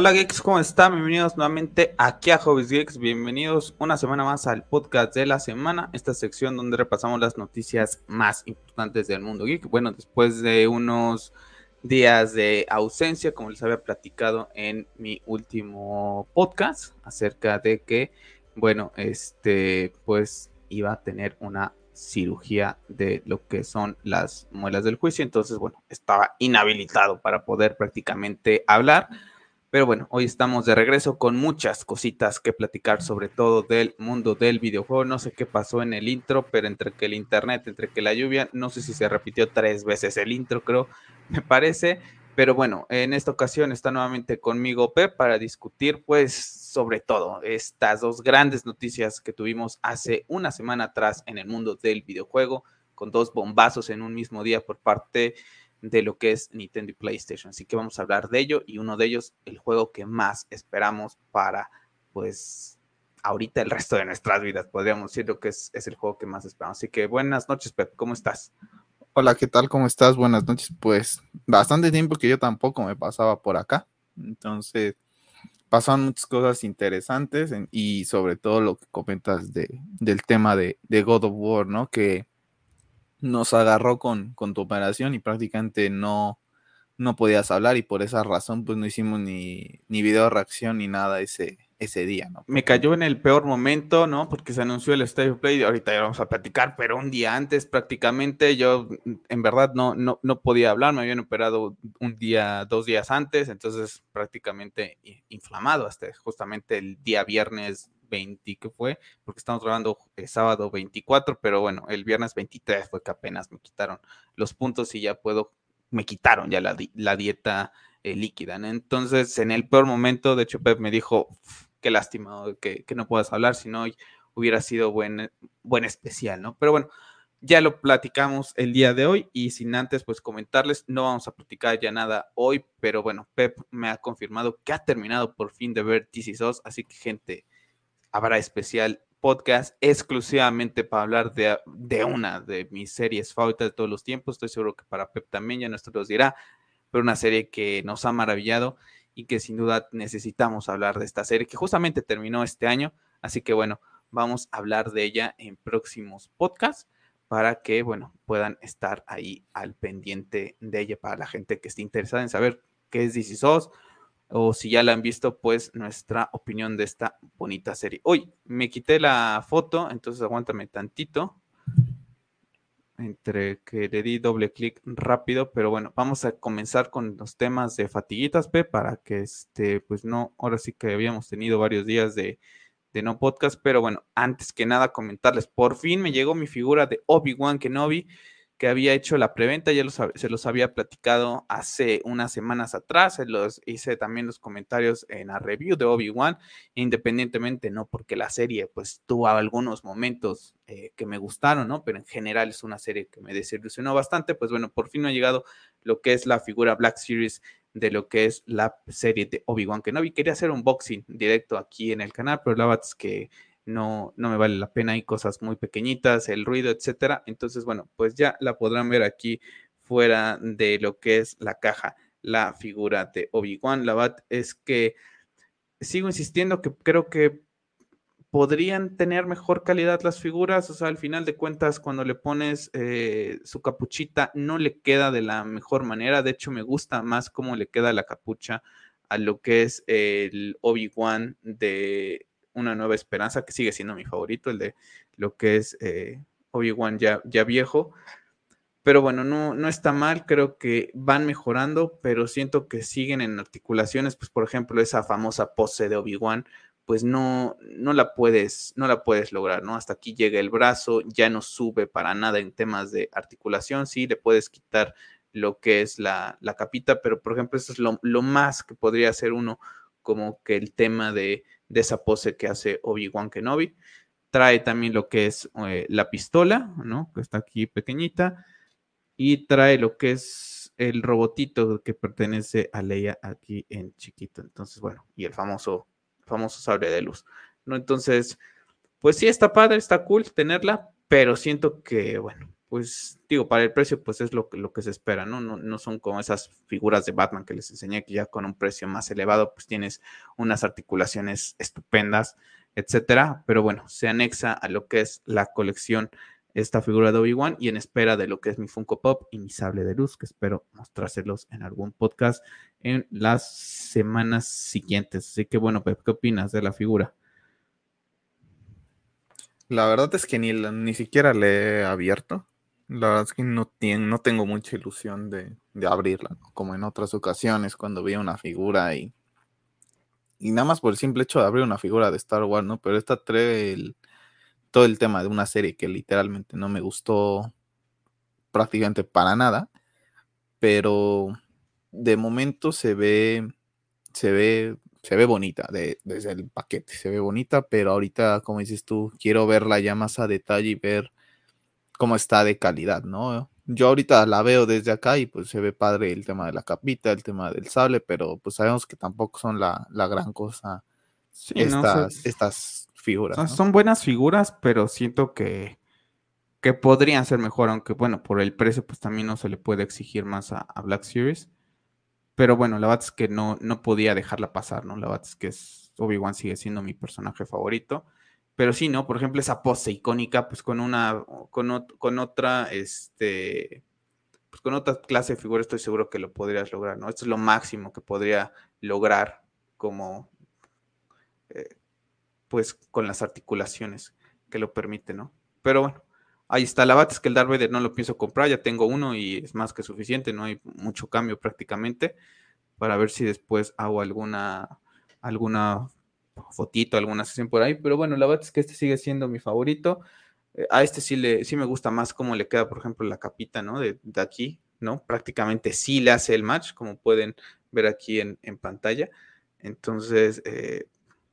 Hola geeks, ¿cómo están? Bienvenidos nuevamente aquí a Hobbies Geeks. Bienvenidos una semana más al podcast de la semana, esta sección donde repasamos las noticias más importantes del mundo geek. Bueno, después de unos días de ausencia, como les había platicado en mi último podcast, acerca de que, bueno, este, pues iba a tener una cirugía de lo que son las muelas del juicio, entonces, bueno, estaba inhabilitado para poder prácticamente hablar. Pero bueno, hoy estamos de regreso con muchas cositas que platicar, sobre todo del mundo del videojuego. No sé qué pasó en el intro, pero entre que el internet, entre que la lluvia, no sé si se repitió tres veces el intro, creo, me parece. Pero bueno, en esta ocasión está nuevamente conmigo Pep para discutir, pues, sobre todo estas dos grandes noticias que tuvimos hace una semana atrás en el mundo del videojuego, con dos bombazos en un mismo día por parte de lo que es Nintendo y PlayStation. Así que vamos a hablar de ello y uno de ellos, el juego que más esperamos para, pues, ahorita el resto de nuestras vidas. Podríamos decir lo que es, es el juego que más esperamos. Así que buenas noches, Pep, ¿cómo estás? Hola, ¿qué tal? ¿Cómo estás? Buenas noches. Pues bastante tiempo que yo tampoco me pasaba por acá. Entonces, pasaron muchas cosas interesantes y sobre todo lo que comentas de, del tema de, de God of War, ¿no? Que nos agarró con, con tu operación y prácticamente no, no podías hablar y por esa razón pues no hicimos ni, ni video reacción ni nada ese, ese día, ¿no? Me cayó en el peor momento, ¿no? Porque se anunció el State of Play, ahorita ya vamos a platicar, pero un día antes prácticamente yo en verdad no, no, no podía hablar, me habían operado un día, dos días antes, entonces prácticamente inflamado hasta justamente el día viernes 20, que fue, porque estamos grabando el sábado 24, pero bueno, el viernes 23 fue que apenas me quitaron los puntos y ya puedo, me quitaron ya la, la dieta eh, líquida. Entonces, en el peor momento, de hecho, Pep me dijo, qué lástima que, que no puedas hablar, si no hubiera sido buen, buen especial, ¿no? Pero bueno, ya lo platicamos el día de hoy y sin antes pues comentarles, no vamos a platicar ya nada hoy, pero bueno, Pep me ha confirmado que ha terminado por fin de ver DC SOS, así que gente, habrá especial podcast exclusivamente para hablar de, de, una de mis series favoritas de todos los tiempos. Estoy seguro que para Pep también ya nuestro los dirá, pero una serie que nos ha maravillado y que sin duda necesitamos hablar de esta serie que justamente terminó este año. Así que bueno, vamos a hablar de ella en próximos podcasts para que, bueno, puedan estar ahí al pendiente de ella para la gente que esté interesada en saber qué es DC SOS, o si ya la han visto, pues nuestra opinión de esta bonita serie. Hoy me quité la foto, entonces aguántame tantito. Entre que le di doble clic rápido, pero bueno, vamos a comenzar con los temas de fatiguitas, P, para que este, pues no, ahora sí que habíamos tenido varios días de, de no podcast, pero bueno, antes que nada comentarles, por fin me llegó mi figura de Obi-Wan Kenobi que había hecho la preventa, ya se los había platicado hace unas semanas atrás, se los hice también los comentarios en la review de Obi-Wan, independientemente, ¿no? Porque la serie pues tuvo algunos momentos eh, que me gustaron, ¿no? Pero en general es una serie que me desilusionó bastante, pues bueno, por fin ha llegado lo que es la figura Black Series de lo que es la serie de Obi-Wan Kenobi. Quería hacer un boxing directo aquí en el canal, pero la verdad es que no, no me vale la pena, hay cosas muy pequeñitas, el ruido, etcétera. Entonces, bueno, pues ya la podrán ver aquí fuera de lo que es la caja, la figura de Obi-Wan. La verdad es que sigo insistiendo que creo que podrían tener mejor calidad las figuras, o sea, al final de cuentas, cuando le pones eh, su capuchita, no le queda de la mejor manera, de hecho me gusta más cómo le queda la capucha a lo que es el Obi-Wan de una Nueva Esperanza, que sigue siendo mi favorito, el de lo que es eh, Obi-Wan ya, ya viejo. Pero bueno, no, no está mal, creo que van mejorando, pero siento que siguen en articulaciones, pues por ejemplo, esa famosa pose de Obi-Wan, pues no, no la puedes, no la puedes lograr, ¿no? Hasta aquí llega el brazo, ya no sube para nada en temas de articulación, sí, le puedes quitar lo que es la, la capita, pero por ejemplo, eso es lo, lo, más que podría hacer uno como que el tema de, de esa pose que hace Obi-Wan Kenobi. Trae también lo que es eh, la pistola, ¿no? Que está aquí pequeñita. Y trae lo que es el robotito que pertenece a Leia aquí en chiquito. Entonces, bueno, y el famoso, famoso sable de luz, ¿no? Entonces, pues sí, está padre, está cool tenerla, pero siento que, bueno, pues digo, para el precio, pues es lo, lo que se espera, ¿no? ¿no? No son como esas figuras de Batman que les enseñé, que ya con un precio más elevado, pues tienes unas articulaciones estupendas, etcétera. Pero bueno, se anexa a lo que es la colección esta figura de Obi-Wan y en espera de lo que es mi Funko Pop y mi sable de luz, que espero mostrárselos en algún podcast en las semanas siguientes. Así que bueno, Pep, ¿qué opinas de la figura? La verdad es que ni, ni siquiera le he abierto. La verdad es que no, no tengo mucha ilusión de, abrirla, como en otras ocasiones cuando vi una figura y, y nada más por el simple hecho de abrir una figura de Star Wars, ¿no? Pero esta trae todo el tema de una serie que literalmente no me gustó prácticamente para nada, pero de momento se ve, se ve, se ve bonita desde el paquete, se ve bonita, pero ahorita, como dices tú, quiero verla ya más a detalle y ver cómo está de calidad, ¿no? Yo ahorita la veo desde acá y pues se ve padre el tema de la capita, el tema del sable, pero pues sabemos que tampoco son la, gran cosa estas, estas figuras. Son, buenas figuras, pero siento que, que podrían ser mejor, aunque bueno, por el precio pues también no se le puede exigir más a, Black Series. Pero bueno, la verdad es que no, no podía dejarla pasar, ¿no? La verdad es que es, Obi-Wan sigue siendo mi personaje favorito. Pero sí, ¿no? Por ejemplo, esa pose icónica, pues con una, con, con otra, este, pues con otra clase de figura estoy seguro que lo podrías lograr, ¿no? Esto es lo máximo que podría lograr como, eh, pues con las articulaciones que lo permiten, ¿no? Pero bueno, ahí está la bat, es que el Darth no lo pienso comprar, ya tengo uno y es más que suficiente, no hay mucho cambio prácticamente, para ver si después hago alguna, alguna fotito, alguna sesión por ahí, pero bueno, la verdad es que este sigue siendo mi favorito. Eh, a este sí, le, sí me gusta más cómo le queda, por ejemplo, la capita, ¿no? De, aquí, ¿no? Prácticamente sí le hace el match, como pueden ver aquí en, pantalla. Entonces, eh,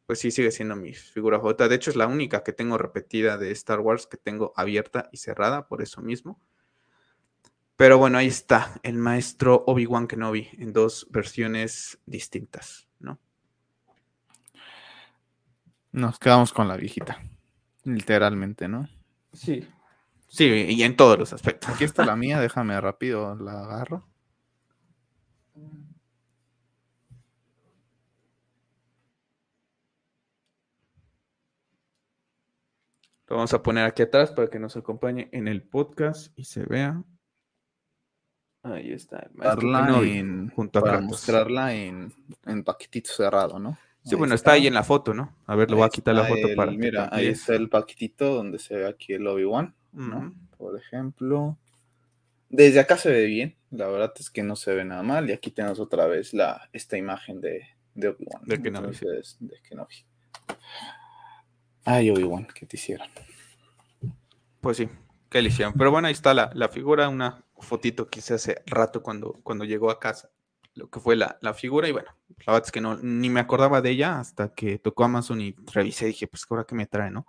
pues sí sigue siendo mi figura favorita. De hecho, es la única que tengo repetida de Star Wars que tengo abierta y cerrada, por eso mismo. Pero bueno, ahí está el maestro Obi-Wan Kenobi en dos versiones distintas. Nos quedamos con la viejita. Literalmente, ¿no? Sí. Sí, y en todos los aspectos. Aquí está la mía, déjame rápido, la agarro. Lo vamos a poner aquí atrás para que nos acompañe en el podcast y se vea. Ahí está. junto a para mostrarla en, en paquetito cerrado, ¿no? Sí, bueno, está. ahí en la foto, ¿no? A ver, le voy a quitar la foto para. Mira, ahí está el paquetito donde se ve aquí el Obi-Wan, ¿no? Por ejemplo. Desde acá se ve bien, la verdad es que no se ve nada mal. Y aquí tenemos otra vez la, esta imagen de, de Obi-Wan. De Kenobi. de Kenobi. Ay, Obi-Wan, ¿qué te hicieron? Pues sí, ¿qué le hicieron? Pero bueno, ahí está la, la figura, una fotito que hice hace rato cuando, cuando llegó a casa lo que fue la, figura y bueno, la verdad es que no, ni me acordaba de ella hasta que tocó Amazon y revisé dije, pues ahora que me trae, ¿no?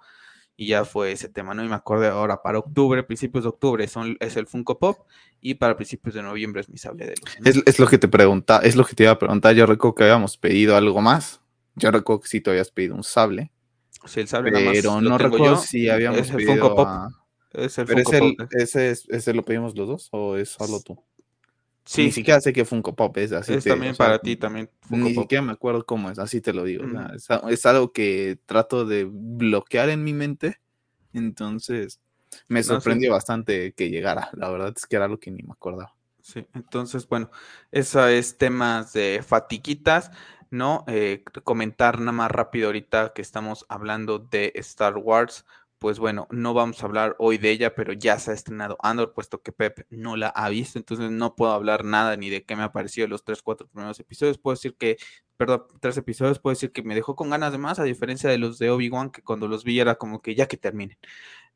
Y ya fue ese tema, ¿no? Y me acordé ahora para octubre, principios de octubre son, es el Funko Pop y para principios de noviembre es mi sable de luz. Es, lo que te pregunta, es lo que te iba a preguntar. Yo recuerdo que habíamos pedido algo más. Yo recuerdo que sí te habías pedido un sable. Sí, el sable Pero no recuerdo si habíamos pedido Funko Pop. Es el Funko Pop. Ese, ese, lo pedimos los dos o es solo tú? Sí. Ni siquiera sé qué Funko Pop es. Así es también para ti, también. ni siquiera me acuerdo cómo es, así te lo digo. es, algo que trato de bloquear en mi mente. Entonces, me sorprendió bastante que llegara. La verdad es que era algo que ni me acordaba. Sí, entonces, bueno, eso es temas de fatiguitas, ¿no? Eh, comentar nada más rápido ahorita que estamos hablando de Star Wars pues bueno, no vamos a hablar hoy de ella, pero ya se ha estrenado Andor, puesto que Pep no la ha visto, entonces no puedo hablar nada ni de qué me ha parecido los tres, cuatro primeros episodios. Puedo decir que, perdón, tres episodios, puedo decir que me dejó con ganas de más, a diferencia de los de Obi-Wan, que cuando los vi era como que ya que terminen,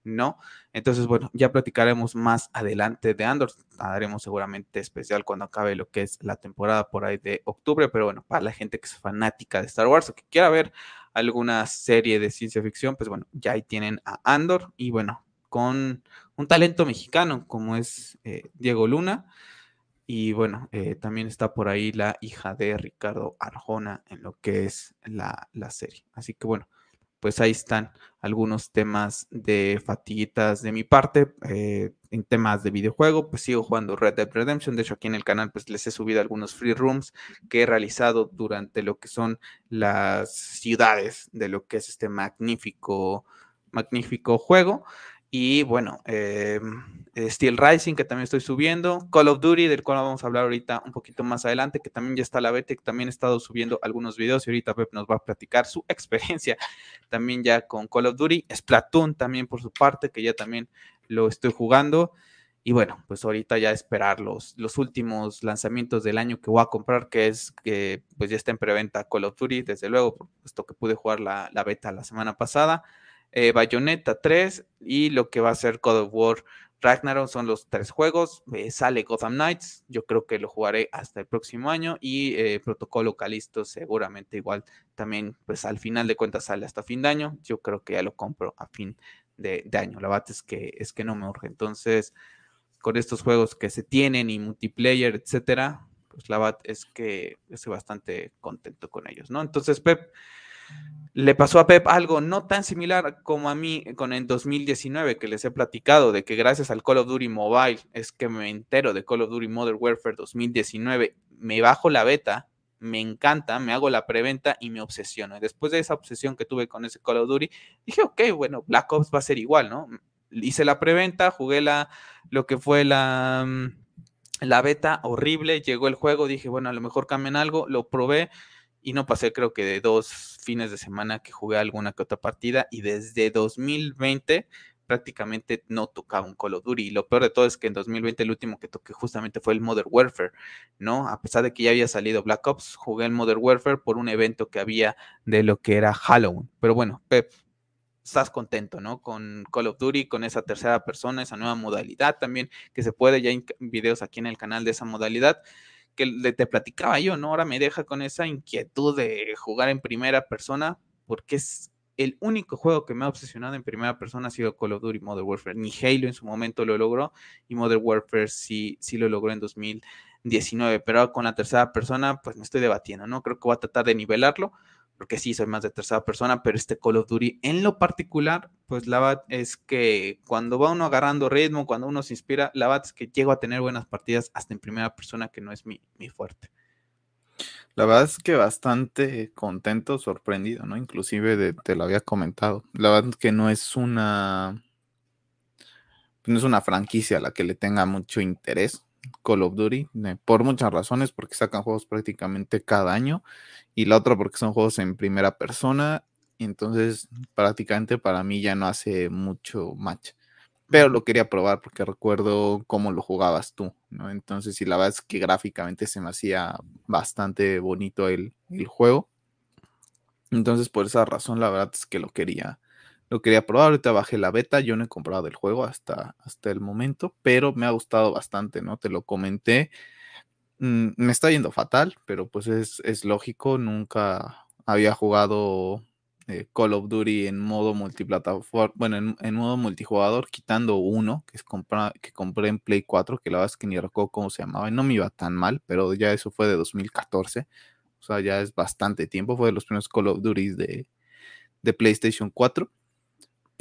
¿no? Entonces, bueno, ya platicaremos más adelante de Andor, haremos seguramente especial cuando acabe lo que es la temporada por ahí de octubre, pero bueno, para la gente que es fanática de Star Wars o que quiera ver alguna serie de ciencia ficción, pues bueno, ya ahí tienen a Andor y bueno, con un talento mexicano como es eh, Diego Luna. Y bueno, eh, también está por ahí la hija de Ricardo Arjona en lo que es la, la serie. Así que bueno, pues ahí están algunos temas de fatiguitas de mi parte. Eh, en temas de videojuego, pues sigo jugando Red Dead Redemption. De hecho, aquí en el canal, pues les he subido algunos free rooms que he realizado durante lo que son las ciudades de lo que es este magnífico, magnífico juego. Y bueno, eh, Steel Rising, que también estoy subiendo. Call of Duty, del cual vamos a hablar ahorita un poquito más adelante, que también ya está la beta, que también he estado subiendo algunos videos y ahorita Pep nos va a platicar su experiencia también ya con Call of Duty. Splatoon también por su parte, que ya también lo estoy jugando. Y bueno, pues ahorita ya esperar los, los últimos lanzamientos del año que voy a comprar, que es que pues ya está en preventa Call of Duty, desde luego, puesto que pude jugar la, la beta la semana pasada eh, Bayonetta 3 y lo que va a ser God of War Ragnarok son los tres juegos. Eh, sale Gotham Knights, yo creo que lo jugaré hasta el próximo año. Y eh, Protocolo Calisto, seguramente igual también, pues al final de cuentas sale hasta fin de año. Yo creo que ya lo compro a fin de, año. La verdad es que, es que no me urge. Entonces, con estos juegos que se tienen y multiplayer, etcétera, pues la verdad es que estoy bastante contento con ellos, ¿no? Entonces, Pep, le pasó a Pep algo no tan similar como a mí con el 2019 que les he platicado de que gracias al Call of Duty Mobile es que me entero de Call of Duty Modern Warfare 2019, me bajo la beta, me encanta, me hago la preventa y me obsesiono. Después de esa obsesión que tuve con ese Call of Duty, dije, ok, bueno, Black Ops va a ser igual, ¿no? Hice la preventa, jugué la, lo que fue la, mm, la beta horrible, llegó el juego, dije, bueno, a lo mejor cambian algo, lo probé y no pasé creo que de dos fines de semana que jugué alguna que otra partida y desde 2020 prácticamente no tocaba un Call of Duty. Y lo peor de todo es que en 2020 el último que toqué justamente fue el Modern Warfare, ¿no? A pesar de que ya había salido Black Ops, jugué el Modern Warfare por un evento que había de lo que era Halloween. Pero bueno, Pep, estás contento, ¿no? Con Call of Duty, con esa tercera persona, esa nueva modalidad también, que se puede, ya hay videos aquí en el canal de esa modalidad que te platicaba yo, ¿no? Ahora me deja con esa inquietud de jugar en primera persona, porque es el único juego que me ha obsesionado en primera persona ha sido Call of Duty Modern Warfare. Ni Halo en su momento lo logró y Modern Warfare sí, sí lo logró en 2019, pero con la tercera persona pues me estoy debatiendo, ¿no? Creo que voy a tratar de nivelarlo porque sí, soy más de tercera persona, pero este Call of Duty en lo particular, pues la verdad es que cuando va uno agarrando ritmo, cuando uno se inspira, la verdad es que llego a tener buenas partidas hasta en primera persona, que no es mi, fuerte. La verdad es que bastante contento, sorprendido, ¿no? Inclusive te lo había comentado. La verdad es que no es una no es una franquicia a la que le tenga mucho interés. Call of Duty, por muchas razones, porque sacan juegos prácticamente cada año, y la otra porque son juegos en primera persona, entonces prácticamente para mí ya no hace mucho match. Pero lo quería probar porque recuerdo cómo lo jugabas tú, ¿no? Entonces, y la verdad es que gráficamente se me hacía bastante bonito el, el juego. Entonces, por esa razón, la verdad es que lo quería, lo quería probar, ahorita bajé la beta, yo no he comprado el juego hasta, hasta el momento, pero me ha gustado bastante, ¿no? Te lo comenté. Mm, me está yendo fatal, pero pues es, lógico, nunca había jugado eh, Call of Duty en modo multiplataforma, bueno, en, modo multijugador, quitando uno que, es que compré en Play 4, que la verdad es que ni recuerdo cómo se llamaba, y no me iba tan mal, pero ya eso fue de 2014, o sea, ya es bastante tiempo, fue de los primeros Call of Duty de, de PlayStation 4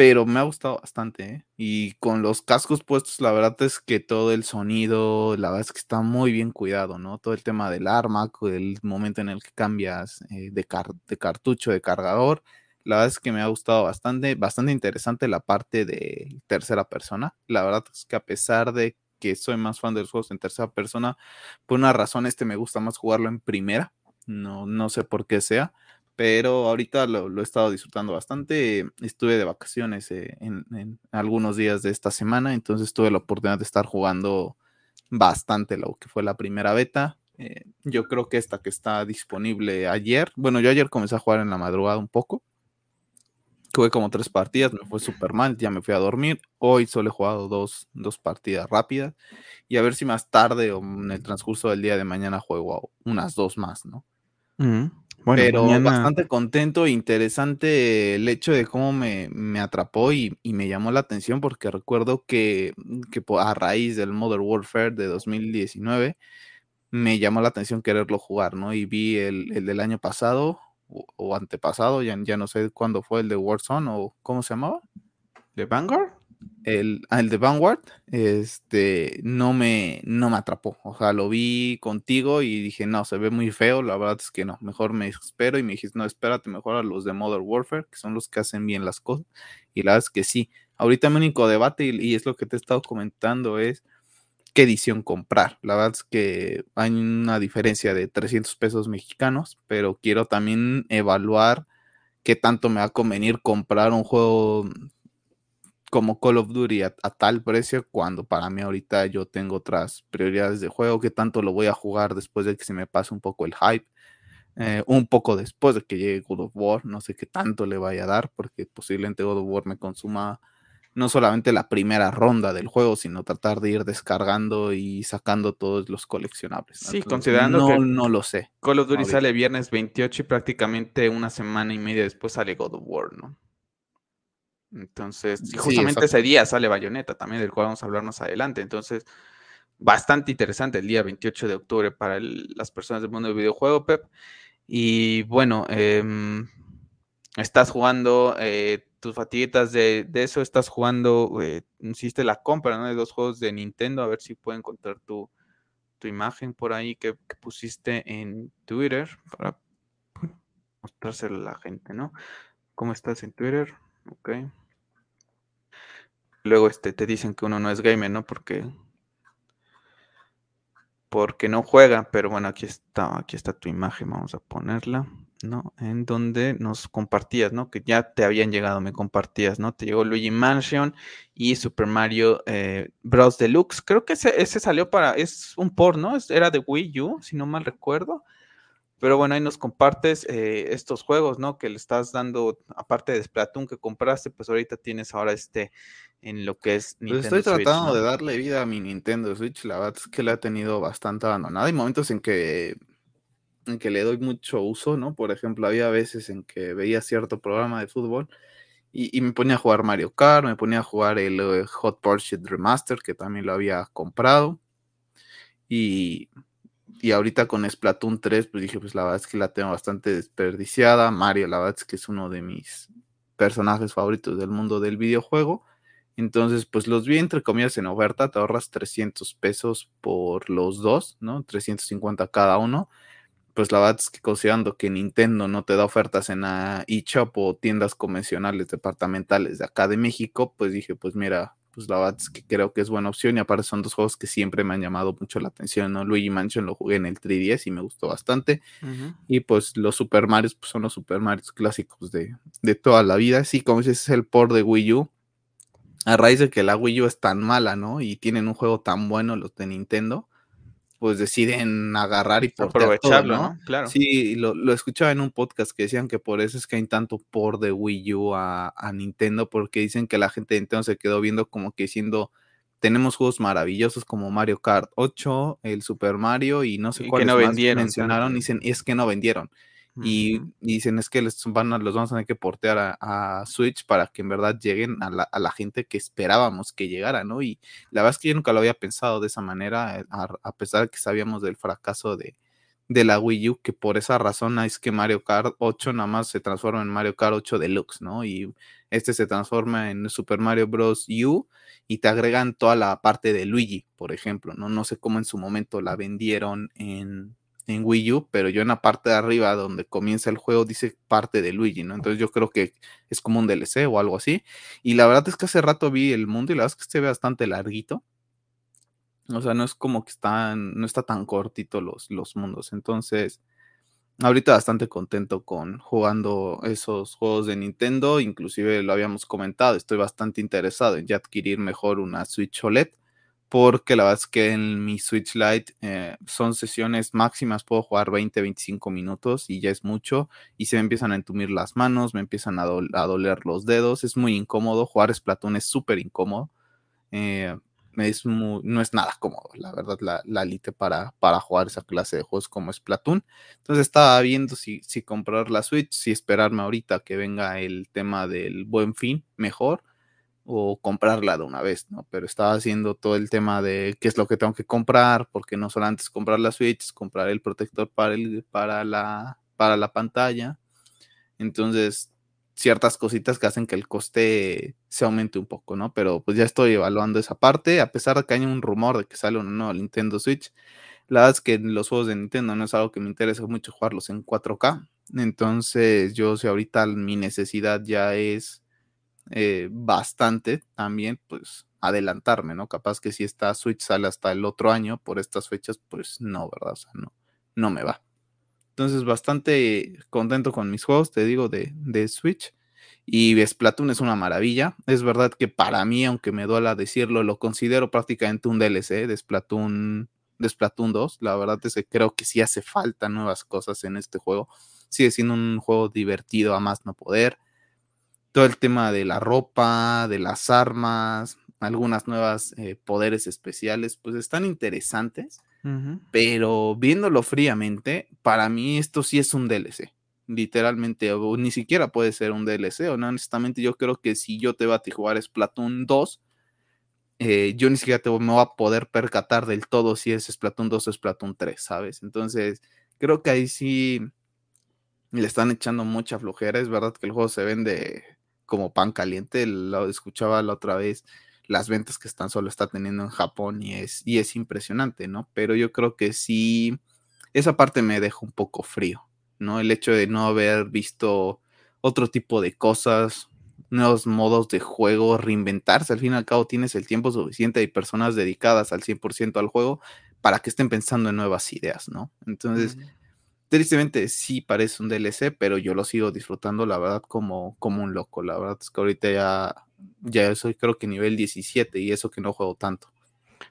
pero me ha gustado bastante. ¿eh? Y con los cascos puestos, la verdad es que todo el sonido, la verdad es que está muy bien cuidado, ¿no? Todo el tema del arma, el momento en el que cambias eh, de, de, cartucho, de cargador, la verdad es que me ha gustado bastante, bastante interesante la parte de tercera persona. La verdad es que a pesar de que soy más fan de los juegos en tercera persona, por una razón este me gusta más jugarlo en primera, no, no sé por qué sea pero ahorita lo, he estado disfrutando bastante. Estuve de vacaciones eh, en, algunos días de esta semana, entonces tuve la oportunidad de estar jugando bastante lo que fue la primera beta. Eh, yo creo que esta que está disponible ayer, bueno, yo ayer comencé a jugar en la madrugada un poco. Jugué como tres partidas, me fue súper mal, ya me fui a dormir. Hoy solo he jugado dos, partidas rápidas y a ver si más tarde o en el transcurso del día de mañana juego unas dos más, ¿no? Pero bastante contento, interesante el hecho de cómo me, atrapó y, me llamó la atención porque recuerdo que, a raíz del Modern Warfare de 2019 me llamó la atención quererlo jugar, ¿no? Y vi el, del año pasado, o antepasado, ya, ya no sé cuándo fue el de Warzone o cómo se llamaba. ¿De Vanguard? El, ah, el de Vanguard, este, no me, no me atrapó. O sea, lo vi contigo y dije, no, se ve muy feo. La verdad es que no, mejor me espero. Y me dijiste, no, espérate mejor a los de Modern Warfare, que son los que hacen bien las cosas. Y la verdad es que sí. Ahorita mi único debate, y, y es lo que te he estado comentando, es qué edición comprar. La verdad es que hay una diferencia de 300 pesos mexicanos, pero quiero también evaluar qué tanto me va a convenir comprar un juego como Call of Duty a, tal precio cuando para mí ahorita yo tengo otras prioridades de juego, qué tanto lo voy a jugar después de que se me pase un poco el hype. Eh, un poco después de que llegue God of War, no sé qué tanto le vaya a dar, porque posiblemente God of War me consuma no solamente la primera ronda del juego, sino tratar de ir descargando y sacando todos los coleccionables. Sí, considerando que no lo sé. Call of Duty sale viernes 28 y prácticamente una semana y media después sale God of War, ¿no? Entonces, justamente ese día sale Bayonetta también, del cual vamos a hablar más adelante. Entonces, bastante interesante el día 28 de octubre para las personas del mundo del videojuego, Pep. Y bueno, em, estás jugando eh, tus fatiguitas de, eso, estás jugando, eh, hiciste la compra ¿no? de dos juegos de Nintendo, a ver si puedo encontrar tu, tu imagen por ahí que, pusiste en Twitter para mostrárselo a la gente, ¿no? ¿Cómo estás en Twitter? Ok. Luego este, te dicen que uno no es gamer, ¿no? Porque porque no juega, pero bueno, aquí está, aquí está tu imagen, vamos a ponerla. ¿no? En donde nos compartías, ¿no? Que ya te habían llegado, me compartías, ¿no? Te llegó Luigi Mansion y Super Mario eh, Bros. Deluxe. Creo que ese, ese, salió para, es un port, ¿no? Era de Wii U, si no mal recuerdo. Pero bueno, ahí nos compartes eh, estos juegos, ¿no? Que le estás dando, aparte de Splatoon que compraste, pues ahorita tienes ahora este en lo que es pues Nintendo estoy tratando de darle vida a mi Nintendo Switch, la verdad es que la ha tenido bastante abandonada. Hay momentos en que en que le doy mucho uso, ¿no? Por ejemplo, había veces en que veía cierto programa de fútbol y, me ponía a jugar Mario Kart, me ponía a jugar el eh, Hot Pursuit Remaster, que también lo había comprado. Y, y ahorita con Splatoon 3, pues dije, pues la verdad es que la tengo bastante desperdiciada. Mario, la verdad es que es uno de mis personajes favoritos del mundo del videojuego. Entonces, pues los vi entre comillas en oferta, te ahorras 300 pesos por los dos, ¿no? 350 cada uno. Pues la verdad es que considerando que Nintendo no te da ofertas en la eShop o tiendas convencionales departamentales de acá de México, pues dije, pues mira, pues la verdad es que creo que es buena opción y aparte son dos juegos que siempre me han llamado mucho la atención, ¿no? Luigi Mansion lo jugué en el 3DS y me gustó bastante. Y pues los Super Mario pues son los Super Mario clásicos de, de toda la vida, sí, como dices, es el port de Wii U, a raíz de que la Wii U es tan mala, ¿no? Y tienen un juego tan bueno los de Nintendo, pues deciden agarrar y aprovecharlo, ¿no? Claro. Sí, lo, lo, escuchaba en un podcast que decían que por eso es que hay tanto por de Wii U a, Nintendo, porque dicen que la gente de Nintendo se quedó viendo como que diciendo, tenemos juegos maravillosos como Mario Kart 8, el Super Mario y no sé cuáles no más mencionaron, dicen, es que no vendieron y, dicen es que les van a, los vamos a tener que portear a, Switch para que en verdad lleguen a la, gente que esperábamos que llegara, ¿no? Y la verdad es que yo nunca lo había pensado de esa manera, eh, a, pesar de que sabíamos del fracaso de, de la Wii U, que por esa razón es que Mario Kart 8 nada más se transforma en Mario Kart 8 Deluxe, ¿no? Y este se transforma en Super Mario Bros. U y te agregan toda la parte de Luigi, por ejemplo, ¿no? No sé cómo en su momento la vendieron en en Wii U, pero yo en la parte de arriba donde comienza el juego dice parte de Luigi, ¿no? Entonces yo creo que es como un DLC o algo así. Y la verdad es que hace rato vi el mundo y la verdad es que se ve bastante larguito. O sea, no es como que están, no está tan cortito los, los mundos. Entonces, ahorita bastante contento con jugando esos juegos de Nintendo. Inclusive lo habíamos comentado, estoy bastante interesado en ya adquirir mejor una Switch OLED porque la verdad es que en mi Switch Lite eh, son sesiones máximas, puedo jugar 20, 25 minutos y ya es mucho, y se me empiezan a entumir las manos, me empiezan a, doler los dedos, es muy incómodo, jugar Splatoon es súper incómodo, eh, no es nada cómodo, la verdad, la, la Lite para, para jugar esa clase de juegos como Splatoon, entonces estaba viendo si, si comprar la Switch, si esperarme ahorita que venga el tema del buen fin, mejor, o comprarla de una vez, ¿no? Pero estaba haciendo todo el tema de qué es lo que tengo que comprar, porque no solo antes comprar la Switch, comprar el protector para, el, para, la, para la pantalla, Entonces, ciertas cositas que hacen que el coste se aumente un poco, ¿no? Pero pues ya estoy evaluando esa parte, a pesar de que hay un rumor de que sale un nuevo Nintendo Switch. La verdad es que los juegos de Nintendo no es algo que me interesa mucho jugarlos en 4K. Entonces, yo si ahorita mi necesidad ya es eh, bastante también, pues adelantarme, ¿no? Capaz que si esta Switch sale hasta el otro año por estas fechas, pues no, ¿verdad? O sea, no, no me va. Entonces, bastante contento con mis juegos, te digo, de, de Switch. Y Splatoon es una maravilla. Es verdad que para mí, aunque me duela decirlo, lo considero prácticamente un DLC de Splatoon, de Splatoon 2. La verdad es que creo que sí hace falta nuevas cosas en este juego. Sigue siendo un juego divertido a más no poder. Todo el tema de la ropa, de las armas, algunas nuevas eh, poderes especiales, pues están interesantes pero viéndolo fríamente, para mí esto sí es un DLC. Literalmente, o ni siquiera puede ser un DLC. Honestamente, yo creo que si yo te voy a jugar Splatoon 2, eh, yo ni siquiera te, me voy a poder percatar del todo si es Splatoon 2 o Splatoon 3, ¿sabes? Entonces, creo que ahí sí le están echando mucha flojera. Es verdad que el juego se vende como pan caliente. Lo escuchaba la otra vez las ventas que están solo está teniendo en Japón y es, y es impresionante, ¿no? Pero yo creo que sí, esa parte me deja un poco frío, ¿no? El hecho de no haber visto otro tipo de cosas, nuevos modos de juego, reinventarse, al fin y al cabo tienes el tiempo suficiente y personas dedicadas al 100% al juego para que estén pensando en nuevas ideas, ¿no? Entonces, tristemente sí parece un DLC, pero yo lo sigo disfrutando, la verdad, como, como un loco. La verdad es que ahorita ya ya soy creo que nivel 17 y eso que no juego tanto.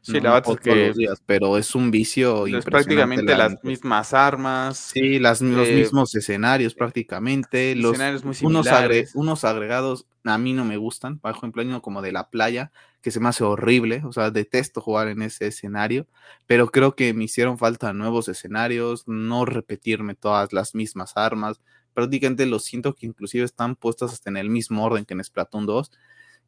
Sí, la verdad es que días, pero es un vicio es prácticamente las mismas armas. Sí, las, los eh, mismos escenarios prácticamente. Los, escenarios muy unos, unos, agregados a mí no me gustan. Por ejemplo, como de la playa, que se me hace horrible. O sea, detesto jugar en ese escenario. Pero creo que me hicieron falta nuevos escenarios, no repetirme todas las mismas armas. Prácticamente lo siento que inclusive están puestas hasta en el mismo orden que en Splatoon 2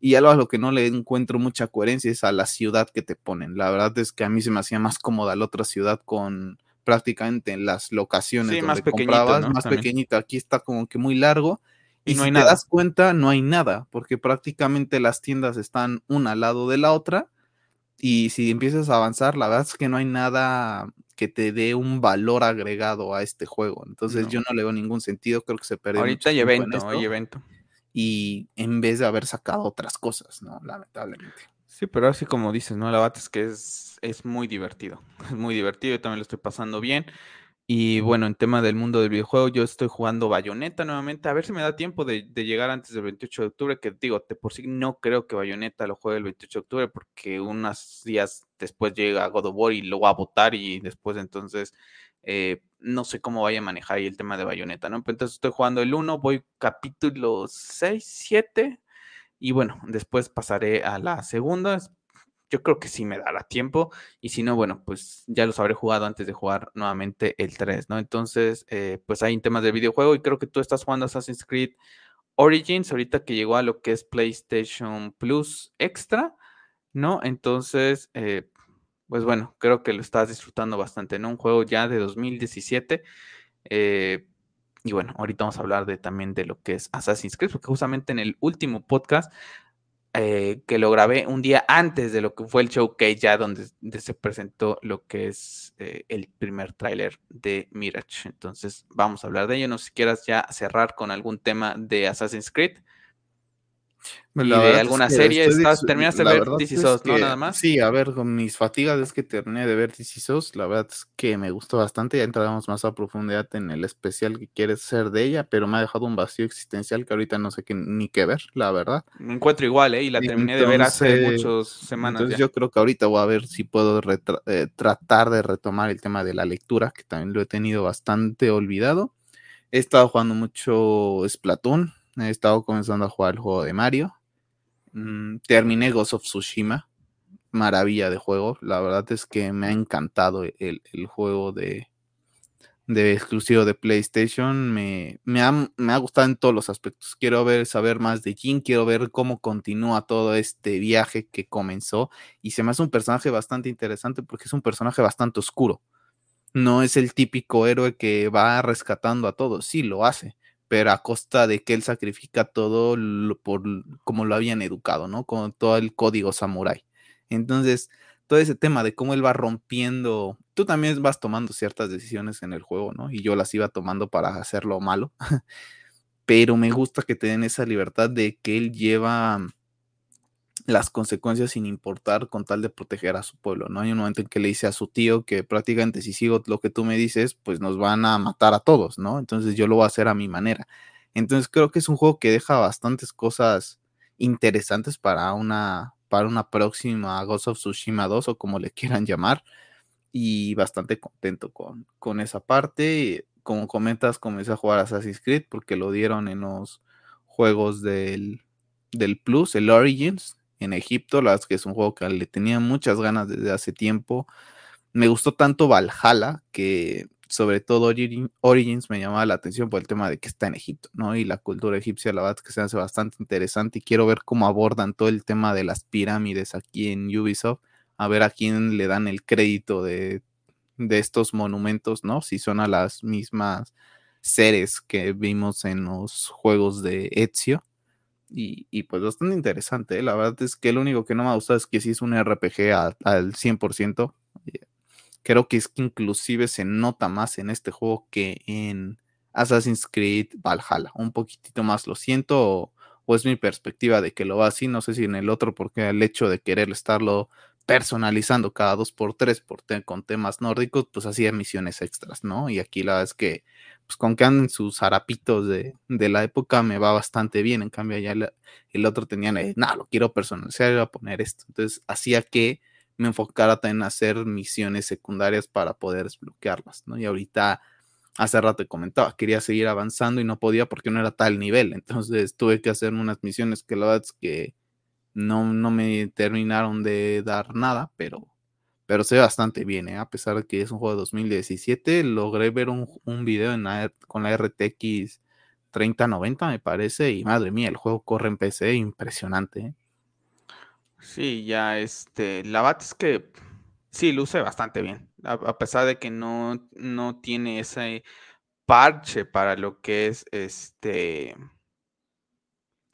y algo a lo que no le encuentro mucha coherencia es a la ciudad que te ponen. La verdad es que a mí se me hacía más cómoda la otra ciudad con prácticamente las locaciones donde más comprabas, más pequeñito. Aquí está como que muy largo. Y, no si hay te nada. das cuenta, no hay nada, porque prácticamente las tiendas están una al lado de la otra. Y si empiezas a avanzar, la verdad es que no hay nada que te dé un valor agregado a este juego. Entonces yo no le veo ningún sentido, creo que se perdió. Ahorita hay evento, hay evento y en vez de haber sacado otras cosas, ¿no? Lamentablemente. Sí, pero así como dices, ¿no? La bata es que es, es muy divertido, es muy divertido, yo también lo estoy pasando bien. Y bueno, en tema del mundo del videojuego, yo estoy jugando Bayonetta nuevamente, a ver si me da tiempo de, llegar antes del 28 de octubre, que digo, de por sí no creo que Bayonetta lo juegue el 28 de octubre, porque unos días después llega God of War y lo va a votar y después entonces eh, no sé cómo vaya a manejar ahí el tema de bayoneta, ¿no? Entonces estoy jugando el 1, voy capítulo 6, 7 y bueno, después pasaré a la segunda. Yo creo que sí me dará tiempo y si no, bueno, pues ya los habré jugado antes de jugar nuevamente el 3, ¿no? Entonces, eh, pues hay temas de videojuego y creo que tú estás jugando Assassin's Creed Origins ahorita que llegó a lo que es PlayStation Plus Extra, ¿no? Entonces, eh, pues bueno, creo que lo estás disfrutando bastante, ¿no? Un juego ya de 2017. Eh, y bueno, ahorita vamos a hablar de, también de lo que es Assassin's Creed, porque justamente en el último podcast eh, que lo grabé un día antes de lo que fue el showcase, ya donde, se presentó lo que es eh, el primer tráiler de Mirage. Entonces, vamos a hablar de ello. No sé si quieras ya cerrar con algún tema de Assassin's Creed. Y de alguna serie, terminaste de ver DC ¿no? Nada más. Sí, a ver, con mis fatigas es que terminé de ver DC La verdad es que me gustó bastante. Ya entraremos más a profundidad en el especial que quieres hacer de ella, pero me ha dejado un vacío existencial que ahorita no sé qué, ni qué ver, la verdad. Me encuentro igual, ¿eh? Y la terminé de ver hace muchas semanas. Entonces, yo creo que ahorita voy a ver si puedo eh, tratar de retomar el tema de la lectura, que también lo he tenido bastante olvidado. He estado jugando mucho Splatoon He estado comenzando a jugar el juego de Mario. Mm, terminé Ghost of Tsushima. Maravilla de juego. La verdad es que me ha encantado el, juego de, de, exclusivo de PlayStation. Me, me, ha, me, ha, gustado en todos los aspectos. Quiero ver, saber más de Jin. Quiero ver cómo continúa todo este viaje que comenzó. Y se me hace un personaje bastante interesante porque es un personaje bastante oscuro. No es el típico héroe que va rescatando a todos. Sí, lo hace pero a costa de que él sacrifica todo por como lo habían educado, ¿no? Con todo el código samurái. Entonces, todo ese tema de cómo él va rompiendo, tú también vas tomando ciertas decisiones en el juego, ¿no? Y yo las iba tomando para hacerlo malo, pero me gusta que te den esa libertad de que él lleva las consecuencias sin importar con tal de proteger a su pueblo, ¿no? Hay un momento en que le dice a su tío que prácticamente si sigo lo que tú me dices, pues nos van a matar a todos, ¿no? Entonces yo lo voy a hacer a mi manera. Entonces creo que es un juego que deja bastantes cosas interesantes para una, para una próxima Ghost of Tsushima 2 o como le quieran llamar. Y bastante contento con, con esa parte. Como comentas, comencé a jugar Assassin's Creed porque lo dieron en los juegos del, del Plus, el Origins, en Egipto. La verdad es que es un juego que le tenía muchas ganas desde hace tiempo. Me gustó tanto Valhalla que sobre todo Origins me llamaba la atención por el tema de que está en Egipto, ¿no? Y la cultura egipcia, la verdad es que se hace bastante interesante y quiero ver cómo abordan todo el tema de las pirámides aquí en Ubisoft, a ver a quién le dan el crédito de, de estos monumentos, ¿no? Si son a las mismas seres que vimos en los juegos de Ezio y, pues bastante interesante. ¿eh? La verdad es que lo único que no me ha gustado es que si es un RPG al 100%. Eh, creo que es que inclusive se nota más en este juego que en Assassin's Creed Valhalla. Un poquitito más lo siento o, es mi perspectiva de que lo va así. No sé si en el otro porque el hecho de querer estarlo personalizando cada dos por tres con temas nórdicos, pues hacía misiones extras, ¿no? Y aquí la verdad es que pues con que anden sus harapitos de, la época me va bastante bien. En cambio, ya el, otro tenía, nada, lo quiero personalizar y a poner esto. Entonces, hacía que me enfocara en hacer misiones secundarias para poder desbloquearlas, ¿no? Y ahorita, hace rato comentaba, quería seguir avanzando y no podía porque no era tal nivel. Entonces, tuve que hacer unas misiones que la verdad es que no, no me terminaron de dar nada, pero pero se bastante bien, ¿eh? a pesar de que es un juego de 2017. Logré ver un, un video en con la RTX 3090, me parece, y madre mía, el juego corre en PC impresionante. ¿eh? Sí, ya este, la verdad es que sí, luce bastante bien, a, pesar de que no, no tiene ese parche para lo que es este,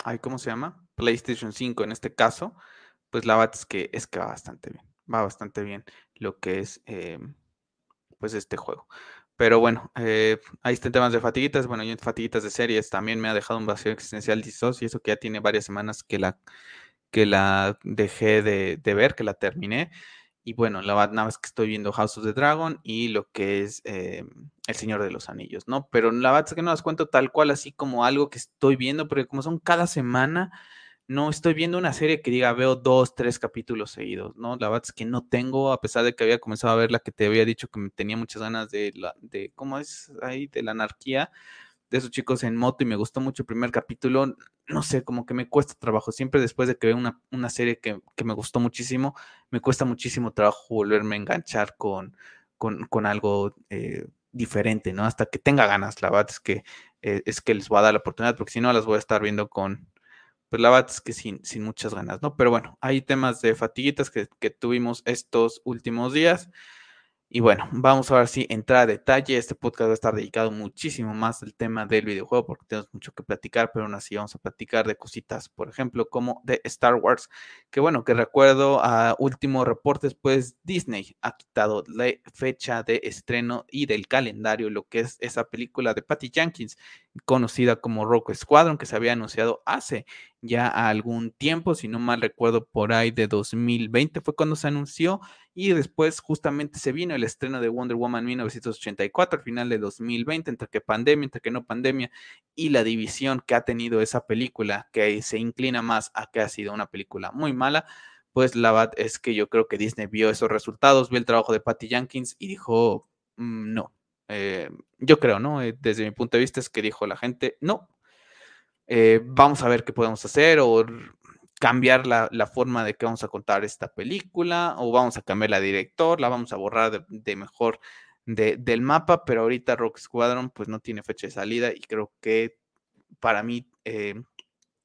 ay, ¿cómo se llama? PlayStation 5 en este caso, pues la verdad es que es que va bastante bien va bastante bien lo que es em, pues este juego. Pero bueno, eh, ahí están temas de fatiguitas. Bueno, yo en fatiguitas de series también me ha dejado un vacío existencial y eso que ya tiene varias semanas que la, que la dejé de, ver, que la terminé. Y bueno, la verdad, nada más que estoy viendo House of the Dragon y lo que es em, El Señor de los Anillos, ¿no? Pero la verdad es que no las cuento tal cual, así como algo que estoy viendo, porque como son cada semana, no estoy viendo una serie que diga veo dos, tres capítulos seguidos, ¿no? La verdad es que no tengo, a pesar de que había comenzado a ver la que te había dicho que tenía muchas ganas de la, de, ¿cómo es ahí? De la anarquía, de esos chicos en moto y me gustó mucho el primer capítulo, no sé, como que me cuesta trabajo, siempre después de que veo una, una serie que, me gustó muchísimo, me cuesta muchísimo trabajo volverme a enganchar con, con, algo eh, diferente, ¿no? Hasta que tenga ganas, la verdad es que, eh, es que les voy a dar la oportunidad, porque si no las voy a estar viendo con pues la verdad es que sin, sin muchas ganas, ¿no? Pero bueno, hay temas de fatiguitas que, que tuvimos estos últimos días. Y bueno, vamos a ver si entra a detalle. Este podcast va a estar dedicado muchísimo más al tema del videojuego porque tenemos mucho que platicar, pero aún así vamos a platicar de cositas, por ejemplo, como de Star Wars, que bueno, que recuerdo a últimos reportes, pues Disney ha quitado la fecha de estreno y del calendario lo que es esa película de Patty Jenkins, conocida como Rock Squadron, que se había anunciado hace ya algún tiempo, si no mal recuerdo, por ahí de 2020 fue cuando se anunció y después justamente se vino el estreno de Wonder Woman 1984 al final de 2020, entre que pandemia, entre que no pandemia y la división que ha tenido esa película que se inclina más a que ha sido una película muy mala. Pues la verdad es que yo creo que Disney vio esos resultados, vio el trabajo de Patty Jenkins y dijo, mm, no, eh, yo creo, ¿no? Eh, desde mi punto de vista es que dijo la gente, no, eh, vamos a ver qué podemos hacer o cambiar la, forma de que vamos a contar esta película o vamos a cambiar la director, la vamos a borrar de, mejor del mapa, pero ahorita Rock Squadron pues no tiene fecha de salida y creo que para mí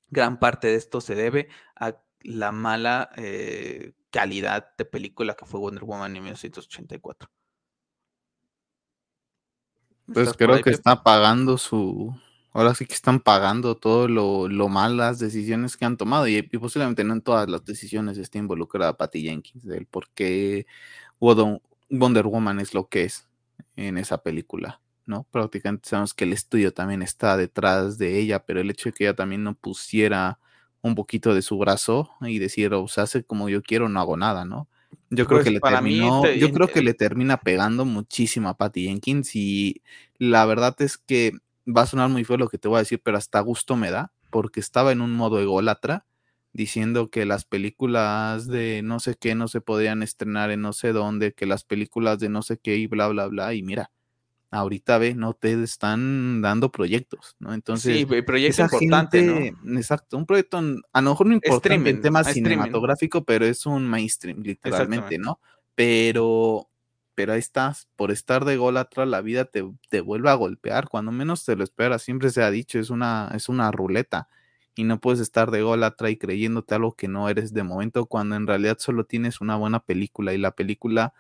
gran parte de esto se debe a la mala calidad de película que fue Wonder Woman en 1984. Pues creo que está pagando su, ahora sí que están pagando todo lo, lo mal, las decisiones que han tomado y, posiblemente no en todas las decisiones esté involucrada Patty Jenkins, del por qué Wonder Woman es lo que es en esa película, ¿no? Prácticamente sabemos que el estudio también está detrás de ella, pero el hecho de que ella también no pusiera un poquito de su brazo y decir, o sea, hace como yo quiero, no hago nada, ¿no? Yo creo pues que le terminó, yo creo que le termina pegando muchísimo a Patty Jenkins y la verdad es que va a sonar muy feo lo que te voy a decir, pero hasta gusto me da, porque estaba en un modo ególatra, diciendo que las películas de no sé qué no se podían estrenar en no sé dónde, que las películas de no sé qué y bla, bla, bla, y mira, ahorita ve, no te están dando proyectos, ¿no? Entonces, sí, proyecto importante, ¿no? Exacto, un proyecto a lo mejor no importante en tema cinematográfico, pero es un mainstream, literalmente, ¿no? Pero, pero ahí estás, por estar de gol atrás, la vida te, te, vuelve a golpear, cuando menos te lo esperas, siempre se ha dicho, es una, es una ruleta, y no puedes estar de gol atrás y creyéndote algo que no eres de momento, cuando en realidad solo tienes una buena película, y la película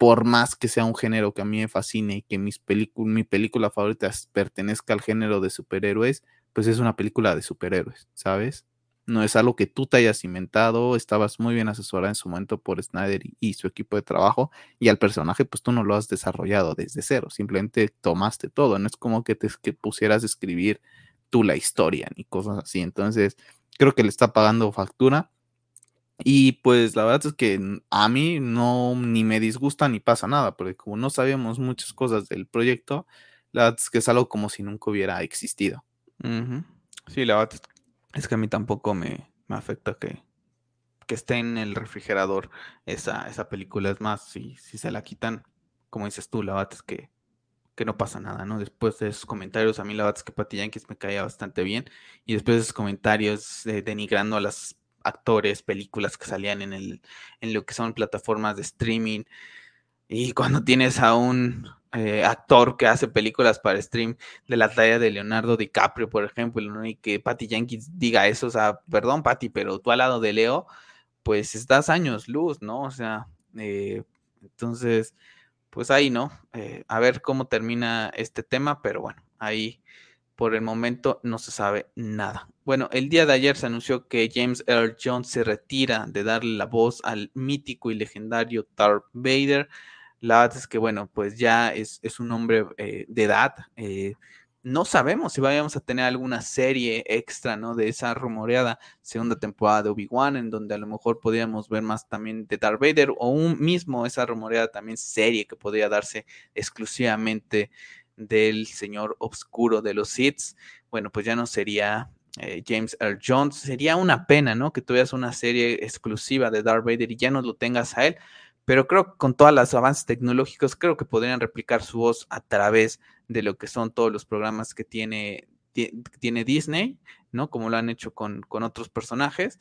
por más que sea un género que a mí me fascine y que mis mi película favorita pertenezca al género de superhéroes, pues es una película de superhéroes, ¿sabes? No es algo que tú te hayas inventado, estabas muy bien asesorada en su momento por Snyder y, su equipo de trabajo, y al personaje, pues tú no lo has desarrollado desde cero, simplemente tomaste todo, no es como que te pusieras a escribir tú la historia ni cosas así. Entonces, creo que le está pagando factura y pues la verdad es que a mí no ni me disgusta ni pasa nada, porque como no sabíamos muchas cosas del proyecto, la verdad es que es algo como si nunca hubiera existido. Sí, la verdad es que a mí tampoco me, afecta que, que, esté en el refrigerador esa, esa película. Es más, si, si se la quitan, como dices tú, la verdad es que, que no pasa nada, ¿no? Después de esos comentarios, a mí la verdad es que Patty Yankees me caía bastante bien. Y después de esos comentarios denigrando a las actores, películas que salían en, el, en lo que son plataformas de streaming. Y cuando tienes a un eh, actor que hace películas para stream de la talla de Leonardo DiCaprio, por ejemplo, y que Patty Jenkins diga eso, o sea, perdón, Patty, pero tú al lado de Leo, pues estás años luz, ¿no? O sea, eh, entonces, pues ahí, ¿no? Eh, a ver cómo termina este tema, pero bueno, ahí por el momento no se sabe nada. Bueno, el día de ayer se anunció que James Earl Jones se retira de darle la voz al mítico y legendario Darth Vader. La verdad es que, bueno, pues ya es, un hombre eh, de edad. Eh, no sabemos si vayamos a tener alguna serie extra, ¿no? De esa rumoreada segunda temporada de Obi-Wan, en donde a lo mejor podríamos ver más también de Darth Vader, o un mismo esa rumoreada también serie que podría darse exclusivamente del señor oscuro de los Sith, bueno, pues ya no sería eh, James Earl Jones. Sería una pena, ¿no? Que tuvieras una serie exclusiva de Darth Vader y ya no lo tengas a él. Pero creo que con todos los avances tecnológicos, creo que podrían replicar su voz a través de lo que son todos los programas que tiene, tiene Disney, ¿no? Como lo han hecho con, con otros personajes.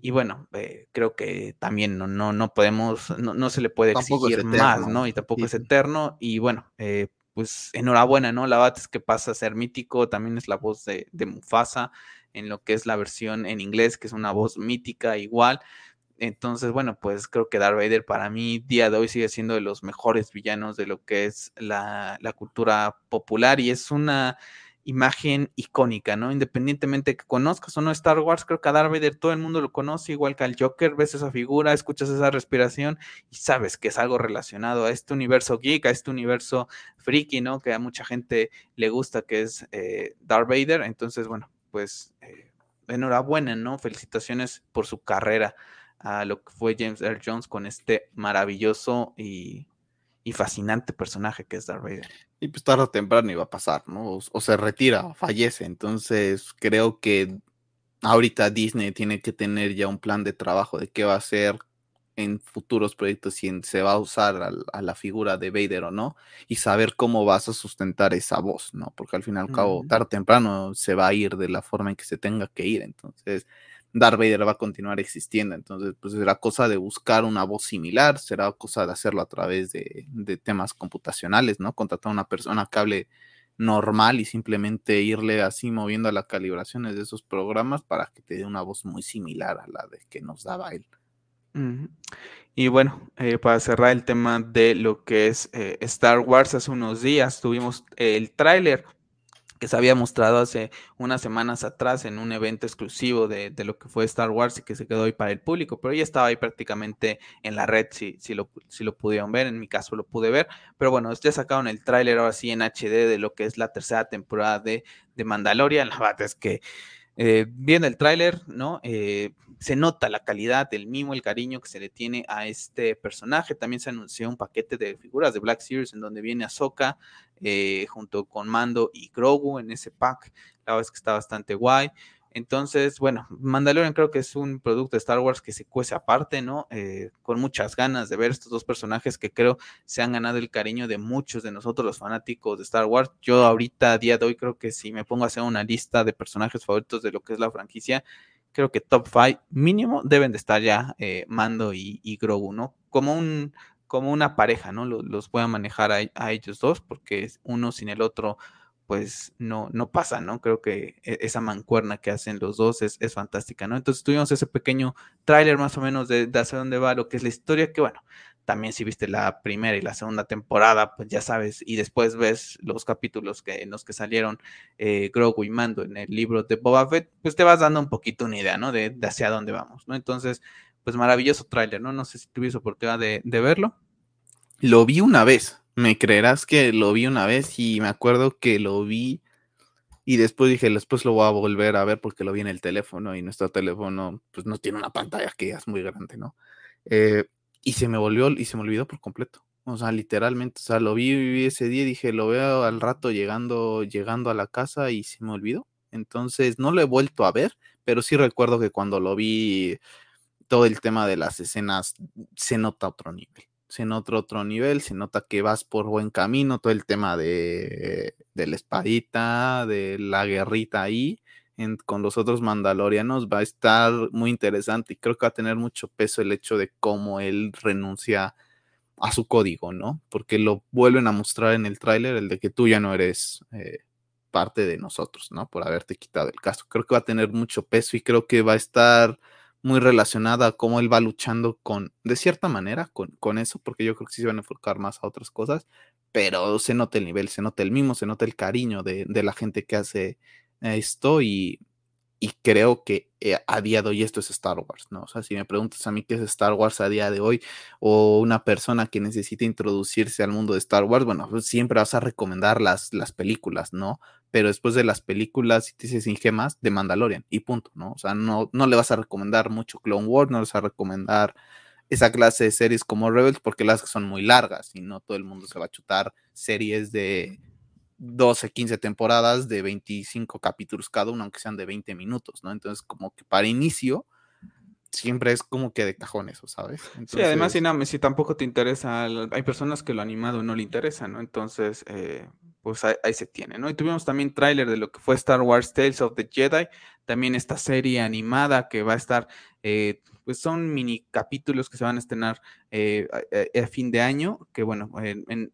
Y bueno, eh, creo que también no, no, no podemos, no, no se le puede exigir más, ¿no? Y tampoco es eterno. Y bueno, eh, pues enhorabuena, ¿no? La Bat es que pasa a ser mítico, también es la voz de, Mufasa en lo que es la versión en inglés, que es una voz mítica igual. Entonces, bueno, pues creo que Darth Vader para mí, día de hoy, sigue siendo de los mejores villanos de lo que es la, la cultura popular y es una imagen icónica, ¿no? Independientemente de que conozcas o no Star Wars, creo que a Darth Vader todo el mundo lo conoce, igual que al Joker, ves esa figura, escuchas esa respiración y sabes que es algo relacionado a este universo geek, a este universo friki, ¿no? Que a mucha gente le gusta, que es eh, Darth Vader. Entonces, bueno, pues eh, enhorabuena, ¿no? Felicitaciones por su carrera a lo que fue James Earl Jones con este maravilloso y y fascinante personaje que es Darth Vader. Y pues tarde o temprano iba a pasar, ¿no? O, se retira, o fallece. Entonces creo que ahorita Disney tiene que tener ya un plan de trabajo de qué va a hacer en futuros proyectos, si se va a usar a, la figura de Vader o no, y saber cómo vas a sustentar esa voz, ¿no? Porque al fin y al cabo, tarde o temprano se va a ir de la forma en que se tenga que ir. Entonces, Darth Vader va a continuar existiendo. Entonces, pues será cosa de buscar una voz similar, será cosa de hacerlo a través de, temas computacionales, ¿no? Contratar a una persona que hable normal y simplemente irle así moviendo las calibraciones de esos programas para que te dé una voz muy similar a la de que nos daba él. Y bueno, eh, para cerrar el tema de lo que es eh, Star Wars, hace unos días tuvimos el tráiler que se había mostrado hace unas semanas atrás en un evento exclusivo de, lo que fue Star Wars y que se quedó ahí para el público, pero ya estaba ahí prácticamente en la red, si, si, lo, si lo pudieron ver, en mi caso lo pude ver, pero bueno, ya sacaron el tráiler ahora sí en HD de lo que es la tercera temporada de, de Mandalorian, la verdad es que eh, viendo el tráiler, ¿no? Eh, se nota la calidad, el mimo, el cariño que se le tiene a este personaje. También se anunció un paquete de figuras de Black Series en donde viene Ahsoka eh, junto con Mando y Grogu en ese pack. La verdad es que está bastante guay. Entonces, bueno, Mandalorian creo que es un producto de Star Wars que se cuece aparte, ¿no? Eh, con muchas ganas de ver estos dos personajes que creo se han ganado el cariño de muchos de nosotros los fanáticos de Star Wars. Yo ahorita, a día de hoy, creo que si me pongo a hacer una lista de personajes favoritos de lo que es la franquicia, creo que top 5 mínimo deben de estar ya eh, Mando y, Grogu, ¿no? Como un como una pareja, ¿no? Los, los voy a manejar a, ellos dos porque uno sin el otro pues no, no pasa, ¿no? Creo que e, esa mancuerna que hacen los dos es, fantástica, ¿no? Entonces tuvimos ese pequeño tráiler más o menos de, hacia dónde va lo que es la historia, que bueno, también si viste la primera y la segunda temporada, pues ya sabes, y después ves los capítulos que, en los que salieron eh, Grogu y Mando en el libro de Boba Fett, pues te vas dando un poquito una idea, ¿no? De, hacia dónde vamos, ¿no? Entonces, pues maravilloso tráiler, ¿no? No sé si tuviste oportunidad de, de verlo. Lo vi una vez, me creerás que lo vi una vez y me acuerdo que lo vi y después dije, después lo voy a volver a ver porque lo vi en el teléfono y nuestro teléfono pues no tiene una pantalla que es muy grande, ¿no? Eh, y se me volvió y se me olvidó por completo. O sea, literalmente, o sea, lo vi, ese día y dije, lo veo al rato llegando, llegando a la casa y se me olvidó. Entonces, no lo he vuelto a ver, pero sí recuerdo que cuando lo vi, todo el tema de las escenas se nota otro nivel se nota otro nivel, se nota que vas por buen camino, todo el tema de, de la espadita, de la guerrita ahí, con los otros mandalorianos va a estar muy interesante y creo que va a tener mucho peso el hecho de cómo él renuncia a su código, ¿no? Porque lo vuelven a mostrar en el tráiler, el de que tú ya no eres eh, parte de nosotros, ¿no? Por haberte quitado el caso. Creo que va a tener mucho peso y creo que va a estar muy relacionada a cómo él va luchando con, de cierta manera, con, con eso, porque yo creo que sí se van a enfocar más a otras cosas, pero se nota el nivel, se nota el mismo, se nota el cariño de, de la gente que hace esto y, y creo que eh, a día de hoy esto es Star Wars, ¿no? O sea, si me preguntas a mí qué es Star Wars a día de hoy o una persona que necesita introducirse al mundo de Star Wars, bueno, pues siempre vas a recomendar las, las películas, ¿no? Pero después de las películas, si te dices sin gemas, de Mandalorian y punto, ¿no? O sea, no, no le vas a recomendar mucho Clone Wars, no le vas a recomendar esa clase de series como Rebels porque las son muy largas y no todo el mundo se va a chutar series de 12, 15 temporadas de 25 capítulos cada uno, aunque sean de 20 minutos, ¿no? Entonces, como que para inicio, siempre es como que de cajón eso, ¿sabes? Sí, además, si, no, si tampoco te interesa, hay personas que lo animado no le interesa, ¿no? Entonces, eh, pues ahí, se tiene, ¿no? Y tuvimos también tráiler de lo que fue Star Wars Tales of the Jedi, también esta serie animada que va a estar, eh, pues son mini capítulos que se van a estrenar eh, a, fin de año, que bueno,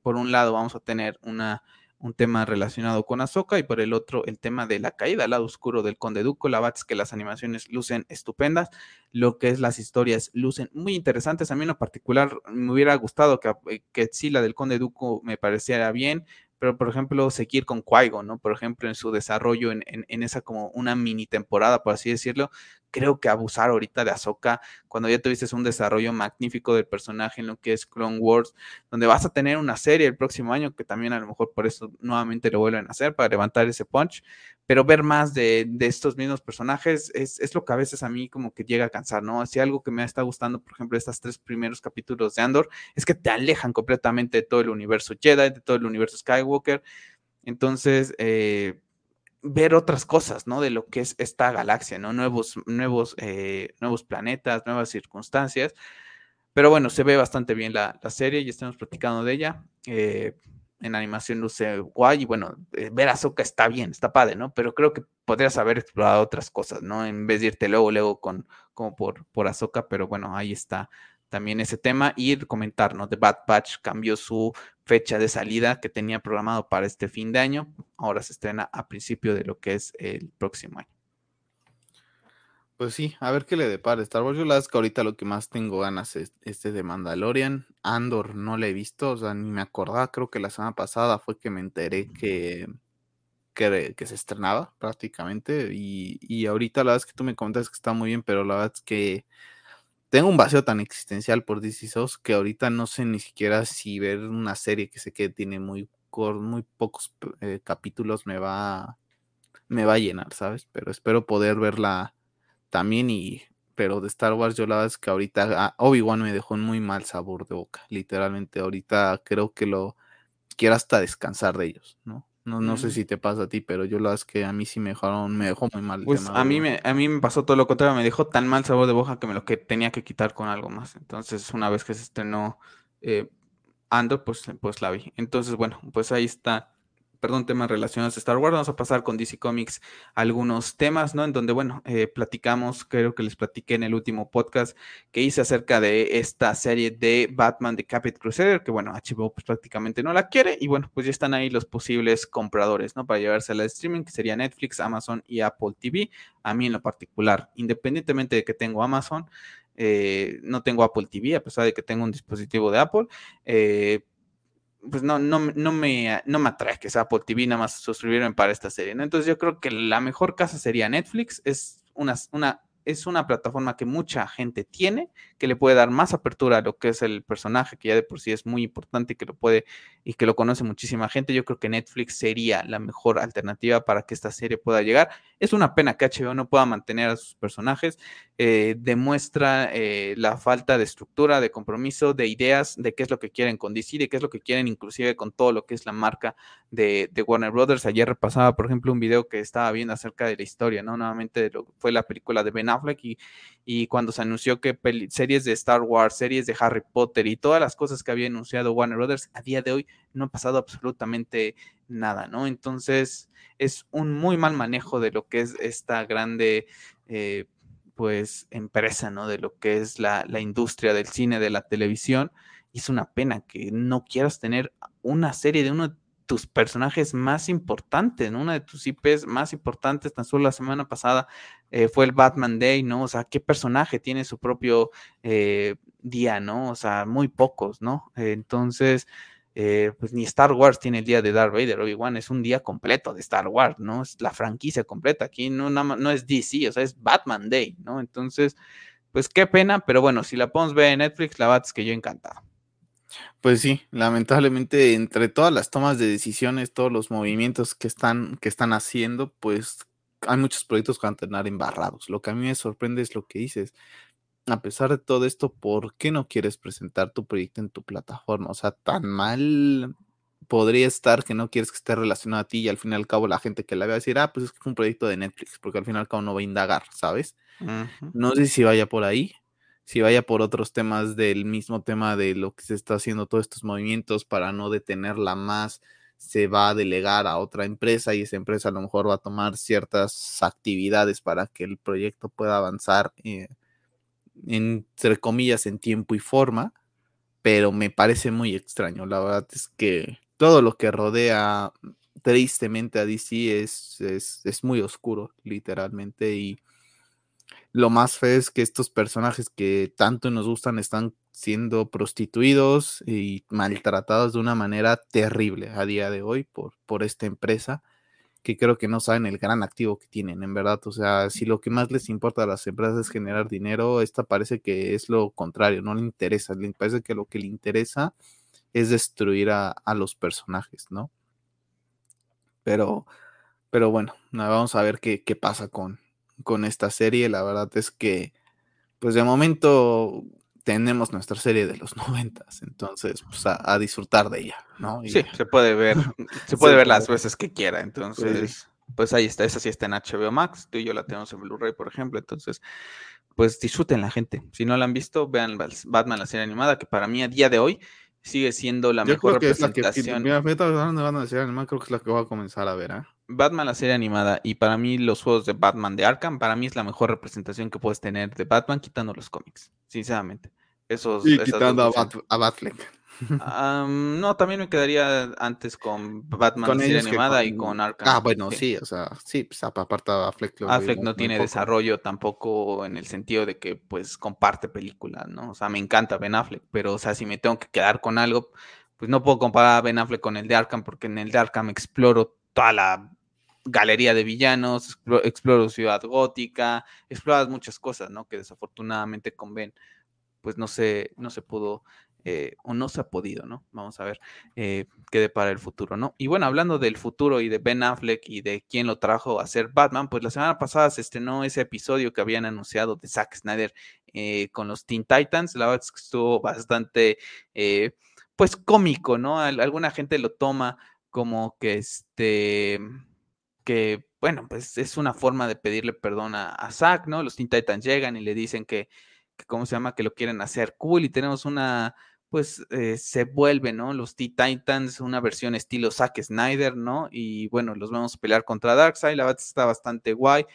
por un lado vamos a tener una un tema relacionado con Ahsoka y por el otro el tema de la caída al lado oscuro del Conde Duco. La verdad es que las animaciones lucen estupendas, lo que es las historias lucen muy interesantes. A mí en lo particular me hubiera gustado que, eh, que sí la del Conde Duco me pareciera bien, pero por ejemplo, seguir con qui ¿no? Por ejemplo, en su desarrollo en, en, esa como una mini temporada, por así decirlo, creo que abusar ahorita de Ahsoka, cuando ya tuviste un desarrollo magnífico del personaje en lo que es Clone Wars, donde vas a tener una serie el próximo año, que también a lo mejor por eso nuevamente lo vuelven a hacer, para levantar ese punch, pero ver más de, estos mismos personajes es, lo que a veces a mí como que llega a cansar, ¿no? Así algo que me está gustando, por ejemplo, estos tres primeros capítulos de Andor, es que te alejan completamente de todo el universo Jedi, de todo el universo Skywalker. Entonces, eh, ver otras cosas, ¿no? De lo que es esta galaxia, ¿no? Nuevos, nuevos, eh, nuevos planetas, nuevas circunstancias. Pero bueno, se ve bastante bien la, serie y estamos platicando de ella. Eh, en animación luce guay y bueno, eh, ver a Soka está bien, está padre, ¿no? Pero creo que podrías haber explorado otras cosas, ¿no? En vez de irte luego, luego con, como por, por pero bueno, ahí está también ese tema y comentar, ¿no? The Bad Batch cambió su fecha de salida que tenía programado para este fin de año, ahora se estrena a principio de lo que es el próximo año. Pues sí, a ver qué le depara Star Wars. Yo la que ahorita lo que más tengo ganas es este de Mandalorian. Andor no le he visto, o sea, ni me acordaba, creo que la semana pasada fue que me enteré que, que, que se estrenaba prácticamente. Y, y, ahorita la verdad es que tú me comentas que está muy bien, pero la verdad es que tengo un vacío tan existencial por DC Souls que ahorita no sé ni siquiera si ver una serie que sé que tiene muy, muy pocos eh, capítulos me va, me va a llenar, ¿sabes? Pero espero poder verla también y pero de Star Wars yo la verdad es que ahorita ah, Obi-Wan me dejó un muy mal sabor de boca, literalmente ahorita creo que lo quiero hasta descansar de ellos, ¿no? No, no sé si te pasa a ti, pero yo la verdad es que a mí sí me dejaron, me dejó muy mal. pues a mí, me, a mí me pasó todo lo contrario, me dejó tan mal sabor de boca que me lo que tenía que quitar con algo más. Entonces, una vez que se estrenó eh, Andor, pues, pues la vi. Entonces, bueno, pues ahí está perdón, temas relacionados a Star Wars. Vamos a pasar con DC Comics algunos temas, ¿no? En donde, bueno, eh, platicamos, creo que les platiqué en el último podcast que hice acerca de esta serie de Batman de Capit Crusader, que bueno, HBO pues prácticamente no la quiere y bueno, pues ya están ahí los posibles compradores, ¿no? Para llevarse la streaming, que sería Netflix, Amazon y Apple TV. A mí en lo particular, independientemente de que tengo Amazon, eh, no tengo Apple TV, a pesar de que tengo un dispositivo de Apple. Eh, pues no, no, no, me, no me atrae que sea Apple TV nada más suscribirme para esta serie, ¿no? Entonces yo creo que la mejor casa sería Netflix, es una, una es una plataforma que mucha gente tiene, que le puede dar más apertura a lo que es el personaje, que ya de por sí es muy importante y que lo puede y que lo conoce muchísima gente. Yo creo que Netflix sería la mejor alternativa para que esta serie pueda llegar. Es una pena que HBO no pueda mantener a sus personajes. Eh, demuestra eh, la falta de estructura, de compromiso, de ideas, de qué es lo que quieren con DC, de qué es lo que quieren inclusive con todo lo que es la marca de, Warner Brothers. Ayer repasaba, por ejemplo, un video que estaba viendo acerca de la historia, ¿no? Nuevamente fue la película de Ben Affleck y, cuando se anunció que series de Star Wars, series de Harry Potter y todas las cosas que había anunciado Warner Brothers, a día de hoy no ha pasado absolutamente nada, ¿no? Entonces es un muy mal manejo de lo que es esta grande... Eh, pues empresa, ¿no? De lo que es la, industria del cine, de la televisión. Es una pena que no quieras tener una serie de uno tus personajes más importantes, ¿no? Una de tus IPs más importantes, tan solo la semana pasada eh, fue el Batman Day, ¿no? O sea, ¿qué personaje tiene su propio eh, día, ¿no? O sea, muy pocos, ¿no? entonces, eh, pues ni Star Wars tiene el día de Darth Vader, Obi-Wan es un día completo de Star Wars, ¿no? Es la franquicia completa, aquí no, no es DC, o sea, es Batman Day, ¿no? Entonces, pues qué pena, pero bueno, si la podemos ver en Netflix, la verdad es que yo encantado. Pues sí, lamentablemente entre todas las tomas de decisiones, todos los movimientos que están, que están haciendo, pues hay muchos proyectos que van a tener embarrados. Lo que a mí me sorprende es lo que dices. A pesar de todo esto, ¿por qué no quieres presentar tu proyecto en tu plataforma? O sea, tan mal podría estar que no quieres que esté relacionado a ti y al fin y al cabo la gente que la vea decir, ah, pues es que es un proyecto de Netflix, porque al fin y al cabo no va a indagar, ¿sabes? No sé si vaya por ahí, si vaya por otros temas del mismo tema de lo que se está haciendo todos estos movimientos para no detenerla más, se va a delegar a otra empresa y esa empresa a lo mejor va a tomar ciertas actividades para que el proyecto pueda avanzar, eh, entre comillas, en tiempo y forma, pero me parece muy extraño. La verdad es que todo lo que rodea tristemente a DC es, es, es muy oscuro, literalmente, y lo más feo es que estos personajes que tanto nos gustan están siendo prostituidos y maltratados de una manera terrible a día de hoy por, por esta empresa que creo que no saben el gran activo que tienen, en verdad. O sea, si lo que más les importa a las empresas es generar dinero, esta parece que es lo contrario, no le interesa, le parece que lo que le interesa es destruir a, a los personajes, ¿no? Pero, pero bueno, vamos a ver qué, qué pasa con, con esta serie. La verdad es que, pues de momento tenemos nuestra serie de los noventas, entonces pues a, disfrutar de ella, ¿no? sí, se puede ver, se puede ver las veces que quiera, entonces, pues ahí está, esa sí está en HBO Max, tú y yo la tenemos en Blu-ray, por ejemplo, entonces, pues disfruten la gente, si no la han visto, vean Batman, la serie animada, que para mí a día de hoy sigue siendo la mejor representación. mira, van a decir creo que es la que voy a comenzar a ver, ¿eh? Batman, la serie animada, y para mí los juegos de Batman de Arkham, para mí es la mejor representación que puedes tener de Batman quitando los cómics, sinceramente. Esos, y quitando a, Batfleck. no, también me quedaría antes con Batman la serie animada y con Arkham. Ah, bueno, sí, o sea, sí, pues aparte de Affleck. Affleck no tiene desarrollo tampoco en el sentido de que pues comparte películas, ¿no? O sea, me encanta Ben Affleck, pero o sea, si me tengo que quedar con algo, pues no puedo comparar a Ben Affleck con el de Arkham porque en el de Arkham exploro toda la galería de villanos, exploro, ciudad gótica, exploras muchas cosas, ¿no? Que desafortunadamente con Ben, pues no se, no se pudo eh, o no se ha podido, ¿no? Vamos a ver eh, qué depara el futuro, ¿no? Y bueno, hablando del futuro y de Ben Affleck y de quién lo trajo a ser Batman, pues la semana pasada se estrenó ese episodio que habían anunciado de Zack Snyder eh, con los Teen Titans, la verdad es que estuvo bastante, pues cómico, ¿no? Alguna gente lo toma como que este, que bueno, pues es una forma de pedirle perdón a, Zack, ¿no? Los Teen Titans llegan y le dicen que, que, ¿cómo se llama? Que lo quieren hacer cool y tenemos una pues eh, se vuelve, ¿no? Los T-Titans, una versión estilo Zack Snyder, ¿no? Y bueno, los vamos a pelear contra Darkseid, la verdad está bastante guay.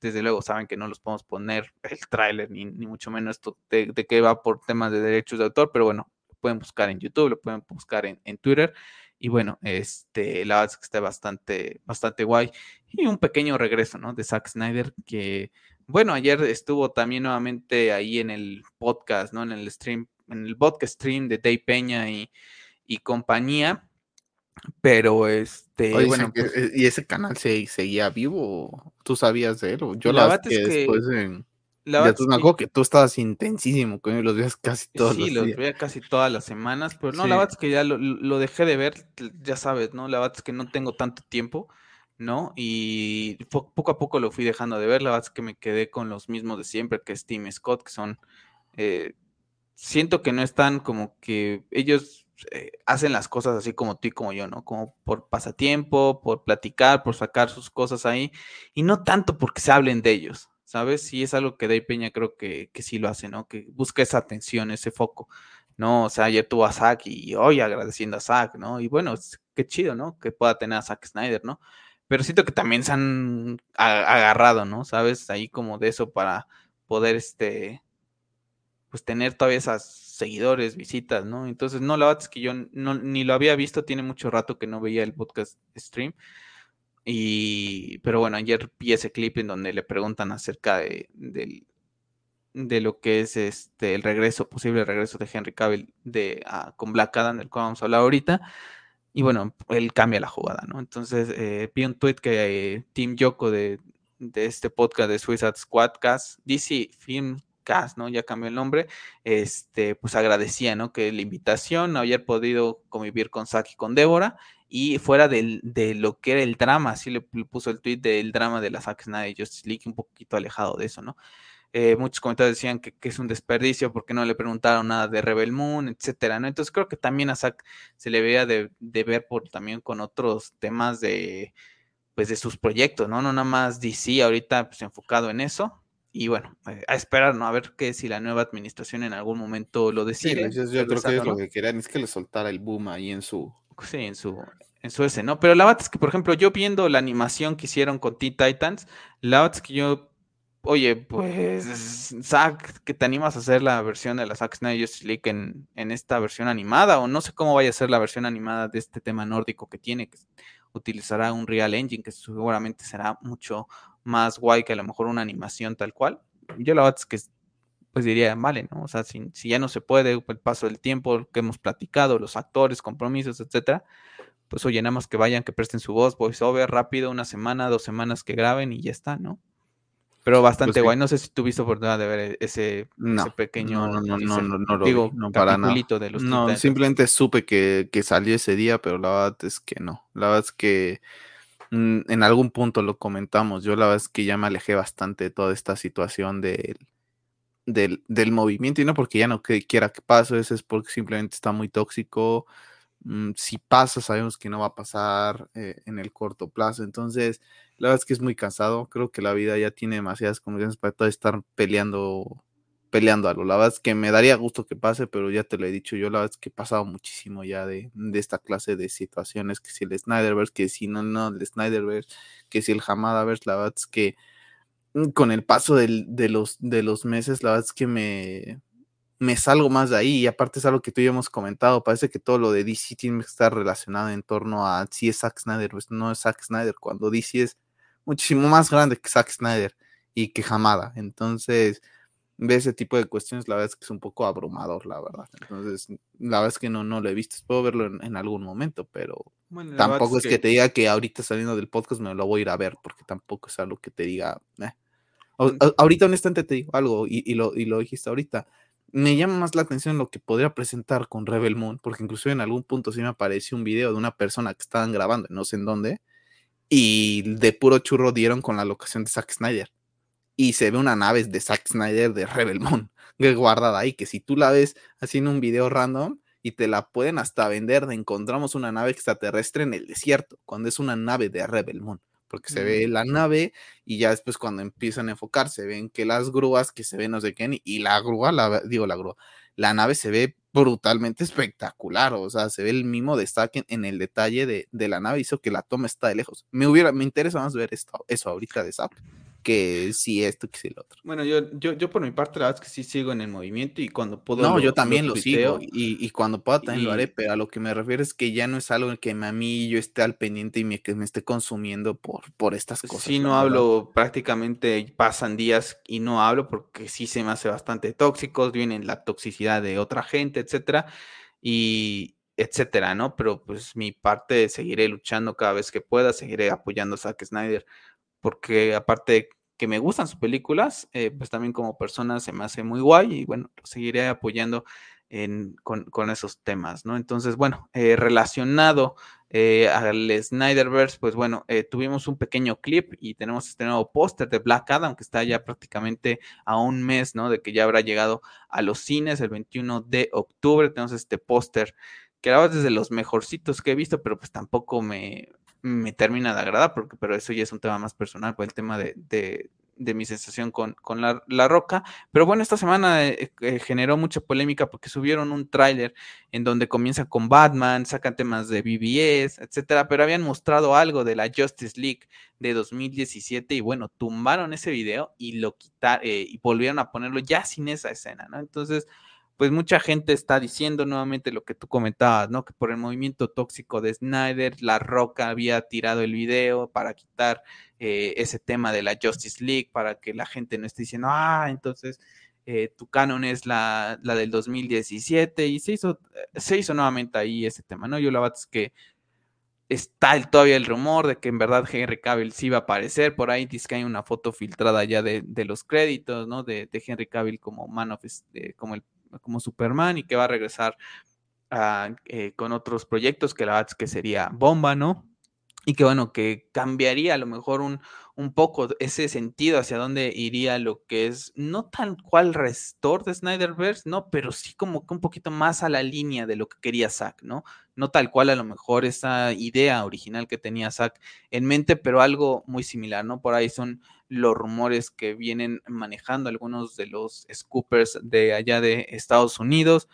Desde luego saben que no los podemos poner el tráiler, ni, mucho menos esto de, de, que va por temas de derechos de autor, pero bueno, lo pueden buscar en YouTube, lo pueden buscar en, en Twitter. Y bueno, este, la verdad es que está bastante, bastante guay. Y un pequeño regreso, ¿no? De Zack Snyder, que, bueno, ayer estuvo también nuevamente ahí en el podcast, ¿no? En el stream en el podcast stream de Dave Peña y, compañía. Pero este, bueno, pues eh, ¿y ese canal se seguía vivo? ¿Tú sabías de él? Yo la, verdad es que después La tú me acuerdo que tú estabas intensísimo con los días casi todos sí, los, veía casi todas las semanas, pero no, la verdad es que ya lo, dejé de ver, ya sabes, ¿no? La verdad es que no tengo tanto tiempo, ¿no? Y poco a poco lo fui dejando de ver, la verdad es que me quedé con los mismos de siempre, que es Tim Scott, que son eh, siento que no están como que ellos eh, hacen las cosas así como tú y como yo, ¿no? Como por pasatiempo, por platicar, por sacar sus cosas ahí, y no tanto porque se hablen de ellos, ¿sabes? Y es algo que Dave Peña creo que, que sí lo hace, ¿no? Que busca esa atención, ese foco, ¿no? O sea, ayer tuvo a Zack y hoy agradeciendo a Zack, ¿no? Y bueno, qué chido, ¿no? Que pueda tener a Zack Snyder, ¿no? Pero siento que también se han agarrado, ¿no? ¿Sabes? Ahí como de eso para poder, este, pues tener todavía esas seguidores, visitas, ¿no? Entonces, no, la verdad es que yo no, ni lo había visto, tiene mucho rato que no veía el podcast stream. Y, pero bueno, ayer vi ese clip en donde le preguntan acerca de, de lo que es este el regreso, posible regreso de Henry Cavill de, con Black Adam, del cual vamos a hablar ahorita. Y bueno, él cambia la jugada, ¿no? Entonces, eh, vi un tweet que eh, Tim Yoko de, de este podcast de Suicide Squadcast, DC Film ¿no? Ya cambió el nombre, este, pues agradecía, ¿no? Que la invitación, haber podido convivir con Saki y con Débora, y fuera de lo que era el drama, así le, puso el tweet del drama de la Zack Snyder Justice League, un poquito alejado de eso, ¿no? Eh, muchos comentarios decían que, es un desperdicio porque no le preguntaron nada de Rebel Moon, etcétera, ¿no? Entonces creo que también a Zack se le veía de, de ver por también con otros temas de pues de sus proyectos, ¿no? No nada más DC ahorita pues enfocado en eso, y bueno, eh, a esperar, ¿no? A ver qué si la nueva administración en algún momento lo decide. yo, creo que es lo que querían, es que le soltara el boom ahí en su... Sí, en su, en su ese, ¿no? Pero la verdad es que, por ejemplo, yo viendo la animación que hicieron con Teen Titans, la verdad es que yo, oye, pues, Zack, que te animas a hacer la versión de la Zack Snyder Justice League en, en esta versión animada, o no sé cómo vaya a ser la versión animada de este tema nórdico que tiene, que utilizará un Real Engine, que seguramente será mucho más guay que a lo mejor una animación tal cual. Yo la verdad es que pues diría, vale, ¿no? O sea, si, ya no se puede, el paso del tiempo que hemos platicado, los actores, compromisos, etcétera, pues oye, nada más que vayan, que presten su voz, voiceover, rápido, una semana, dos semanas que graben y ya está, ¿no? Pero bastante pues guay. No sé si tuviste oportunidad de ver ese, pequeño. No, no, no, no, no, lo digo, no para nada. De los no, simplemente supe que, que salió ese día, pero la verdad es que no. La verdad es que Mm, en algún punto lo comentamos, yo la verdad es que ya me alejé bastante de toda esta situación del, del, movimiento y no porque ya no quiera que pase, eso es porque simplemente está muy tóxico. Mm, si pasa, sabemos que no va a pasar eh, en el corto plazo. Entonces, la verdad es que es muy cansado. Creo que la vida ya tiene demasiadas condiciones para todo estar peleando peleando algo. La verdad es que me daría gusto que pase, pero ya te lo he dicho yo, la verdad es que he pasado muchísimo ya de, esta clase de situaciones, que si el Snyderverse, que si no, no, el Snyderverse, que si el Hamadaverse, la verdad es que con el paso de, los, de los meses, la verdad es que me, me salgo más de ahí y aparte es algo que tú ya hemos comentado, parece que todo lo de DC tiene que estar relacionado en torno a si es Zack Snyder, pues no es Zack Snyder, cuando DC es muchísimo más grande que Zack Snyder y que Hamada, entonces ve ese tipo de cuestiones, la verdad es que es un poco abrumador, la verdad. Entonces, la verdad es que no, no lo he visto. Puedo verlo en, algún momento, pero tampoco es que... te diga que ahorita saliendo del podcast me lo voy a ir a ver, porque tampoco es algo que te diga. Eh. Ahorita, honestamente, te digo algo, y, lo, y lo dijiste ahorita. Me llama más la atención lo que podría presentar con Rebel Moon, porque incluso en algún punto sí me apareció un video de una persona que estaban grabando, no sé en dónde, y de puro churro dieron con la locación de Zack Snyder y se ve una nave de Zack Snyder de Rebel Moon guardada ahí, que si tú la ves haciendo un video random y te la pueden hasta vender de encontramos una nave extraterrestre en el desierto, cuando es una nave de Rebel Moon, porque se ve la nave y ya después cuando empiezan a enfocar se ven que las grúas, que se ven no sé qué, y la grúa, la, digo la grúa, la nave se ve brutalmente espectacular, o sea, se ve el mismo destaque en el detalle de, de la nave, hizo que la toma está de lejos. Me hubiera, me interesa más ver esto, eso ahorita de Zack que si esto, que si lo otro. Bueno, yo, yo, yo por mi parte, la verdad es que sí sigo en el movimiento y cuando puedo. No, yo también lo, sigo y, y, cuando pueda también lo haré, pero a lo que me refiero es que ya no es algo en que a mí yo esté al pendiente y me, que me esté consumiendo por, por estas pues cosas. Sí, no hablo, prácticamente pasan días y no hablo porque sí se me hace bastante tóxicos, vienen la toxicidad de otra gente, etcétera, y etcétera, ¿no? Pero pues mi parte seguiré luchando cada vez que pueda, seguiré apoyando a Zack Snyder porque aparte que me gustan sus películas, eh, pues también como persona se me hace muy guay y bueno, seguiré apoyando con, esos temas, ¿no? Entonces, bueno, eh, relacionado eh, al Snyderverse, pues bueno, tuvimos un pequeño clip y tenemos este nuevo póster de Black Adam que está ya prácticamente a un mes, ¿no? De que ya habrá llegado a los cines el 21 de octubre. Tenemos este póster que era desde los mejorcitos que he visto, pero pues tampoco me, me termina de agradar, porque, pero eso ya es un tema más personal, por el tema de, de, mi sensación con, con la, la, roca. Pero bueno, esta semana eh, eh, generó mucha polémica porque subieron un tráiler en donde comienza con Batman, sacan temas de BBS, etcétera, pero habían mostrado algo de la Justice League de 2017 y bueno, tumbaron ese video y lo quitaron eh, y volvieron a ponerlo ya sin esa escena, ¿no? Entonces, pues mucha gente está diciendo nuevamente lo que tú comentabas, ¿no? Que por el movimiento tóxico de Snyder, La Roca había tirado el video para quitar eh, ese tema de la Justice League, para que la gente no esté diciendo, ah, entonces eh, tu canon es la, la, del 2017 y se hizo, se hizo nuevamente ahí ese tema, ¿no? Yo es que está todavía el rumor de que en verdad Henry Cavill sí va a aparecer. Por ahí dice que hay una foto filtrada ya de, los créditos, ¿no? De, de, Henry Cavill como Man of, como el como Superman y que va a regresar eh, con otros proyectos que la verdad es que sería bomba, ¿no? Y que bueno, que cambiaría a lo mejor un, un poco ese sentido hacia dónde iría lo que es, no tal cual restor de Snyderverse, ¿no? Pero sí como que un poquito más a la línea de lo que quería Zack, ¿no? No tal cual a lo mejor esa idea original que tenía Zack en mente, pero algo muy similar, ¿no? Por ahí son los rumores que vienen manejando algunos de los scoopers de allá de Estados Unidos.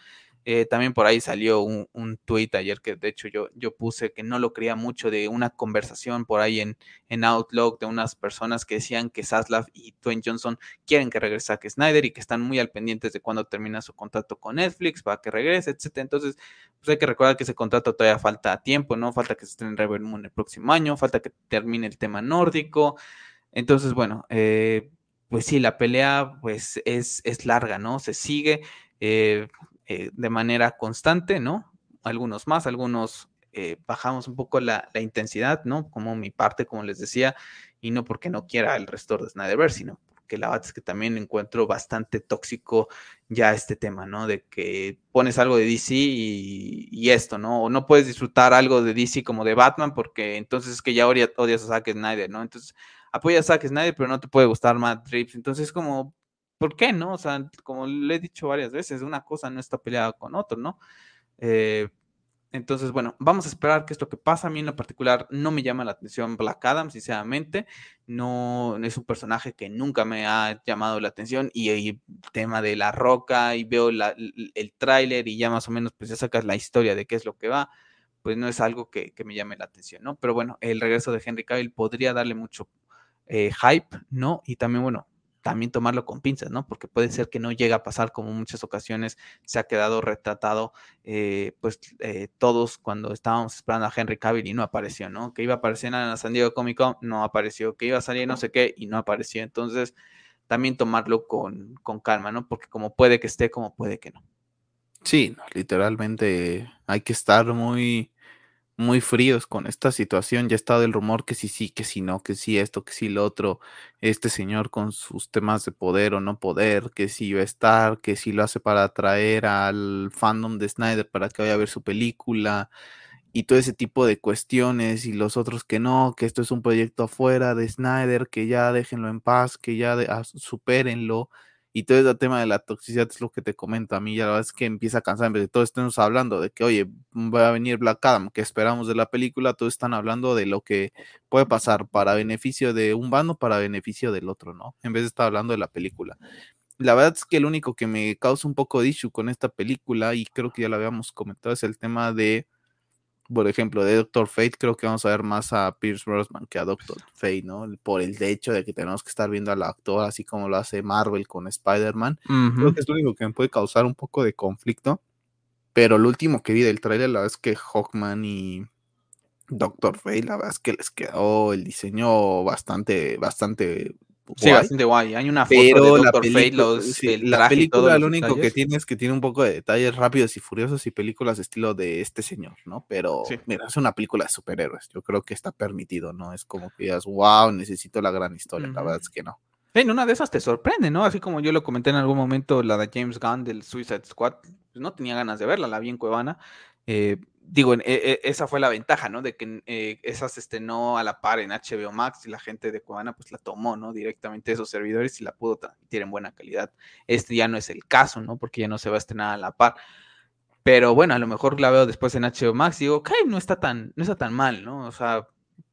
Eh, también por ahí salió un, un tweet ayer que de hecho yo, yo puse que no lo creía mucho de una conversación por ahí en, en Outlook de unas personas que decían que Saslav y Dwayne Johnson quieren que regrese a Snyder y que están muy al pendientes de cuando termina su contrato con Netflix para que regrese, etcétera. Entonces, pues hay que recordar que ese contrato todavía falta tiempo, ¿no? Falta que se esté en Rebel Moon el próximo año, falta que termine el tema nórdico. Entonces, bueno, eh, pues sí, la pelea pues es, es larga, ¿no? Se sigue eh, eh, de manera constante, ¿no? Algunos más, algunos bajamos un poco la, la, intensidad, ¿no? Como mi parte, como les decía, y no porque no quiera el resto de Snyderverse, sino porque la verdad es que también encuentro bastante tóxico ya este tema, ¿no? De que pones algo de DC y, y, esto, ¿no? O no puedes disfrutar algo de DC como de Batman porque entonces es que ya odias a Zack Snyder, ¿no? Entonces apoya a Zack Snyder, pero no te puede gustar Matt Reeves. Entonces, como, ¿por qué no? O sea, como le he dicho varias veces, una cosa no está peleada con otra, ¿no? Eh, entonces, bueno, vamos a esperar qué es lo que pasa. A mí en lo particular no me llama la atención Black Adam, sinceramente. No es un personaje que nunca me ha llamado la atención. Y el tema de la roca y veo el tráiler y ya más o menos pues ya sacas la historia de qué es lo que va pues no es algo que, que, me llame la atención, ¿no? Pero bueno, el regreso de Henry Cavill podría darle mucho eh, hype, ¿no? Y también, bueno, también tomarlo con pinzas, ¿no? Porque puede ser que no llegue a pasar como muchas ocasiones se ha quedado retratado, eh, pues eh, todos cuando estábamos esperando a Henry Cavill y no apareció, ¿no? Que iba a aparecer en la San Diego Comic Con, no apareció, que iba a salir no sé qué y no apareció. Entonces, también tomarlo con, con calma, ¿no? Porque como puede que esté, como puede que no. Sí, literalmente hay que estar muy, muy fríos con esta situación. Ya ha estado el rumor que sí, sí, que sí, no, que sí esto, que sí lo otro. Este señor con sus temas de poder o no poder, que sí va a estar, que sí lo hace para atraer al fandom de Snyder para que vaya a ver su película y todo ese tipo de cuestiones y los otros que no, que esto es un proyecto afuera de Snyder, que ya déjenlo en paz, que ya de, ah, supérenlo y todo ese tema de la toxicidad es lo que te comento a mí, ya la verdad es que empieza a cansar, en vez de todos estemos hablando de que, oye, va a venir Black Adam, que esperamos de la película, todos están hablando de lo que puede pasar para beneficio de un bando, para beneficio del otro, ¿no? En vez de estar hablando de la película. La verdad es que el único que me causa un poco de issue con esta película, y creo que ya lo habíamos comentado, es el tema de por ejemplo, de Doctor Fate, creo que vamos a ver más a Pierce Brosnan que a Doctor Fate, ¿no? Por el hecho de que tenemos que estar viendo al actor así como lo hace Marvel con Spider-Man. Creo que es lo único que me puede causar un poco de conflicto. Pero lo último que vi del trailer, la verdad es que Hawkman y Doctor Fate, la verdad es que les quedó el diseño bastante, bastante Sí, bastante guay. Hay una foto pero de Doctor Fate, los, la película lo único que tiene es que tiene un poco de detalles rápidos y furiosos y películas de estilo de este señor, ¿no? Pero mira, es una película de superhéroes. Yo creo que está permitido, ¿no? Es como que digas, wow, necesito la gran historia. La verdad es que no. En una de esas te sorprende, ¿no? Así como yo lo comenté en algún momento, la de James Gunn del Suicide Squad, pues no tenía ganas de verla, la vi en Cuevana. Eh, digo, e, e, esa fue la ventaja, ¿no? De que eh, esa se estrenó a la par en HBO Max y la gente de Cubana pues la tomó, ¿no? Directamente esos servidores y la pudo transmitir en buena calidad. Este ya no es el caso, ¿no? Porque ya no se va a estrenar a la par. Pero bueno, a lo mejor la veo después en HBO Max y digo, ok, no está tan, no está tan mal, ¿no? O sea,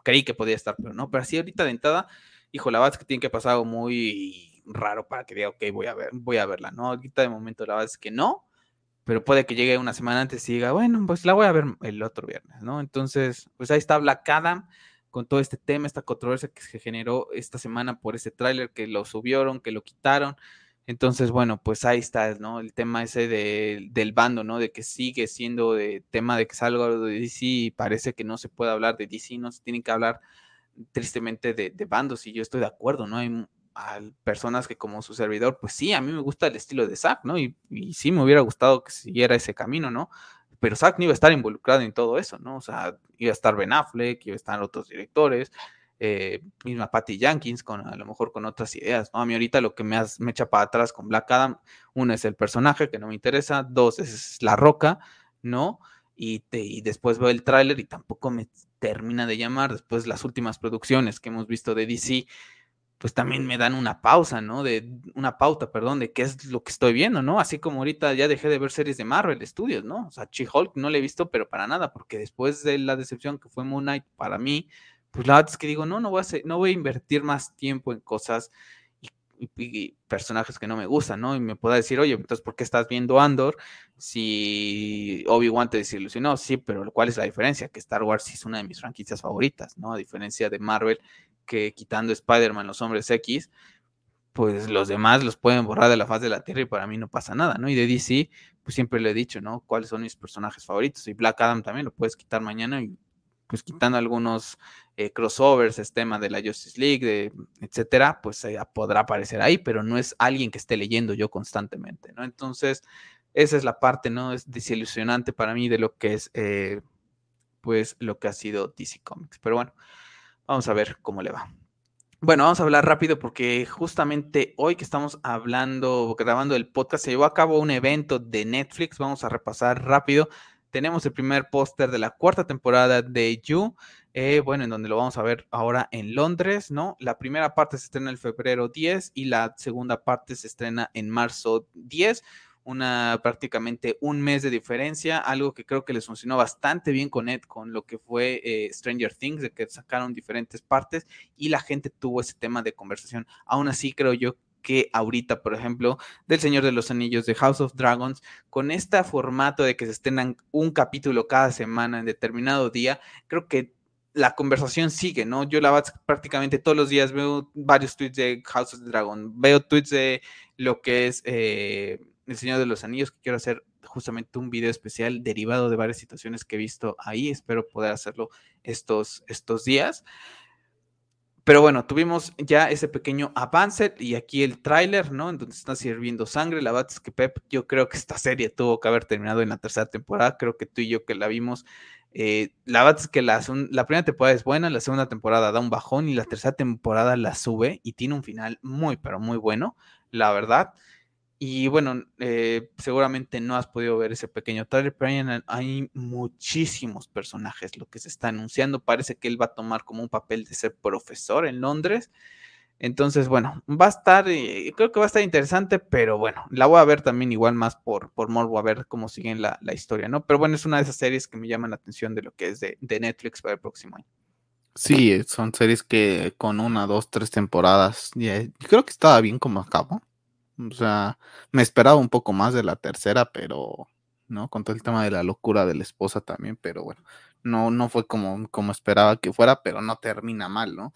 creí que podía estar, pero no. Pero así ahorita de entrada, hijo, la verdad es que tiene que pasar algo muy raro para que diga, ok, voy a ver, voy a verla, ¿no? Ahorita de momento la verdad es que no pero puede que llegue una semana antes y diga, bueno, pues la voy a ver el otro viernes, ¿no? Entonces, pues ahí está Black Adam con todo este tema, esta controversia que se generó esta semana por ese tráiler que lo subieron, que lo quitaron. Entonces, bueno, pues ahí está, ¿no? El tema ese del bando, ¿no? De que sigue siendo de tema de que salga de DC y parece que no se puede hablar de DC, no se tienen que hablar tristemente de, de bandos y yo estoy de acuerdo, ¿no? Hay a personas que como su servidor, pues sí, a mí me gusta el estilo de Zack, ¿no? Y, sí me hubiera gustado que siguiera ese camino, ¿no? Pero Zack no iba a estar involucrado en todo eso, ¿no? O sea, iba a estar Ben Affleck, iba a estar otros directores, eh, misma Patty Jenkins, con, a lo mejor con otras ideas, ¿no? A mí ahorita lo que me, me echa para atrás con Black Adam, uno es el personaje que no me interesa, dos es La Roca, ¿no? Y, y después veo el tráiler y tampoco me termina de llamar, después las últimas producciones que hemos visto de DC, pues también me dan una pausa, ¿no? De una pauta, perdón, de qué es lo que estoy viendo, ¿no? Así como ahorita ya dejé de ver series de Marvel Studios, ¿no? O sea, She-Hulk no la he visto, pero para nada, porque después de la decepción que fue Moon Knight para mí, pues la verdad es que digo, no, no voy a, no voy a invertir más tiempo en cosas y, personajes que no me gustan, ¿no? Y me pueda decir, oye, entonces, ¿por qué estás viendo Andor si Obi-Wan te desilusionó? Sí, pero ¿cuál es la diferencia? Que Star Wars es una de mis franquicias favoritas, ¿no? A diferencia de Marvel, que quitando Spider-Man, los hombres X, pues los demás los pueden borrar de la faz de la Tierra y para mí no pasa nada, ¿no? Y de DC, pues siempre le he dicho, ¿no? ¿Cuáles son mis personajes favoritos? Y Black Adam también lo puedes quitar mañana y pues quitando algunos eh, crossovers, este tema de la Justice League, de, etcétera, pues eh, podrá aparecer ahí, pero no es alguien que esté leyendo yo constantemente, ¿no? Entonces, esa es la parte, ¿no? Es desilusionante para mí de lo que es, eh, pues, lo que ha sido DC Comics. Pero bueno, Vamos a ver cómo le va. Bueno, vamos a hablar rápido porque justamente hoy que estamos hablando, grabando el podcast, se llevó a cabo un evento de Netflix. Vamos a repasar rápido. Tenemos el primer póster de la cuarta temporada de You, eh, bueno, en donde lo vamos a ver ahora en Londres, ¿no? La primera parte se estrena el febrero 10 y la segunda parte se estrena en marzo 10 una prácticamente un mes de diferencia, algo que creo que les funcionó bastante bien con Ed, con lo que fue eh, Stranger Things, de que sacaron diferentes partes y la gente tuvo ese tema de conversación. Aún así, creo yo que ahorita, por ejemplo, del Señor de los Anillos, de House of Dragons, con este formato de que se estrenan un capítulo cada semana en determinado día, creo que la conversación sigue, ¿no? Yo la prácticamente todos los días veo varios tweets de House of Dragons, veo tweets de lo que es eh, el Señor de los Anillos, que quiero hacer justamente un video especial derivado de varias situaciones que he visto ahí. Espero poder hacerlo estos, estos días. Pero bueno, tuvimos ya ese pequeño avance y aquí el tráiler, ¿no? En donde está sirviendo sangre. La verdad es que Pep, yo creo que esta serie tuvo que haber terminado en la tercera temporada. Creo que tú y yo que la vimos, eh, la verdad es que la, la, primera temporada es buena, la segunda temporada da un bajón y la tercera temporada la sube y tiene un final muy, pero muy bueno, la verdad. Y bueno, eh, seguramente no has podido ver ese pequeño trailer, pero hay, muchísimos personajes. Lo que se está anunciando parece que él va a tomar como un papel de ser profesor en Londres. Entonces, bueno, va a estar, eh, creo que va a estar interesante, pero bueno, la voy a ver también igual más por, por morbo, a ver cómo siguen la, la, historia, ¿no? Pero bueno, es una de esas series que me llaman la atención de lo que es de, de Netflix para el próximo año. Sí, son series que con una, dos, tres temporadas, ya, creo que estaba bien como acabó. O sea, me esperaba un poco más de la tercera, pero, ¿no? Con todo el tema de la locura de la esposa también, pero bueno, no, no fue como, como esperaba que fuera, pero no termina mal, ¿no?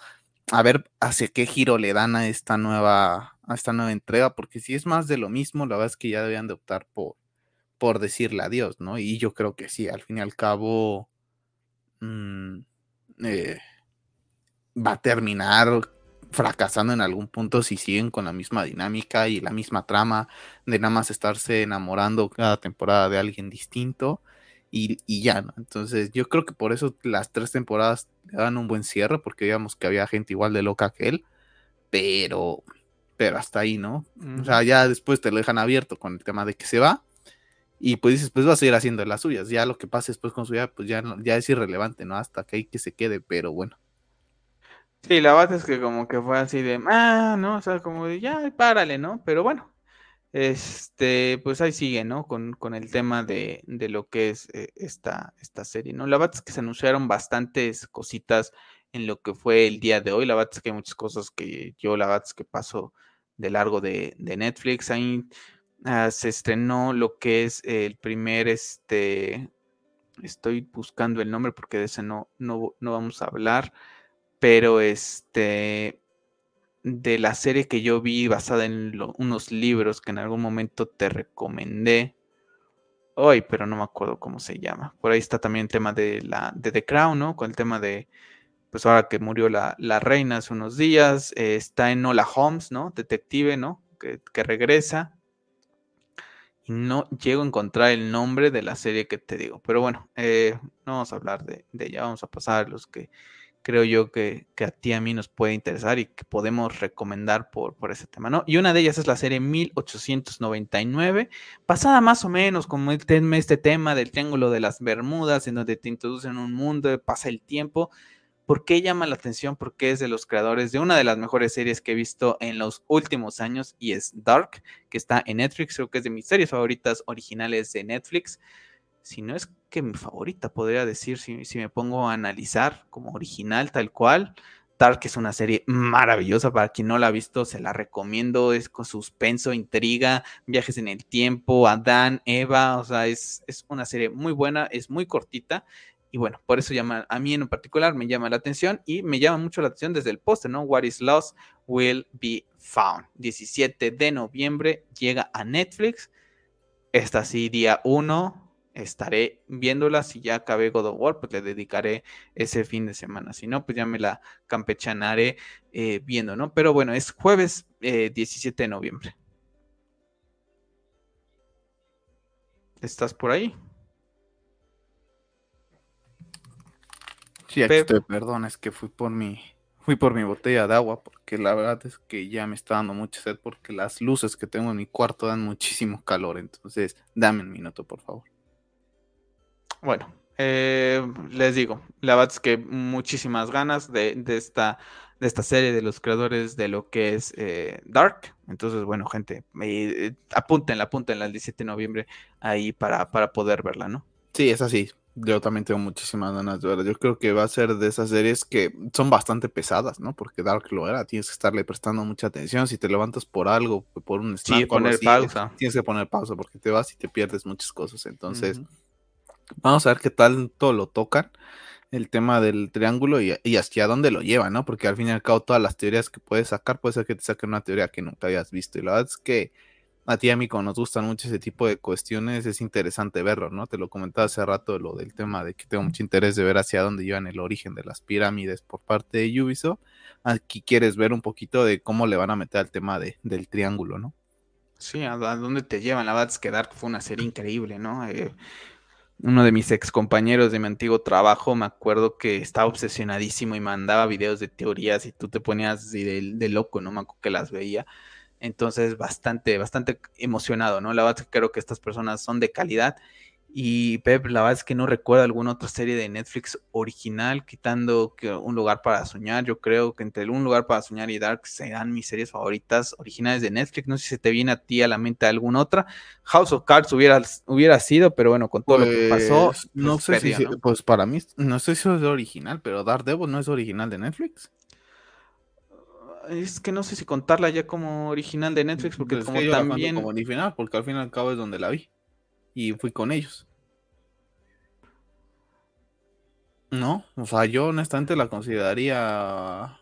A ver hacia qué giro le dan a esta nueva, a esta nueva entrega, porque si es más de lo mismo, la verdad es que ya debían de optar por, por decirle adiós, ¿no? Y yo creo que sí, al fin y al cabo, mmm, eh, va a terminar fracasando en algún punto si siguen con la misma dinámica y la misma trama de nada más estarse enamorando cada temporada de alguien distinto y, ya, ¿no? Entonces yo creo que por eso las tres temporadas le dan un buen cierre porque digamos que había gente igual de loca que él, pero, pero hasta ahí, ¿no? O sea, ya después te lo dejan abierto con el tema de que se va y pues dices, pues va a seguir haciendo las suyas, ya lo que pase después con su vida, pues ya, ya es irrelevante, ¿no? Hasta que hay que se quede, pero bueno. Sí, la verdad es que como que fue así de, ah, ¿no? O sea, como de, ya, párale, ¿no? Pero bueno, este, pues ahí sigue, ¿no? Con, con el tema de, de lo que es eh, esta, esta serie, ¿no? La verdad es que se anunciaron bastantes cositas en lo que fue el día de hoy. La verdad es que hay muchas cosas que yo, la verdad es que paso de largo de, de Netflix. Ahí ah, se estrenó lo que es el primer, este, estoy buscando el nombre porque de ese no, no, no vamos a hablar pero este, de la serie que yo vi basada en unos libros que en algún momento te recomendé. Hoy, pero no me acuerdo cómo se llama. Por ahí está también el tema de la de The Crown, ¿no? Con el tema de, pues ahora que murió la, la reina hace unos días, eh, está en Nola Holmes, ¿no? Detective, ¿no? Que, que, regresa. Y no llego a encontrar el nombre de la serie que te digo. Pero bueno, eh, no vamos a hablar de, de ella, vamos a pasar a los que creo yo que, a ti a mí nos puede interesar y que podemos recomendar por, por ese tema, ¿no? Y una de ellas es la serie 1899, basada más o menos como este, este tema del Triángulo de las Bermudas, en donde te introducen un mundo, pasa el tiempo. ¿Por qué llama la atención? Porque es de los creadores de una de las mejores series que he visto en los últimos años y es Dark, que está en Netflix, creo que es de mis series favoritas originales de Netflix si no es que mi favorita, podría decir, si, me pongo a analizar como original tal cual. Dark es una serie maravillosa, para quien no la ha visto, se la recomiendo, es con suspenso, intriga, viajes en el tiempo, Adán, Eva, o sea, es, es una serie muy buena, es muy cortita y bueno, por eso llama, a mí en particular me llama la atención y me llama mucho la atención desde el póster, ¿no? What is lost will be found. 17 de noviembre llega a Netflix. Esta sí, día 1, estaré viéndola. Si ya acabé God of War, pues le dedicaré ese fin de semana. Si no, pues ya me la campechanaré eh, viendo, ¿no? Pero bueno, es jueves 17 eh, de noviembre. ¿Estás por ahí? Sí, aquí estoy, perdón, es que fui por mi, fui por mi botella de agua, porque la verdad es que ya me está dando mucha sed, porque las luces que tengo en mi cuarto dan muchísimo calor, entonces dame un minuto, por favor. Bueno, eh, les digo, la verdad es que muchísimas ganas de, esta, de esta serie de los creadores de lo que es eh, Dark. Entonces, bueno, gente, eh, apúntenla, apúntenla el 17 de noviembre ahí para, para poder verla, ¿no? Sí, es así. Yo también tengo muchísimas ganas de verla. Yo creo que va a ser de esas series que son bastante pesadas, ¿no? Porque Dark lo era. Tienes que estarle prestando mucha atención. Si te levantas por algo, por un snack, sí, poner pausa. Tienes que poner pausa porque te vas y te pierdes muchas cosas. Entonces, Vamos a ver qué tal todo lo tocan el tema del triángulo y, hacia dónde lo llevan, ¿no? Porque al fin y al cabo todas las teorías que puedes sacar, puede ser que te saquen una teoría que nunca habías visto. Y la verdad es que a ti y a mí, nos gustan mucho ese tipo de cuestiones, es interesante verlo, ¿no? Te lo comentaba hace rato lo del tema de que tengo mucho interés de ver hacia dónde llevan el origen de las pirámides por parte de Ubisoft. Aquí quieres ver un poquito de cómo le van a meter al tema de, del triángulo, ¿no? Sí, a, dónde te llevan. La verdad es que Dark fue una serie increíble, ¿no? Eh, uno de mis ex compañeros de mi antiguo trabajo, me acuerdo que estaba obsesionadísimo y mandaba videos de teorías y tú te ponías de, loco, ¿no? Me acuerdo que las veía. Entonces, bastante, bastante emocionado, ¿no? La verdad creo que estas personas son de calidad. Y Pep, la verdad es que no recuerdo alguna otra serie de Netflix original, quitando que Un lugar para soñar. Yo creo que entre Un lugar para soñar y Dark serán mis series favoritas originales de Netflix. No sé si se te viene a ti a la mente alguna otra. House of Cards hubiera, hubiera sido, pero bueno, con todo lo que pasó. Pues, no pues, sé si, pues para mí, no sé si es original, pero Daredevil no es original de Netflix es que no sé si contarla ya como original de Netflix, porque como también. como original, porque al fin y al cabo es donde la vi. Y fui con ellos. No, o sea, yo honestamente la consideraría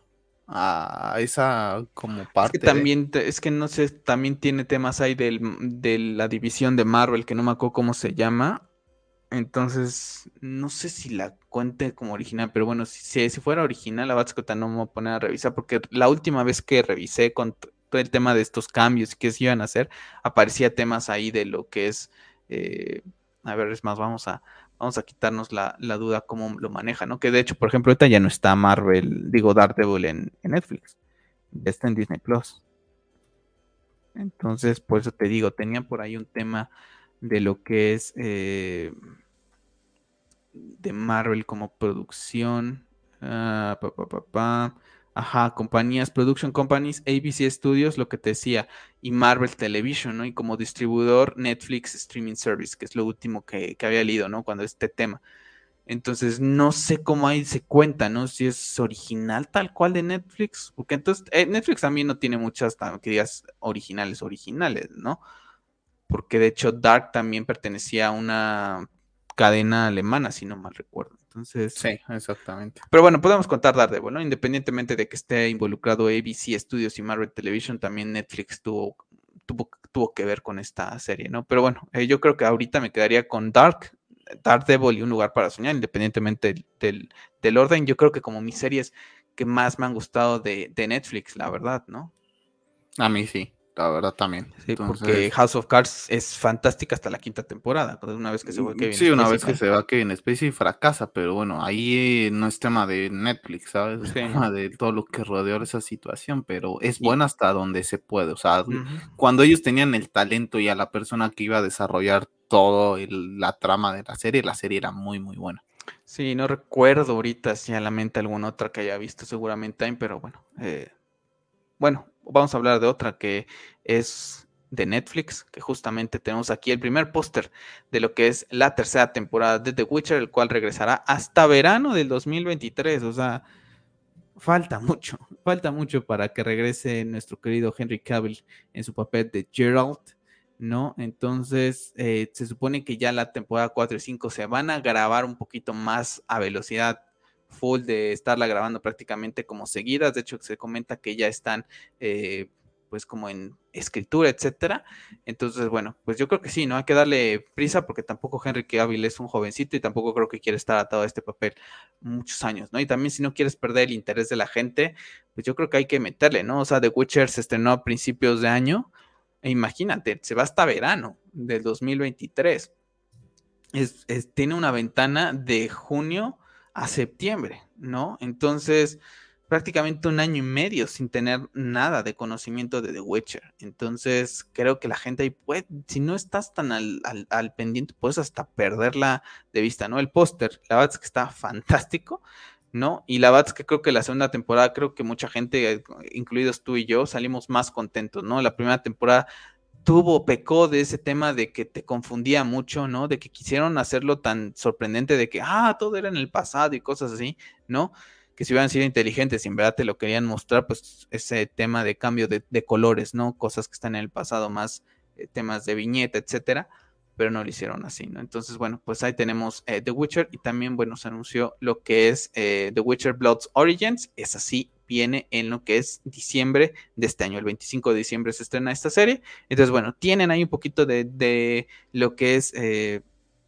a esa como parte. Es que también, es que no sé, también tiene temas ahí del, de la división de Marvel, que no me acuerdo cómo se llama. Entonces, no sé si la cuente como original, pero bueno, si, si fuera original, la Batscota no me voy a poner a revisar, porque la última vez que revisé con todo el tema de estos cambios y qué se iban a hacer, aparecía temas ahí de lo que es, eh, a ver, es más, vamos a, vamos a quitarnos la, duda cómo lo maneja, ¿no? Que de hecho, por ejemplo, ahorita ya no está Marvel, digo Daredevil en, en Netflix, ya está en Disney Plus. Entonces, por eso te digo, tenía por ahí un tema de lo que es eh, de Marvel como producción. Ah, Ajá, compañías, production companies, ABC Studios, lo que te decía, y Marvel Television, ¿no? Y como distribuidor, Netflix Streaming Service, que es lo último que, había leído, ¿no? Cuando este tema. Entonces, no sé cómo ahí se cuenta, ¿no? Si es original tal cual de Netflix, porque entonces eh, Netflix también no tiene muchas, que digas, originales, originales, ¿no? Porque de hecho Dark también pertenecía a una cadena alemana, si no mal recuerdo. Entonces. Sí, exactamente. Pero bueno, podemos contar Daredevil, ¿no? Independientemente de que esté involucrado ABC Studios y Marvel Television, también Netflix tuvo, tuvo, tuvo que ver con esta serie, ¿no? Pero bueno, eh, yo creo que ahorita me quedaría con Dark, Daredevil y Un lugar para soñar, independientemente del, del, orden. Yo creo que como mis series que más me han gustado de, de Netflix, la verdad, ¿no? A mí sí la verdad también. Sí, porque House of Cards es fantástica hasta la quinta temporada, una vez que se va Kevin Sí, una vez que se va Kevin Spacey fracasa, pero bueno, ahí no es tema de Netflix, ¿sabes? Es tema de todo lo que rodeó esa situación, pero es bueno hasta donde se puede, o sea, cuando ellos tenían el talento y a la persona que iba a desarrollar todo la trama de la serie, la serie era muy, muy buena. Sí, no recuerdo ahorita si a la mente alguna otra que haya visto seguramente, pero bueno, eh, bueno, vamos a hablar de otra que es de Netflix, que justamente tenemos aquí el primer póster de lo que es la tercera temporada de The Witcher, el cual regresará hasta verano del 2023. O sea, falta mucho, falta mucho para que regrese nuestro querido Henry Cavill en su papel de Gerald, ¿no? Entonces, eh, se supone que ya la temporada 4 y 5 se van a grabar un poquito más a velocidad full de estarla grabando prácticamente como seguidas. De hecho, se comenta que ya están eh, pues como en escritura, etcétera. Entonces, bueno, pues yo creo que sí, ¿no? Hay que darle prisa porque tampoco Henry Cavill es un jovencito y tampoco creo que quiere estar atado a este papel muchos años, ¿no? Y también si no quieres perder el interés de la gente, pues yo creo que hay que meterle, ¿no? O sea, The Witcher se estrenó a principios de año. E imagínate, se va hasta verano del 2023. Es, tiene una ventana de junio a septiembre, ¿no? Entonces, prácticamente un año y medio sin tener nada de conocimiento de The Witcher. Entonces, creo que la gente ahí puede, si no estás tan al, pendiente, puedes hasta perderla de vista, ¿no? El póster, la verdad es que está fantástico, ¿no? Y la verdad es que creo que la segunda temporada, creo que mucha gente, incluidos tú y yo, salimos más contentos, ¿no? La primera temporada tuvo, pecó de ese tema de que te confundía mucho, ¿no? De que quisieron hacerlo tan sorprendente de que, ah, todo era en el pasado y cosas así, ¿no? Que si hubieran sido inteligentes y en verdad te lo querían mostrar, pues ese tema de cambio de, colores, ¿no? Cosas que están en el pasado, más eh, temas de viñeta, etcétera, pero no lo hicieron así, ¿no? Entonces, bueno, pues ahí tenemos eh, The Witcher y también, bueno, se anunció lo que es eh, The Witcher Bloods Origins, es así, viene en lo que es diciembre de este año. El 25 de diciembre se estrena esta serie. Entonces, bueno, tienen ahí un poquito de, lo que es eh,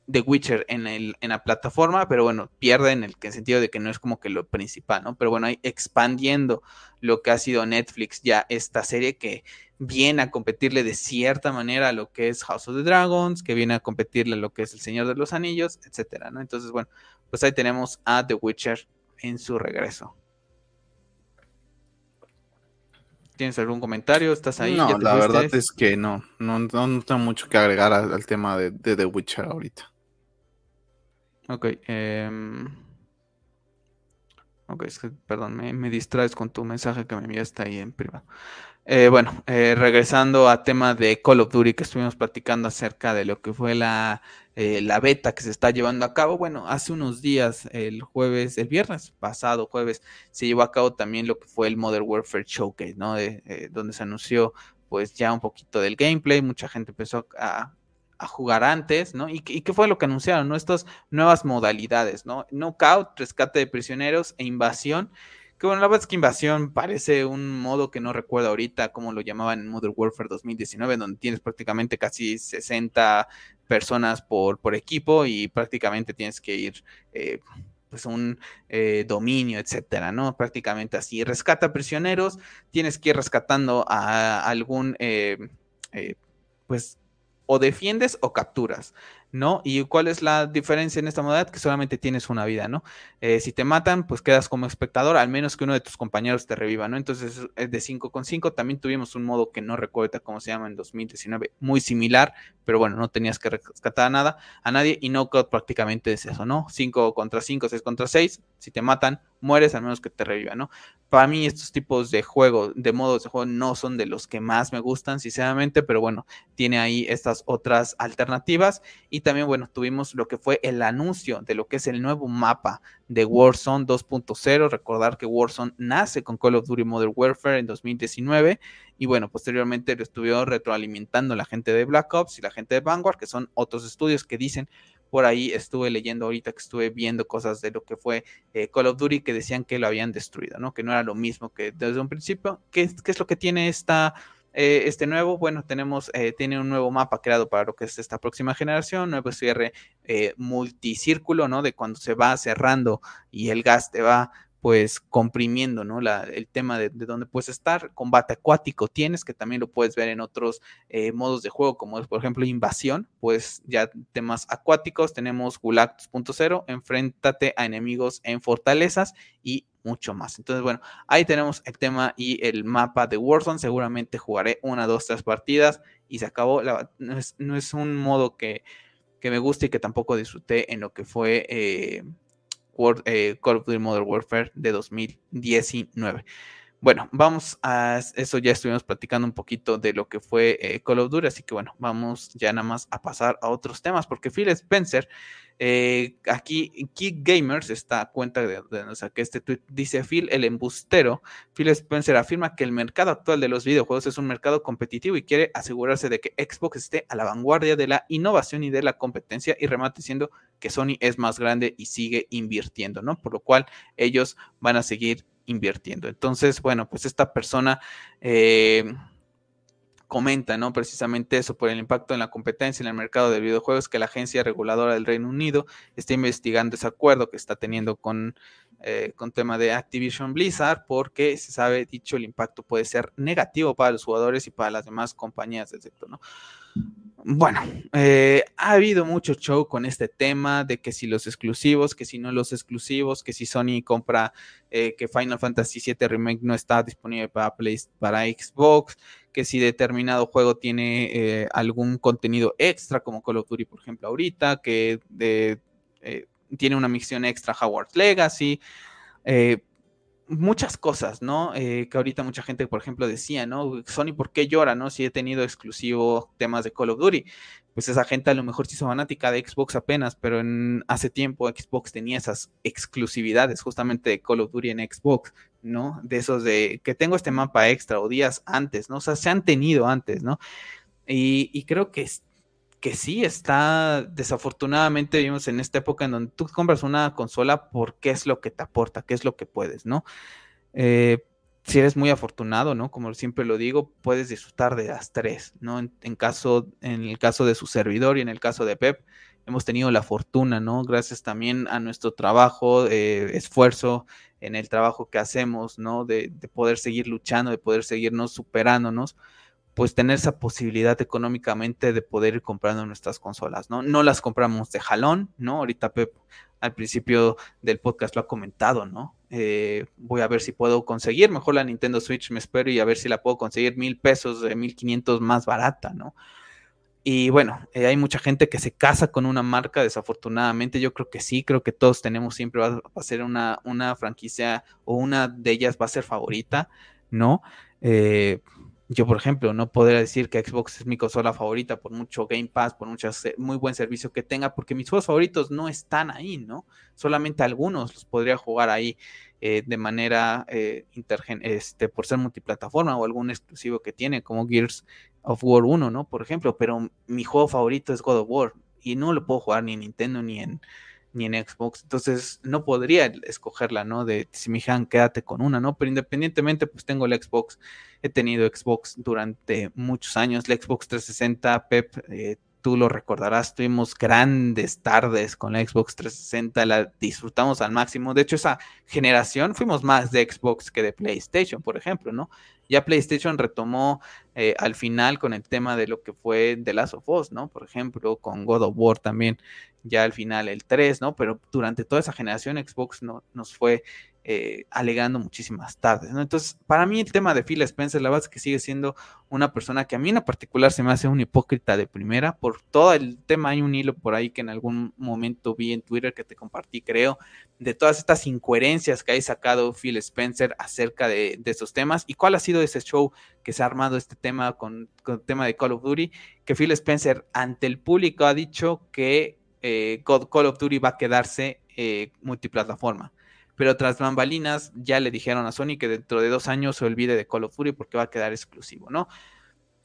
The Witcher en, el, en la plataforma, pero bueno, pierde en el, sentido de que no es como que lo principal, ¿no? Pero bueno, ahí expandiendo lo que ha sido Netflix ya esta serie que viene a competirle de cierta manera a lo que es House of the Dragons, que viene a competirle a lo que es El Señor de los Anillos, etcétera, ¿no? Entonces, bueno, pues ahí tenemos a The Witcher en su regreso. ¿Tienes algún comentario? ¿Estás ahí? No, la verdad es que no, no, no, tengo mucho que agregar al, tema de, The Witcher ahorita. Ok, eh, ok, perdón, me, me, distraes con tu mensaje que me enviaste ahí en privado. Eh, bueno, eh, regresando a tema de Call of Duty que estuvimos platicando acerca de lo que fue la, eh, la beta que se está llevando a cabo. Bueno, hace unos días, el jueves, el viernes pasado jueves, se llevó a cabo también lo que fue el Modern Warfare Showcase, ¿no? De, donde se anunció pues ya un poquito del gameplay, mucha gente empezó a, a jugar antes, ¿no? ¿Y, qué fue lo que anunciaron, ¿no? Estas nuevas modalidades, ¿no? Knockout, rescate de prisioneros e invasión que bueno, la verdad es Invasión parece un modo que no recuerdo ahorita cómo lo llamaban en Modern Warfare 2019, donde tienes prácticamente casi 60 personas por, por equipo y prácticamente tienes que ir eh, pues un eh, dominio, etcétera, ¿no? Prácticamente así. Rescata prisioneros, tienes que ir rescatando a algún, eh, pues, o defiendes o capturas. ¿No? ¿Y cuál es la diferencia en esta modalidad? Que solamente tienes una vida, ¿no? Eh, si te matan, pues quedas como espectador, al menos que uno de tus compañeros te reviva, ¿no? Entonces es de 5 con 5. También tuvimos un modo que no recuerdo cómo se llama en 2019, muy similar, pero bueno, no tenías que rescatar a nada, a nadie, y Knockout prácticamente es eso, ¿no? 5 contra 5, 6 contra 6. Si te matan, mueres, al menos que te reviva, ¿no? Para mí, estos tipos de juego, de modos de juego, no son de los que más me gustan, sinceramente, pero bueno, tiene ahí estas otras alternativas. Y también, bueno, tuvimos lo que fue el anuncio de lo que es el nuevo mapa de Warzone 2.0. Recordar que Warzone nace con Call of Duty Modern Warfare en 2019 y bueno, posteriormente lo estuvieron retroalimentando la gente de Black Ops y la gente de Vanguard, que son otros estudios que dicen por ahí estuve leyendo ahorita que estuve viendo cosas de lo que fue eh, Call of Duty que decían que lo habían destruido, ¿no? Que no era lo mismo que desde un principio. ¿Qué, qué es lo que tiene esta eh, este nuevo, bueno, tenemos, eh, tiene un nuevo mapa creado para lo que es esta próxima generación, nuevo cierre multicírculo, ¿no? De cuando se va cerrando y el gas te va pues comprimiendo, ¿no? La, el tema de, de, dónde puedes estar. Combate acuático tienes, que también lo puedes ver en otros eh, modos de juego, como es, por ejemplo, invasión, pues ya temas acuáticos. Tenemos Gulag 2.0, enfréntate a enemigos en fortalezas y mucho más. Entonces, bueno, ahí tenemos el tema y el mapa de Warzone. Seguramente jugaré una, dos, tres partidas y se acabó. no, es, no, es, un modo que, que, me guste y que tampoco disfruté en lo que fue... Eh, eh, Call of Duty Modern Warfare de 2019. Bueno, vamos a eso, ya estuvimos platicando un poquito de lo que fue eh, Call of Duty, así que bueno, vamos ya nada más a pasar a otros temas, porque Phil Spencer, eh, aquí Key Gamers, esta cuenta de, o sea, que este tweet dice Phil el embustero, Phil Spencer afirma que el mercado actual de los videojuegos es un mercado competitivo y quiere asegurarse de que Xbox esté a la vanguardia de la innovación y de la competencia y remate diciendo que Sony es más grande y sigue invirtiendo, ¿no? Por lo cual ellos van a seguir invirtiendo. Entonces, bueno, pues esta persona eh, comenta, ¿no? Precisamente eso, por el impacto en la competencia en el mercado de videojuegos, que la agencia reguladora del Reino Unido está investigando ese acuerdo que está teniendo con, eh, con tema de Activision Blizzard, porque se sabe, dicho, el impacto puede ser negativo para los jugadores y para las demás compañías del sector, ¿no? Bueno, eh, ha habido mucho show con este tema de que si los exclusivos, que si no los exclusivos, que si Sony compra eh, que Final Fantasy VII Remake no está disponible para, Play, para Xbox, que si determinado juego tiene eh, algún contenido extra, como Call of Duty, por ejemplo, ahorita, que tiene una misión extra Howard Legacy muchas cosas, ¿no? Eh, que ahorita mucha gente, por ejemplo, decía, ¿no? Sony, ¿por qué llora, no? Si he tenido exclusivo temas de Call of Duty. Pues esa gente a lo mejor se hizo fanática de Xbox apenas, pero en, hace tiempo Xbox tenía esas exclusividades justamente de Call of Duty en Xbox, ¿no? De esos de que tengo este mapa extra o días antes, ¿no? O sea, se han tenido antes, ¿no? Y, y creo que que sí está, desafortunadamente vivimos en esta época en donde tú compras una consola porque es lo que te aporta, qué es lo que puedes, ¿no? Eh, si eres muy afortunado, ¿no? Como siempre lo digo, puedes disfrutar de las tres, ¿no? En, caso, en el caso de su servidor y en el caso de Pep, hemos tenido la fortuna, ¿no? Gracias también a nuestro trabajo, eh, esfuerzo en el trabajo que hacemos, ¿no? De, poder seguir luchando, de poder seguirnos superándonos, pues tener esa posibilidad económicamente de poder ir comprando nuestras consolas, ¿no? No las compramos de jalón, ¿no? Ahorita Pep al principio del podcast lo ha comentado, ¿no? Eh, voy a ver si puedo conseguir mejor la Nintendo Switch, me espero y a ver si la puedo conseguir mil pesos, mil quinientos más barata, ¿no? Y bueno, eh, hay mucha gente que se casa con una marca, desafortunadamente yo creo que sí, creo que todos tenemos siempre va, a ser una, una franquicia o una de ellas va a ser favorita, ¿no? Eh, yo, por ejemplo, no podría decir que Xbox es mi consola favorita por mucho Game Pass, por mucho muy buen servicio que tenga, porque mis juegos favoritos no están ahí, ¿no? Solamente algunos los podría jugar ahí eh, de manera eh, este, por ser multiplataforma o algún exclusivo que tiene, como Gears of War 1, ¿no? Por ejemplo, pero mi juego favorito es God of War y no lo puedo jugar ni en Nintendo ni en ni en Xbox. Entonces no podría escogerla, ¿no? De si me dijeran quédate con una, ¿no? Pero independientemente, pues tengo el Xbox. He tenido Xbox durante muchos años. La Xbox 360, Pep, eh, tú lo recordarás, tuvimos grandes tardes con la Xbox 360, la disfrutamos al máximo. De hecho, esa generación fuimos más de Xbox que de PlayStation, por ejemplo, ¿no? Ya PlayStation retomó eh, al final con el tema de lo que fue The Last of Us, ¿no? Por ejemplo, con God of War también, ya al final el 3, ¿no? Pero durante toda esa generación Xbox no, nos fue eh, alegando muchísimas tardes. Entonces, para mí el tema de Phil Spencer, la verdad es que sigue siendo una persona que a mí en particular se me hace un hipócrita de primera, por todo el tema hay un hilo por ahí que en algún momento vi en Twitter que te compartí, creo, de todas estas incoherencias que ha sacado Phil Spencer acerca de, de estos temas. Y cuál ha sido ese show que se ha armado este tema con, con el tema de Call of Duty, que Phil Spencer ante el público ha dicho que eh, Call of Duty va a quedarse eh, multiplataforma pero tras bambalinas ya le dijeron a Sony que dentro de dos años se olvide de Call of Duty porque va a quedar exclusivo, ¿no?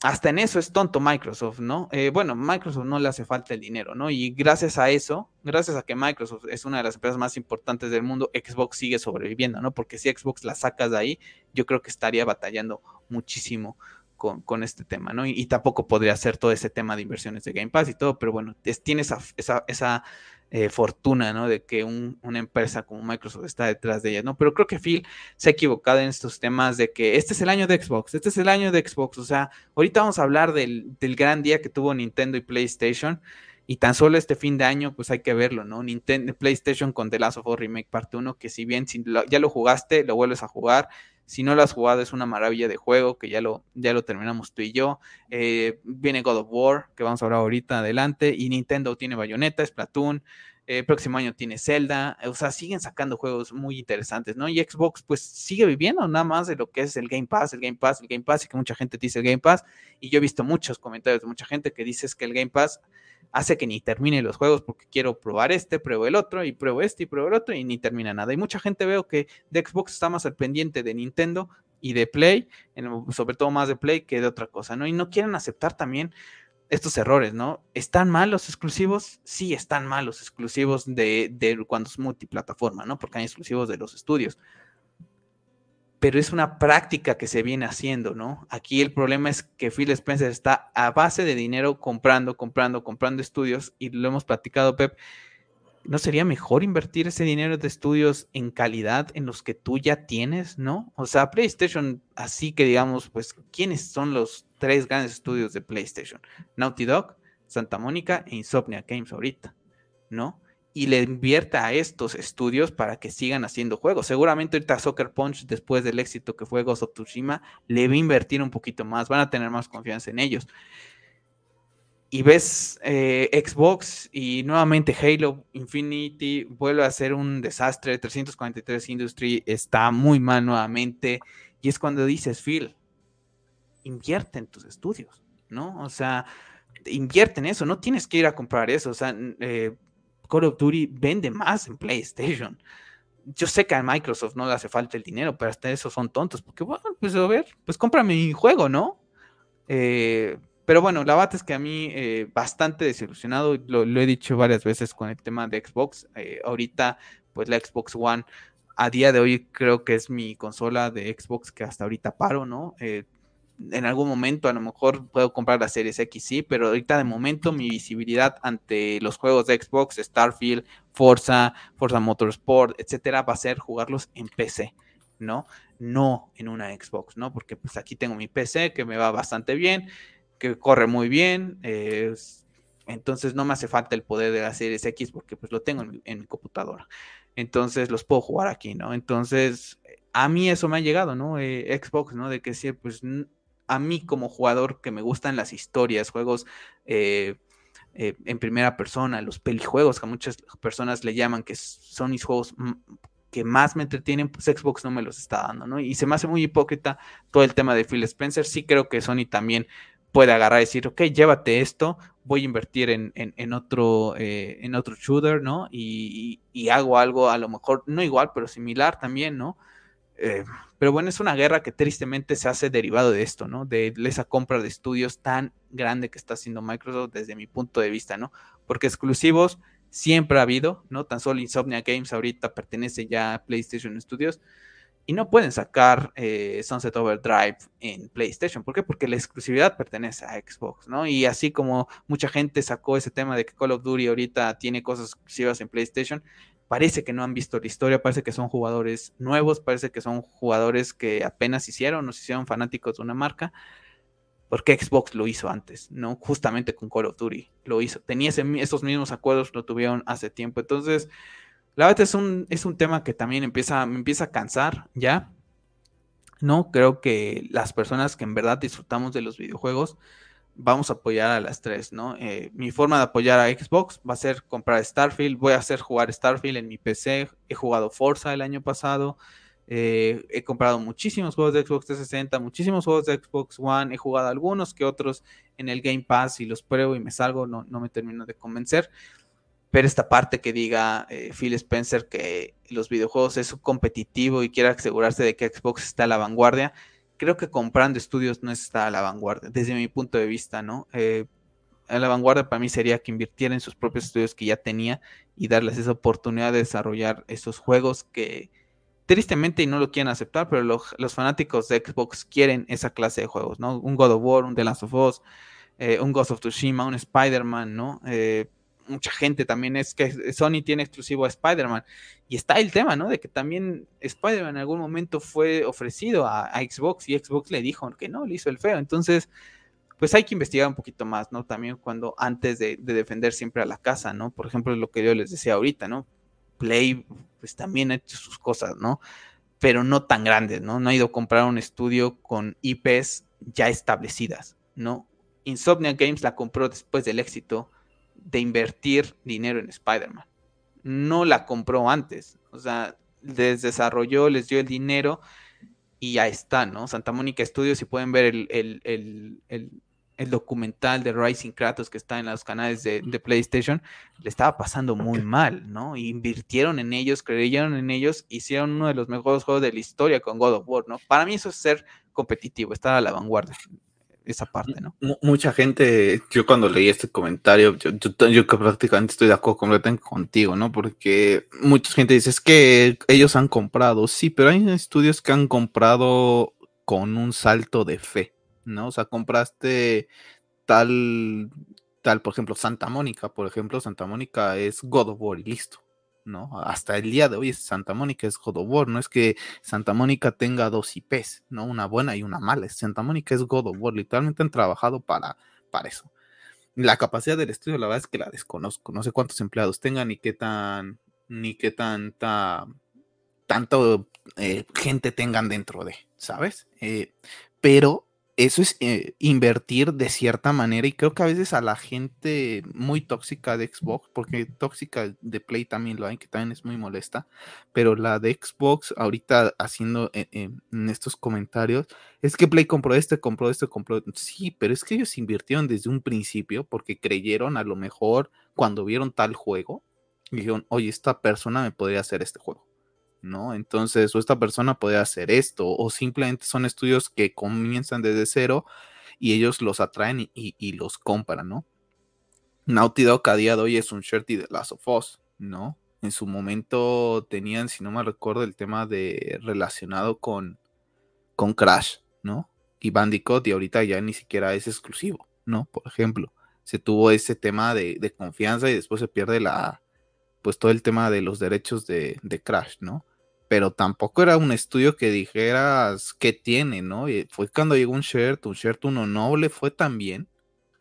Hasta en eso es tonto Microsoft, ¿no? Eh, bueno, Microsoft no le hace falta el dinero, ¿no? Y gracias a eso, gracias a que Microsoft es una de las empresas más importantes del mundo, Xbox sigue sobreviviendo, ¿no? Porque si Xbox la sacas de ahí, yo creo que estaría batallando muchísimo con, con, este tema, ¿no? Y, tampoco podría hacer todo ese tema de inversiones de Game Pass y todo, pero bueno, tiene esa, esa, esa eh, fortuna, ¿no? De que una empresa como Microsoft está detrás de ella, ¿no? Pero creo que Phil se ha equivocado en estos temas de que este es el año de Xbox, este es el año de Xbox, o sea, ahorita vamos a hablar del, gran día que tuvo Nintendo y PlayStation. Y tan solo este fin de año, pues hay que verlo, ¿no? Nintendo, PlayStation con The Last of Us Remake Parte 1, que si bien ya lo jugaste, lo vuelves a jugar, si no lo has jugado, es una maravilla de juego que ya lo, ya lo terminamos tú y yo. Eh, viene God of War, que vamos a hablar ahorita adelante. Y Nintendo tiene Bayonetta, Splatoon. Eh, próximo año tiene Zelda. O sea, siguen sacando juegos muy interesantes, ¿no? Y Xbox, pues sigue viviendo nada más de lo que es el Game Pass, el Game Pass, el Game Pass, y que mucha gente dice el Game Pass. Y yo he visto muchos comentarios de mucha gente que dice que el Game Pass hace que ni termine los juegos porque quiero probar este, pruebo el otro y pruebo este y pruebo el otro y ni termina nada. Y mucha gente veo que de Xbox está más al pendiente de Nintendo y de Play, sobre todo más de Play que de otra cosa, ¿no? Y no quieren aceptar también estos errores, ¿no? ¿Están mal los exclusivos? Sí, están mal los exclusivos de, de cuando es multiplataforma, ¿no? Porque hay exclusivos de los estudios pero es una práctica que se viene haciendo, ¿no? Aquí el problema es que Phil Spencer está a base de dinero comprando, comprando, comprando estudios y lo hemos platicado, Pep. ¿No sería mejor invertir ese dinero de estudios en calidad en los que tú ya tienes, no? O sea, PlayStation, así que digamos, pues, ¿quiénes son los tres grandes estudios de PlayStation? Naughty Dog, Santa Mónica e Insomnia Games ahorita, ¿no? Y le invierta a estos estudios para que sigan haciendo juegos. Seguramente ahorita Soccer Punch, después del éxito que fue Ghost of Tsushima, le va a invertir un poquito más, van a tener más confianza en ellos. Y ves eh, Xbox y nuevamente Halo Infinity vuelve a ser un desastre. 343 Industry está muy mal nuevamente. Y es cuando dices, Phil, invierte en tus estudios, ¿no? O sea, invierte en eso, no tienes que ir a comprar eso. O sea, eh, Call of Duty vende más en PlayStation. Yo sé que a Microsoft no le hace falta el dinero, pero hasta eso son tontos, porque bueno, pues a ver, pues cómprame mi juego, ¿no? Eh, pero bueno, la bata es que a mí eh, bastante desilusionado, lo, he dicho varias veces con el tema de Xbox. Eh, ahorita, pues la Xbox One a día de hoy creo que es mi consola de Xbox que hasta ahorita paro, ¿no? Eh, en algún momento a lo mejor puedo comprar la Series X, sí, pero ahorita de momento mi visibilidad ante los juegos de Xbox, Starfield, Forza, Forza Motorsport, etcétera, va a ser jugarlos en PC, ¿no? No en una Xbox, ¿no? Porque pues aquí tengo mi PC que me va bastante bien, que corre muy bien, entonces no me hace falta el poder de la Series X porque pues lo tengo en mi computadora entonces los puedo jugar aquí, ¿no? Entonces, a mí eso me ha llegado, ¿no? Eh, Xbox, ¿no? De que sí, pues a mí como jugador que me gustan las historias, juegos eh, eh, en primera persona, los pelijuegos que muchas personas le llaman, que son mis juegos que más me entretienen, pues Xbox no me los está dando, ¿no? Y se me hace muy hipócrita todo el tema de Phil Spencer. Sí creo que Sony también puede agarrar y decir, ok, llévate esto, voy a invertir en, en, otro, eh, en otro shooter, ¿no? Y, hago algo a lo mejor, no igual, pero similar también, ¿no? Eh, pero bueno, es una guerra que tristemente se hace derivado de esto, ¿no? De esa compra de estudios tan grande que está haciendo Microsoft desde mi punto de vista, ¿no? Porque exclusivos siempre ha habido, ¿no? Tan solo Insomnia Games ahorita pertenece ya a PlayStation Studios y no pueden sacar eh, Sunset Overdrive en PlayStation. ¿Por qué? Porque la exclusividad pertenece a Xbox, ¿no? Y así como mucha gente sacó ese tema de que Call of Duty ahorita tiene cosas exclusivas en PlayStation, parece que no han visto la historia, parece que son jugadores nuevos, parece que son jugadores que apenas hicieron, no se hicieron fanáticos de una marca, porque Xbox lo hizo antes, ¿no? Justamente con Call of Duty lo hizo. Tenía esos mismos acuerdos, lo tuvieron hace tiempo. Entonces, la verdad es un, es un tema que también empieza, me empieza a cansar ya. No, creo que las personas que en verdad disfrutamos de los videojuegos vamos a apoyar a las tres, ¿no? Eh, mi forma de apoyar a Xbox va a ser comprar Starfield, voy a hacer jugar Starfield en mi PC, he jugado Forza el año pasado, eh, he comprado muchísimos juegos de Xbox 360, muchísimos juegos de Xbox One, he jugado algunos que otros en el Game Pass y los pruebo y me salgo, no, no me termino de convencer pero esta parte que diga eh, Phil Spencer que los videojuegos es competitivo y quiere asegurarse de que Xbox está a la vanguardia, creo que comprando estudios no está a la vanguardia, desde mi punto de vista, ¿no? Eh, a la vanguardia para mí sería que invirtiera en sus propios estudios que ya tenía y darles esa oportunidad de desarrollar esos juegos que tristemente no lo quieren aceptar, pero los fanáticos de Xbox quieren esa clase de juegos, ¿no? Un God of War, un The Last of Us, eh, un Ghost of Tsushima, un Spider-Man, ¿no? Mucha gente también es que Sony tiene exclusivo a Spider-Man. Y está el tema, ¿no? De que también Spider-Man en algún momento fue ofrecido a, Xbox y Xbox le dijo que no, le hizo el feo. Entonces, pues hay que investigar un poquito más, ¿no? También cuando antes de, defender siempre a la casa, ¿no? Por ejemplo, lo que yo les decía ahorita, ¿no? Play, pues también ha hecho sus cosas, ¿no? Pero no tan grandes, ¿no? No ha ido a comprar un estudio con IPs ya establecidas, ¿no? Insomnia Games la compró después del éxito de invertir dinero en Spider-Man. No la compró antes. O sea, les desarrolló, les dio el dinero y ya está, ¿no? Santa Mónica Studios, si pueden ver el, documental de Rising Kratos que está en los canales de, PlayStation, le estaba pasando muy mal, ¿no? Invirtieron en ellos, creyeron en ellos, hicieron uno de los mejores juegos de la historia con God of War, ¿no? Para mí eso es ser competitivo, estar a la vanguardia esa parte, ¿no? mucha gente, yo cuando leí este comentario, yo, yo, prácticamente estoy de acuerdo completamente contigo, ¿no? Porque mucha gente dice, es que ellos han comprado, sí, pero hay estudios que han comprado con un salto de fe, ¿no? O sea, compraste tal, tal, por ejemplo, Santa Mónica, por ejemplo, Santa Mónica es God of War y listo. ¿No? Hasta el día de hoy Santa Mónica es God of War, no es que Santa Mónica tenga dos IPs, ¿no? Una buena y una mala. Santa Mónica es God of War, literalmente han trabajado para, para eso. La capacidad del estudio, la verdad es que la desconozco, no sé cuántos empleados tengan ni qué tan, ni qué tanta, tanto eh, gente tengan dentro de, ¿sabes? Eh, pero eso es eh, invertir de cierta manera y creo que a veces a la gente muy tóxica de Xbox, porque tóxica de Play también lo hay, que también es muy molesta, pero la de Xbox ahorita haciendo eh, eh, en estos comentarios, es que Play compró este, compró este, compró, sí, pero es que ellos invirtieron desde un principio porque creyeron a lo mejor cuando vieron tal juego, dijeron, oye, esta persona me podría hacer este juego. ¿No? Entonces, o esta persona puede hacer esto, o simplemente son estudios que comienzan desde cero y ellos los atraen y, los compran, ¿no? Naughty Dog a día de hoy es un Shirty de Last of Us, ¿no? En su momento tenían, si no me recuerdo, el tema de relacionado con, con Crash, ¿no? Y Bandicoot, y ahorita ya ni siquiera es exclusivo, ¿no? Por ejemplo, se tuvo ese tema de, de confianza y después se pierde la, pues todo el tema de los derechos de, de Crash, ¿no? Pero tampoco era un estudio que dijeras qué tiene, ¿no? Y fue cuando llegó un shirt, un shirt 1 no le fue tan bien,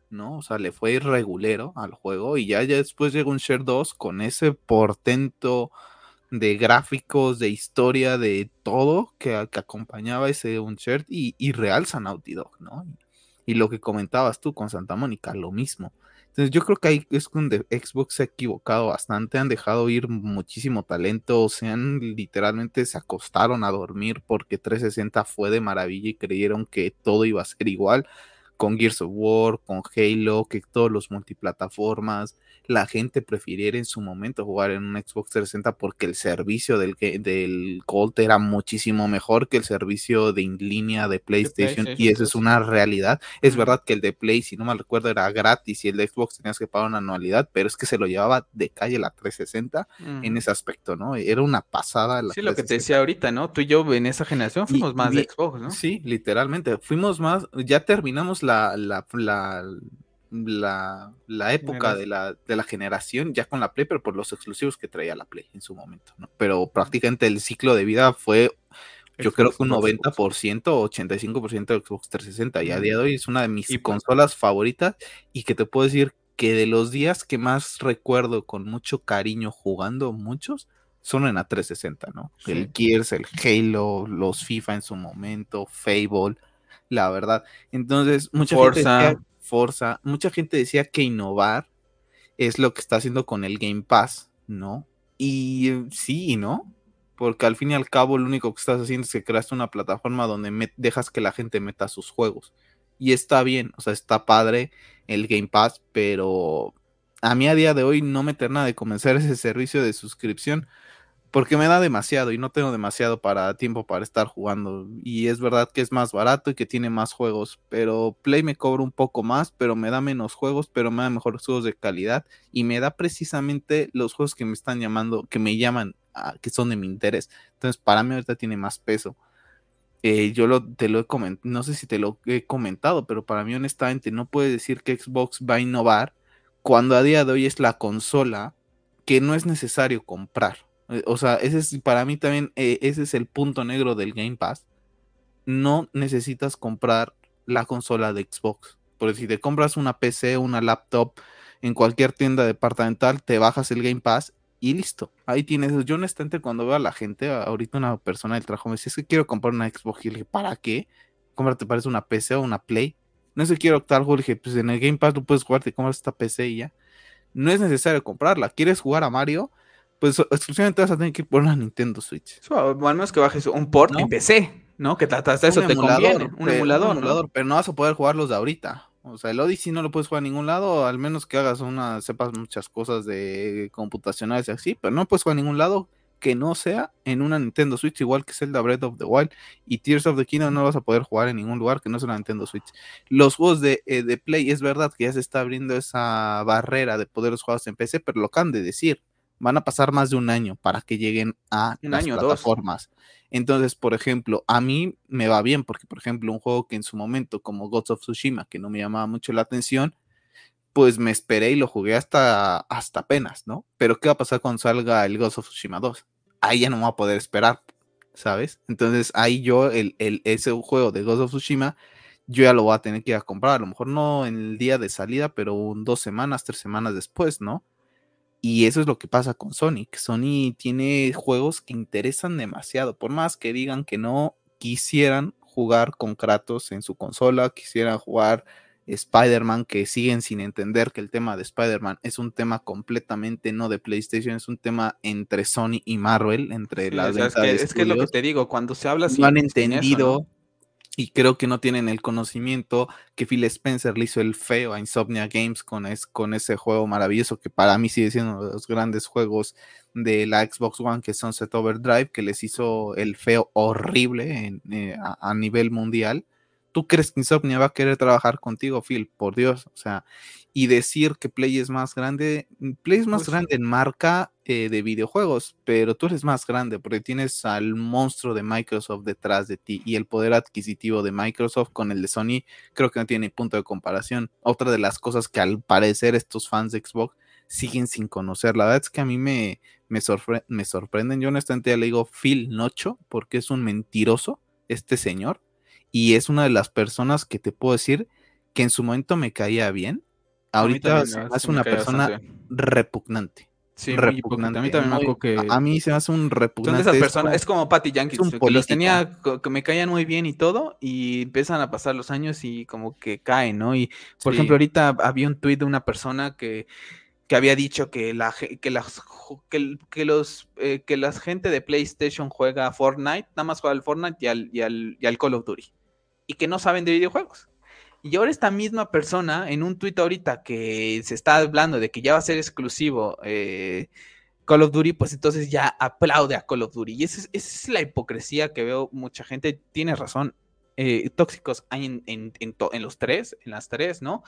¿no? O sea, le fue irregulero al juego y ya, ya después llegó un Share 2 con ese portento de gráficos, de historia, de todo que, acompañaba ese Uncharted y, y realza Naughty Dog, ¿no? Y, lo que comentabas tú con Santa Mónica, lo mismo. Entonces yo creo que ahí es donde Xbox se ha equivocado bastante, han dejado ir muchísimo talento, se han literalmente se acostaron a dormir porque 360 fue de maravilla y creyeron que todo iba a ser igual con Gears of War, con Halo, que todos los multiplataformas, la gente prefiriera en su momento jugar en un Xbox 360 porque el servicio del, del Gold era muchísimo mejor que el servicio de en línea de PlayStation, y eso es una realidad. Es verdad que el de Play, si no me recuerdo, era gratis y el de Xbox tenías que pagar una anualidad, pero es que se lo llevaba de calle la 360 en ese aspecto, ¿no? Era una pasada. La sí, lo que te decía ahorita, ¿no? Tú y yo en esa generación fuimos más de Xbox, ¿no? Sí, literalmente. Fuimos más, ya terminamos la, la, la, época de la, de la, generación ya con la Play, pero por los exclusivos que traía la Play en su momento, ¿no? Pero prácticamente el ciclo de vida fue, yo creo que un 90% o 85% de Xbox 360 y a día de hoy es una de mis consolas favoritas y que te puedo decir que de los días que más recuerdo con mucho cariño jugando muchos son en la 360, ¿no? El Gears, el Halo, los FIFA en su momento, Fable, la verdad. Entonces, mucha gente decía, Forza, mucha gente decía que innovar es lo que está haciendo con el Game Pass, ¿no? Y sí y no, porque al fin y al cabo lo único que estás haciendo es que creaste una plataforma donde dejas que la gente meta sus juegos. Y está bien, o sea, está padre el Game Pass, pero a mí a día de hoy no me termina de convencer ese servicio de suscripción porque me da demasiado y no tengo demasiado para tiempo para estar jugando. Y es verdad que es más barato y que tiene más juegos, pero Play me cobra un poco más, pero me da menos juegos, pero me da mejores juegos de calidad y me da precisamente los juegos que me están llamando, que me llaman, a, que son de mi interés. Entonces, para mí ahorita tiene más peso. Eh, yo lo, te lo he comentado, no sé si te lo he comentado, pero para mí honestamente no puede decir que Xbox va a innovar cuando a día de hoy es la consola que no es necesario comprar o sea, ese es para mí también, eh, ese es el punto negro del Game Pass. No necesitas comprar la consola de Xbox. Porque si te compras una PC, una laptop en cualquier tienda departamental, te bajas el Game Pass y listo. Ahí tienes. Yo honestamente cuando veo a la gente, ahorita una persona del trabajo me dice, es que quiero comprar una Xbox. Y le dije, ¿para qué? te parece una PC o una Play. No sé, quiero optar. Le dije, pues en el Game Pass tú puedes jugar, te compras esta PC y ya. No es necesario comprarla. ¿Quieres jugar a Mario? Pues exclusivamente vas a tener que ir por una Nintendo Switch. O al menos que bajes un port en PC, ¿no? Que hasta eso te conviene. Un emulador, pero, ¿no? vas a poder jugarlos de ahorita. O sea, el Odyssey no lo puedes jugar a ningún lado, al menos que hagas una, sepas muchas cosas de computacionales y así, pero no puedes jugar a ningún lado que no sea en una Nintendo Switch, igual que Zelda Breath of the Wild y Tears of the Kingdom no vas a poder jugar en ningún lugar que no sea una Nintendo Switch. Los juegos de, eh, de Play, es verdad que ya se está abriendo esa barrera de poder los juegos en PC, pero lo que han de decir, van a pasar más de un año para que lleguen a las plataformas. Entonces, por ejemplo, a mí me va bien porque, por ejemplo, un juego que en su momento, como Ghost of Tsushima, que no me llamaba mucho la atención, pues me esperé y lo jugué hasta, hasta apenas, ¿no? Pero ¿qué va a pasar cuando salga el Ghost of Tsushima 2? Ahí ya no va a poder esperar, ¿sabes? Entonces ahí yo, el, el, ese juego de Ghost of Tsushima, yo ya lo voy a tener que ir a comprar, a lo mejor no en el día de salida, pero dos semanas, tres semanas después, ¿no? Y eso es lo que pasa con Sonic. Sony tiene juegos que interesan demasiado. Por más que digan que no quisieran jugar con Kratos en su consola, quisieran jugar Spider-Man, que siguen sin entender que el tema de Spider-Man es un tema completamente no de PlayStation, es un tema entre Sony y Marvel, entre las es que, es que es lo que te digo, cuando se habla no han entendido y creo que no tienen el conocimiento que Phil Spencer le hizo el feo a Insomnia Games con, es, con ese juego maravilloso que para mí sigue siendo uno de los grandes juegos de la Xbox One que son Set Overdrive, que les hizo el feo horrible eh, a, nivel mundial. ¿Tú crees que Insomnia va a querer trabajar contigo, Phil? Por Dios, o sea, y decir que Play es más grande, Play es más pues grande en marca, eh, de videojuegos, pero tú eres más grande porque tienes al monstruo de Microsoft detrás de ti y el poder adquisitivo de Microsoft con el de Sony creo que no tiene punto de comparación. Otra de las cosas que al parecer estos fans de Xbox siguen sin conocer. La verdad es que a mí me, me, me sorprenden. Yo honestamente ya le digo Phil Nocho porque es un mentiroso este señor y es una de las personas que te puedo decir que en su momento me caía bien. Ahorita es una persona repugnante. Sí, repugnante. A mí también me acuerdo que. A, mí se me hace un repugnante. Son esas personas, es como, Patty Yankee, que los tenía, que me caían muy bien y todo, y empiezan a pasar los años y como que caen, ¿no? Y, por ejemplo, ahorita había un tuit de una persona que que había dicho que la que las que, los eh, que la gente de PlayStation juega a Fortnite, nada más juega al Fortnite y al, y al, y al Call of Duty y que no saben de videojuegos. Y ahora esta misma persona en un tuit ahorita que se está hablando de que ya va a ser exclusivo eh, Call of Duty, pues entonces ya aplaude a Call of Duty. Y esa es, la hipocresía que veo mucha gente. Tiene razón. Eh, tóxicos hay en, en, en, los tres, en las tres, ¿no?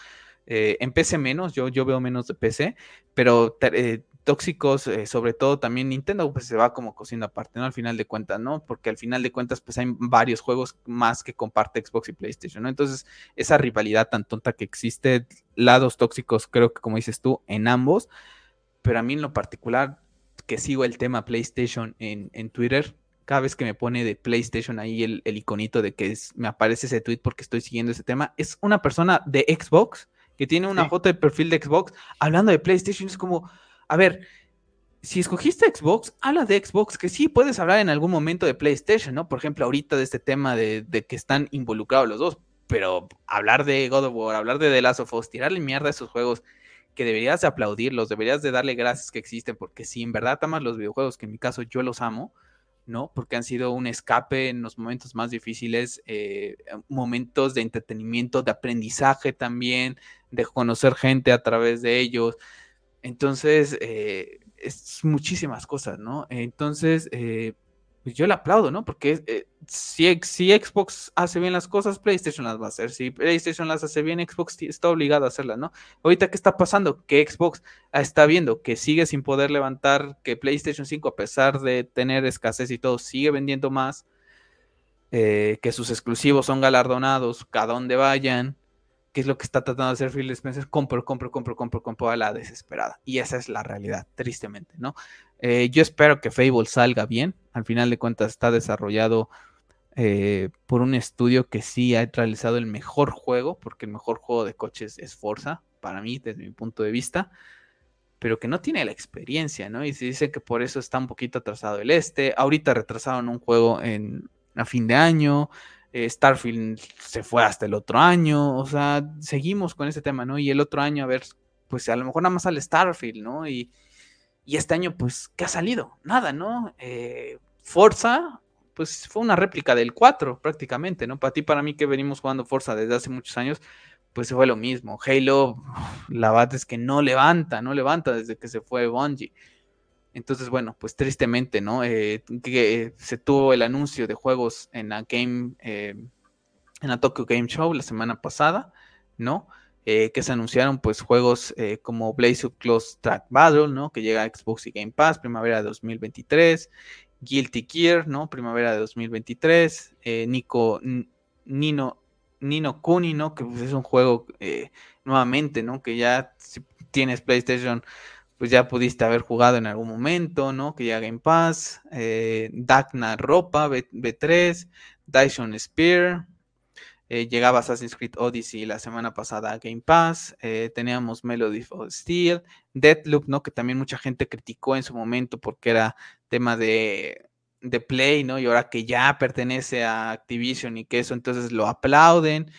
Eh, en PC menos, yo, yo veo menos de PC, pero eh, tóxicos, eh, sobre todo también Nintendo, pues se va como cociendo aparte, ¿no? Al final de cuentas, ¿no? Porque al final de cuentas, pues hay varios juegos más que comparte Xbox y PlayStation, ¿no? Entonces, esa rivalidad tan tonta que existe, lados tóxicos, creo que como dices tú, en ambos, pero a mí en lo particular, que sigo el tema PlayStation en, en Twitter, cada vez que me pone de PlayStation ahí el, el iconito de que me aparece ese tweet porque estoy siguiendo ese tema, es una persona de Xbox que tiene una foto de perfil de Xbox hablando de PlayStation. Es como, a ver, si escogiste Xbox, habla de Xbox, que sí puedes hablar en algún momento de PlayStation, ¿no? Por ejemplo, ahorita de este tema de, que están involucrados los dos, pero hablar de God of War, hablar de The Last of Us, tirarle mierda a esos juegos que deberías de aplaudirlos, deberías de darle gracias que existen, porque si en verdad amas los videojuegos, que en mi caso yo los amo, ¿no? Porque han sido un escape en los momentos más difíciles, eh, momentos de entretenimiento, de aprendizaje también, de conocer gente a través de ellos. Entonces, eh, es muchísimas cosas, ¿no? Entonces, eh, pues yo le aplaudo, ¿no? Porque eh, si, si, Xbox hace bien las cosas, PlayStation las va a hacer. Si PlayStation las hace bien, Xbox está obligado a hacerlas, ¿no? Ahorita, ¿qué está pasando? Que Xbox está viendo que sigue sin poder levantar, que PlayStation 5, a pesar de tener escasez y todo, sigue vendiendo más, que sus exclusivos son galardonados, cada donde vayan, que es lo que está tratando de hacer Phil Spencer, compro, compro, compro, compro, compro a la desesperada. Y esa es la realidad, tristemente, ¿no? Eh, yo espero que Fable salga bien. Al final de cuentas está desarrollado eh, por un estudio que sí ha realizado el mejor juego, porque el mejor juego de coches es Forza, para mí, desde mi punto de vista, pero que no tiene la experiencia, ¿no? Y se dice que por eso está un poquito atrasado el este. Ahorita retrasaron un juego en, a fin de año. Eh, Starfield se fue hasta el otro año, o sea, seguimos con ese tema, ¿no? Y el otro año, a ver, pues a lo mejor nada más sale Starfield, ¿no? Y, este año, pues, ¿qué ha salido? Nada, ¿no? Eh, Forza, pues fue una réplica del 4 prácticamente, ¿no? Para ti, para mí que venimos jugando Forza desde hace muchos años, pues fue lo mismo. Halo, la verdad es que no levanta, no levanta desde que se fue Bungie. Entonces, bueno, pues tristemente, ¿no? Eh, que se tuvo el anuncio de juegos en la Game, eh, en la Tokyo Game Show la semana pasada, ¿no? Eh, que se anunciaron pues juegos como Blaze of Close Track Battle, ¿no? Que llega a Xbox y Game Pass, primavera de 2023, Guilty Gear, ¿no? Primavera de 2023, Nico, Nino, Nino Kuni, ¿no? Que pues, es un juego nuevamente, ¿no? Que ya tienes PlayStation pues ya pudiste haber jugado en algún momento, ¿no? Que ya Game Pass, eh, Dagna Ropa B, 3 Dyson Spear, eh, llegaba Assassin's Creed Odyssey la semana pasada a Game Pass, eh, teníamos Melody of Steel, Deathloop, ¿no? Que también mucha gente criticó en su momento porque era tema de, de Play, ¿no? Y ahora que ya pertenece a Activision y que eso entonces lo aplauden.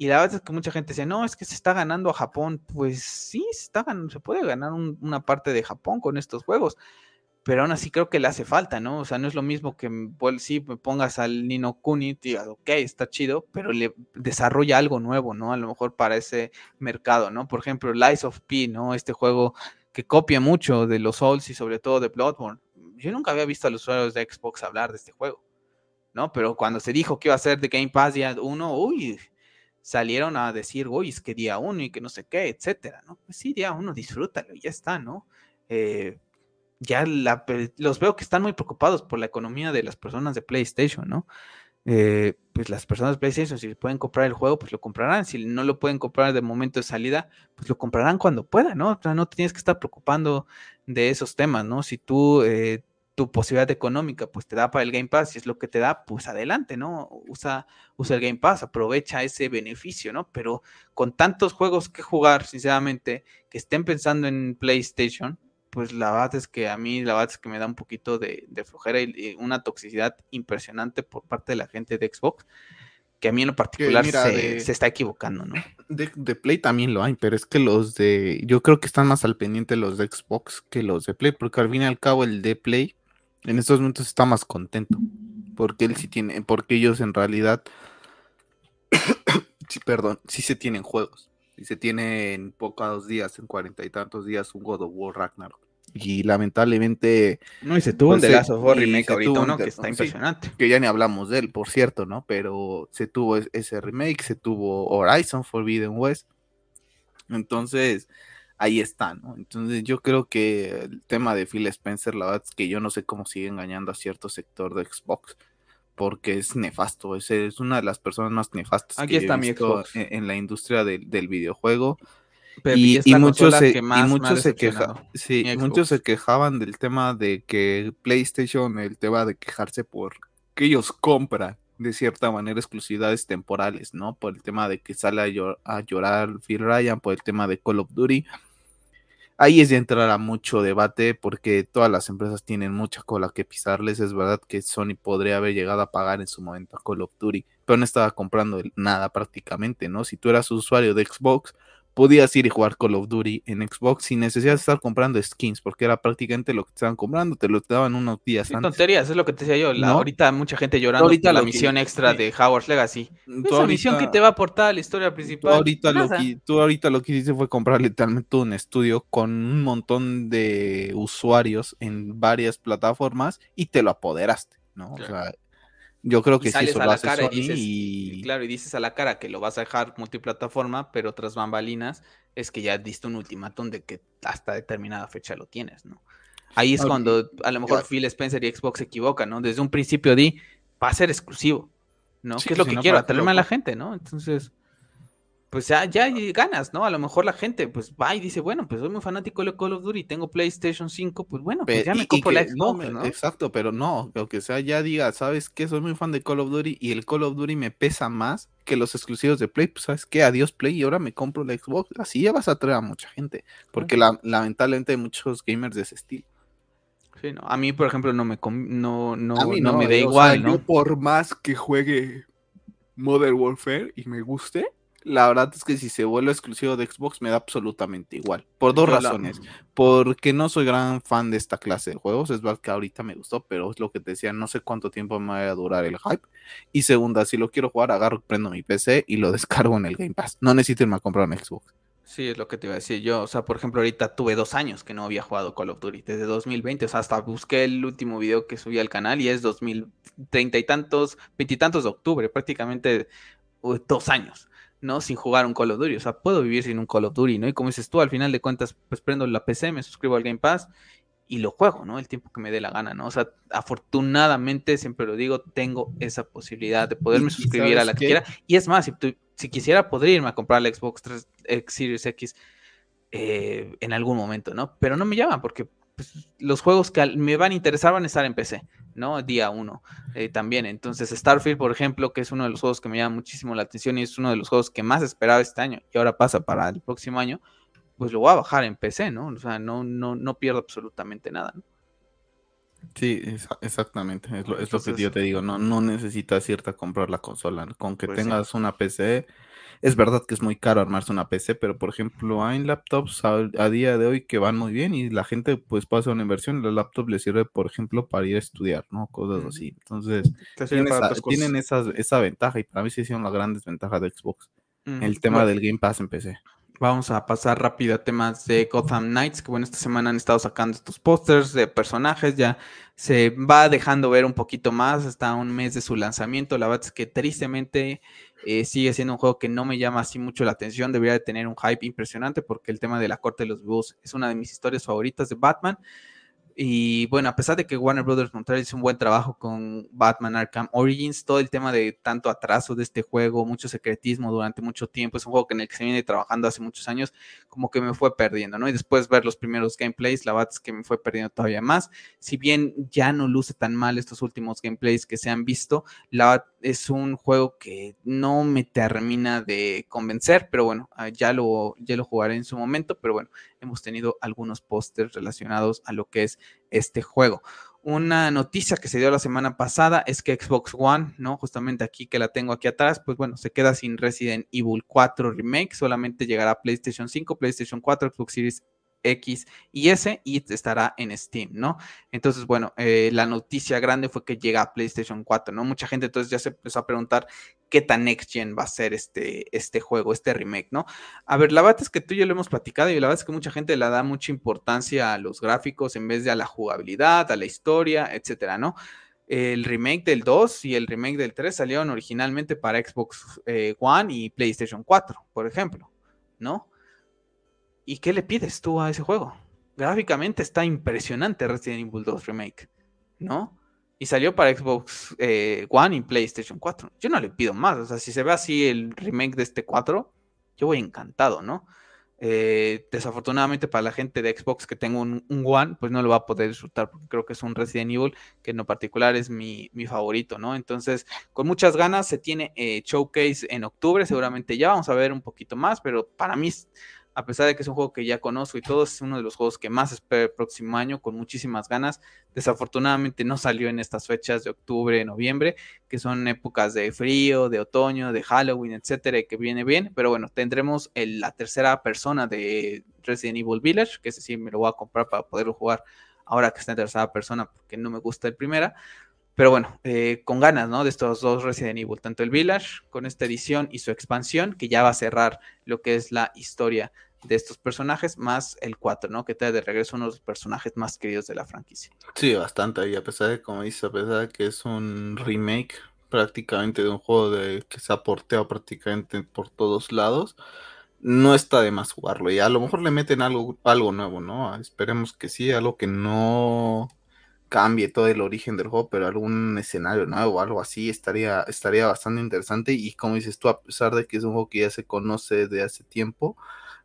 Y la verdad es que mucha gente decía, no, es que se está ganando a Japón. Pues sí, se, está se puede ganar una parte de Japón con estos juegos. Pero aún así creo que le hace falta, ¿no? O sea, no es lo mismo que pues, sí me pongas al Nino Kuni y digas, ok, está chido, pero le desarrolla algo nuevo, ¿no? A lo mejor para ese mercado, ¿no? Por ejemplo, Lies of P, ¿no? Este juego que copia mucho de los Souls y sobre todo de Bloodborne. Yo nunca había visto a los usuarios de Xbox hablar de este juego, ¿no? Pero cuando se dijo que iba a ser de Game Pass día uno, uy, salieron a decir, uy, es que día uno y que no sé qué, etcétera, ¿no? Pues sí, día uno, disfrútalo, ya está, ¿no? Eh, ya los veo que están muy preocupados por la economía de las personas de PlayStation, ¿no? Eh, pues las personas de PlayStation, si pueden comprar el juego, pues lo comprarán. Si no lo pueden comprar de momento de salida, pues lo comprarán cuando puedan, ¿no? O sea, no tienes que estar preocupando de esos temas, ¿no? Si tú, eh, tu posibilidad económica, pues te da para el Game Pass, si es lo que te da, pues adelante, ¿no? Usa, usa el Game Pass, aprovecha ese beneficio, ¿no? Pero con tantos juegos que jugar, sinceramente, que estén pensando en PlayStation, pues la verdad es que a mí la verdad es que me da un poquito de, flojera y, una toxicidad impresionante por parte de la gente de Xbox, que a mí en lo particular se, está equivocando, ¿no? De, Play también lo hay, pero es que los de, yo creo que están más al pendiente los de Xbox que los de Play, porque al fin y al cabo el de Play en estos momentos está más contento, porque él sí tiene, porque ellos en realidad, sí, perdón, sí se tienen juegos. Y se tiene en pocos días, en cuarenta y tantos días, un God of War Ragnarok. Y lamentablemente. No, y se tuvo un The Last of remake ahorita, ¿no? Que está impresionante. que ya ni hablamos de él, por cierto, ¿no? Pero se tuvo ese remake, se tuvo Horizon Forbidden West. Entonces, ahí está, ¿no? Entonces, yo creo que el tema de Phil Spencer, la verdad es que yo no sé cómo sigue engañando a cierto sector de Xbox porque es nefasto, es, es una de las personas más nefastas Aquí que está he visto en, la industria del, videojuego. y, muchos se, muchos se sí, muchos se quejaban del tema de que PlayStation, el tema de quejarse por que ellos compran de cierta manera exclusividades temporales, ¿no? Por el tema de que sale a, a llorar Phil Ryan, por el tema de Call of Duty ahí es de entrar a mucho debate porque todas las empresas tienen mucha cola que pisarles. Es verdad que Sony podría haber llegado a pagar en su momento a Call of Duty, pero no estaba comprando nada prácticamente, ¿no? Si tú eras usuario de Xbox, podías ir y jugar Call of Duty en Xbox sin necesidad de estar comprando skins, porque era prácticamente lo que te estaban comprando, te lo daban unos días sí, antes. tonterías, es lo que te decía yo. Ahorita mucha gente llorando ahorita la misión extra de Howard's Legacy. Esa misión que te va a aportar la historia principal. Tú ahorita, lo que, tú ahorita lo que hiciste fue comprar literalmente un estudio con un montón de usuarios en varias plataformas y te lo apoderaste, ¿no? O sea, yo creo que sí, eso a la cara y, dices, claro, y dices a la cara que lo vas a dejar multiplataforma, pero otras bambalinas es que ya diste un ultimátum de que hasta determinada fecha lo tienes, ¿no? Ahí es cuando a lo mejor Phil Spencer y Xbox se equivocan, ¿no? Desde un principio di, va a ser exclusivo, ¿no? ¿Qué es lo que quiero? Atraerme a la gente, ¿no? Entonces, pues ya, ya ganas, ¿no? A lo mejor la gente pues va y dice, bueno, pues soy muy fanático de Call of Duty, tengo PlayStation 5, pues bueno, pues ya me compro la Xbox, no, Exacto, pero no, que sea ya diga, ¿sabes qué? Soy muy fan de Call of Duty y el Call of Duty me pesa más que los exclusivos de Play, pues ¿sabes qué? Adiós Play y ahora me compro la Xbox. Así ya vas a atraer a mucha gente, porque lamentablemente hay muchos gamers de ese estilo. Sí, no. A mí, por ejemplo, no me, no, no, no, me da igual, ¿no? por más que juegue Modern Warfare y me guste, la verdad es que si se vuelve exclusivo de Xbox me da absolutamente igual. Por dos razones. Porque no soy gran fan de esta clase de juegos. Es verdad que ahorita me gustó, pero es lo que te decía, no sé cuánto tiempo me va a durar el hype. Y segunda, si lo quiero jugar, agarro, prendo mi PC y lo descargo en el Game Pass. No necesito irme a comprar un Xbox. Sí, es lo que te iba a decir yo. O sea, por ejemplo, ahorita tuve dos años que no había jugado Call of Duty, desde 2020. O sea, hasta busqué el último video que subí al canal y es 2030 y tantos, veintitantos de octubre, prácticamente dos años. ¿No? Sin jugar un Call of Duty. O sea, puedo vivir sin un Call of Duty, ¿no? Y como dices tú, al final de cuentas, pues prendo la PC, me suscribo al Game Pass y lo juego, ¿no? El tiempo que me dé la gana, ¿no? O sea, afortunadamente, siempre lo digo, tengo esa posibilidad de poderme suscribir a la que quiera. Y es más, si, si, quisiera, podría irme a comprar la Xbox 3 X Series X eh, en algún momento, ¿no? Pero no me llaman porque pues, los juegos que me van a interesar van a estar en PC, ¿no? Día uno eh, también. Entonces, Starfield, por ejemplo, que es uno de los juegos que me llama muchísimo la atención y es uno de los juegos que más esperaba este año y ahora pasa para el próximo año, pues lo voy a bajar en PC, ¿no? O sea, no, no, no pierdo absolutamente nada, ¿no? Sí, exactamente, es lo, que yo te digo, no, no necesitas cierta comprar la consola, con que pues tengas una PC es verdad que es muy caro armarse una PC, pero por ejemplo hay laptops a, día de hoy que van muy bien y la gente pues hacer una inversión el laptop le sirve por ejemplo para ir a estudiar, ¿no? Cosas así. Entonces tienen, esa, ventaja y para mí sí son las grandes ventajas de Xbox. El tema del Game Pass en PC. Vamos a pasar rápido a temas de Gotham Knights, que bueno, esta semana han estado sacando estos pósters de personajes, ya se va dejando ver un poquito más hasta un mes de su lanzamiento. La verdad es que tristemente eh, sigue siendo un juego que no me llama así mucho la atención, debería de tener un hype impresionante porque el tema de la corte de los búhos es una de mis historias favoritas de Batman. Y bueno, a pesar de que Warner Brothers Montreal hizo un buen trabajo con Batman Arkham Origins, todo el tema de tanto atraso de este juego, mucho secretismo durante mucho tiempo, es un juego en el que se viene trabajando hace muchos años, como que me fue perdiendo, ¿no? Y después ver los primeros gameplays, la verdad es que me fue perdiendo todavía más. Si bien ya no luce tan mal estos últimos gameplays que se han visto, la es un juego que no me termina de convencer, pero bueno, ah, ya lo, ya lo jugaré en su momento, pero bueno, hemos tenido algunos pósters relacionados a lo que es este juego. Una noticia que se dio la semana pasada es que Xbox One, ¿no? Justamente aquí que la tengo aquí atrás, pues bueno, se queda sin Resident Evil 4 Remake, solamente llegará a PlayStation 5, PlayStation 4, Xbox Series X y S y estará en Steam, ¿no? Entonces, bueno, eh, la noticia grande fue que llega a PlayStation 4, ¿no? Mucha gente entonces ya se empezó a preguntar qué tan next gen va a ser este, este juego, este remake, ¿no? A ver, la verdad es que tú y yo lo hemos platicado y la verdad es que mucha gente le da mucha importancia a los gráficos en vez de a la jugabilidad, a la historia, etcétera, ¿no? El remake del 2 y el remake del 3 salieron originalmente para Xbox eh, One y PlayStation 4, por ejemplo, ¿no? ¿Y qué le pides tú a ese juego? Gráficamente está impresionante Resident Evil 2 Remake, ¿no? Y salió para Xbox eh, One y PlayStation 4. Yo no le pido más, o sea, si se ve así el remake de este 4, yo voy encantado, ¿no? Eh, desafortunadamente para la gente de Xbox que tengo un, One, pues no lo va a poder disfrutar porque creo que es un Resident Evil que en lo particular es mi, favorito, ¿no? Entonces, con muchas ganas se tiene eh, showcase en octubre, seguramente ya vamos a ver un poquito más, pero para mí a pesar de que es un juego que ya conozco y todo, es uno de los juegos que más espero el próximo año con muchísimas ganas. Desafortunadamente no salió en estas fechas de octubre, noviembre, que son épocas de frío, de otoño, de Halloween, etcétera, que viene bien, pero bueno, tendremos la tercera persona de Resident Evil Village, que ese sí me lo voy a comprar para poderlo jugar ahora que está en tercera persona, porque no me gusta el primera. Pero bueno, eh, con ganas, ¿no? De estos dos Resident Evil, tanto el Village con esta edición y su expansión, que ya va a cerrar lo que es la historia de estos personajes, más el 4, ¿no? Que trae de regreso uno de los personajes más queridos de la franquicia. Sí, bastante, y a pesar de, como dice, a pesar de que es un remake prácticamente de un juego de que se ha porteado prácticamente por todos lados, no está de más jugarlo. Y a lo mejor le meten algo, algo nuevo, ¿no? Esperemos que sí, algo que no cambie todo el origen del juego, pero algún escenario nuevo, algo así, estaría, estaría bastante interesante. Y como dices tú, a pesar de que es un juego que ya se conoce de hace tiempo,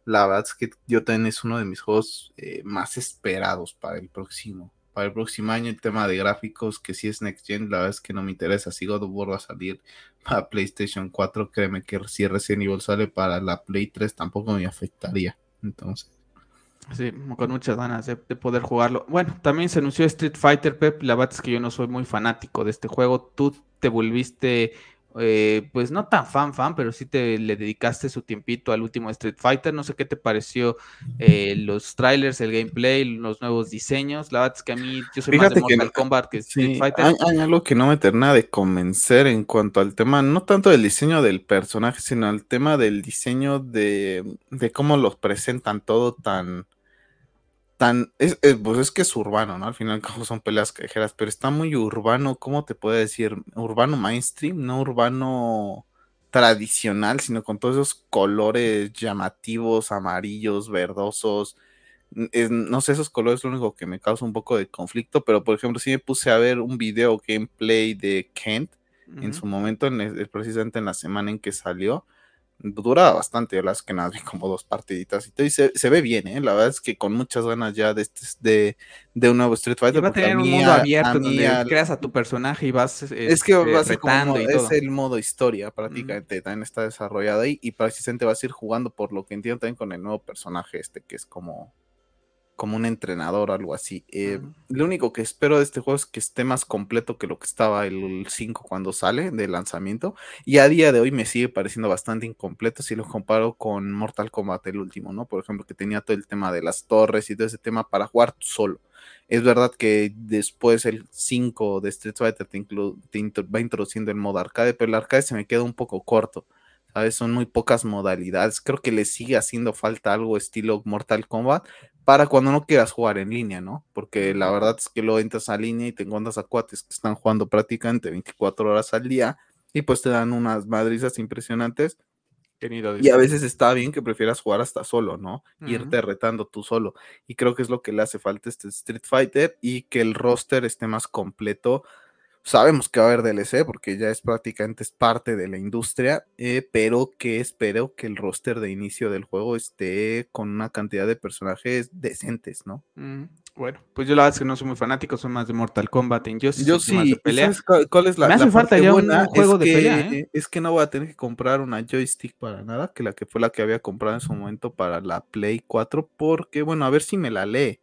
la verdad es que yo también es uno de mis juegos eh, más esperados para el próximo. Para el próximo año, el tema de gráficos, que si es Next Gen, la verdad es que no me interesa. Si God of War va a salir para PlayStation 4, créeme que si Resident Evil sale para la Play 3, tampoco me afectaría. Entonces. Sí, con muchas ganas de, de, poder jugarlo. Bueno, también se anunció Street Fighter, Pep. La verdad es que yo no soy muy fanático de este juego. Tú te volviste eh, pues no tan fan, fan, pero sí te le dedicaste su tiempito al último Street Fighter. No sé qué te pareció eh, los trailers, el gameplay, los nuevos diseños. La verdad es que a mí, yo soy más de Mortal Kombat que Street Fighter. Hay, algo que no me termina de convencer en cuanto al tema, no tanto del diseño del personaje, sino al tema del diseño de, de cómo los presentan todo tan es, pues es que es urbano, ¿no? Al final son peleas callejeras, pero está muy urbano, ¿cómo te puedo decir? Urbano mainstream, no urbano tradicional, sino con todos esos colores llamativos, amarillos, verdosos. no sé, esos colores es lo único que me causa un poco de conflicto, pero por ejemplo, si me puse a ver un video gameplay de Kent en su momento, en, precisamente en la semana en que salió, dura bastante, las que nada, como dos partiditas y, se, se, ve bien, ¿eh? la verdad es que con muchas ganas ya de, este, de, de un nuevo Street Fighter. va a tener un mundo abierto donde creas a tu personaje y vas Es que va a ser como, es el modo historia prácticamente, también está desarrollado ahí y precisamente vas a ir jugando por lo que entiendo también con el nuevo personaje este que es como como un entrenador o algo así. Eh, lo único que espero de este juego es que esté más completo que lo que estaba el 5 cuando sale de lanzamiento. Y a día de hoy me sigue pareciendo bastante incompleto si lo comparo con Mortal Kombat el último, ¿no? Por ejemplo, que tenía todo el tema de las torres y todo ese tema para jugar solo. Es verdad que después el 5 de Street Fighter te, te va introduciendo el modo arcade, pero el arcade se me queda un poco corto. ¿sabes? Son muy pocas modalidades. Creo que le sigue haciendo falta algo estilo Mortal Kombat, para cuando no quieras jugar en línea, ¿no? Porque la verdad es que lo entras a línea y te encuentras a cuates que están jugando prácticamente 24 horas al día y pues te dan unas madrizas impresionantes y a veces está bien que prefieras jugar hasta solo, ¿no? Irte retando tú solo. Y creo que es lo que le hace falta a este Street Fighter y que el roster esté más completo. Sabemos que va a haber DLC porque ya es prácticamente es parte de la industria, eh, pero que espero que el roster de inicio del juego esté con una cantidad de personajes decentes, ¿no? Bueno, pues yo la verdad es que no soy muy fanático, soy más de Mortal Kombat en Yo sí, cuál es la, Me hace falta ya un, juego de pelea, ¿eh? Es que no voy a tener que comprar una joystick para nada, que la que fue la que había comprado en su momento para la Play 4, porque bueno, a ver si me la lee.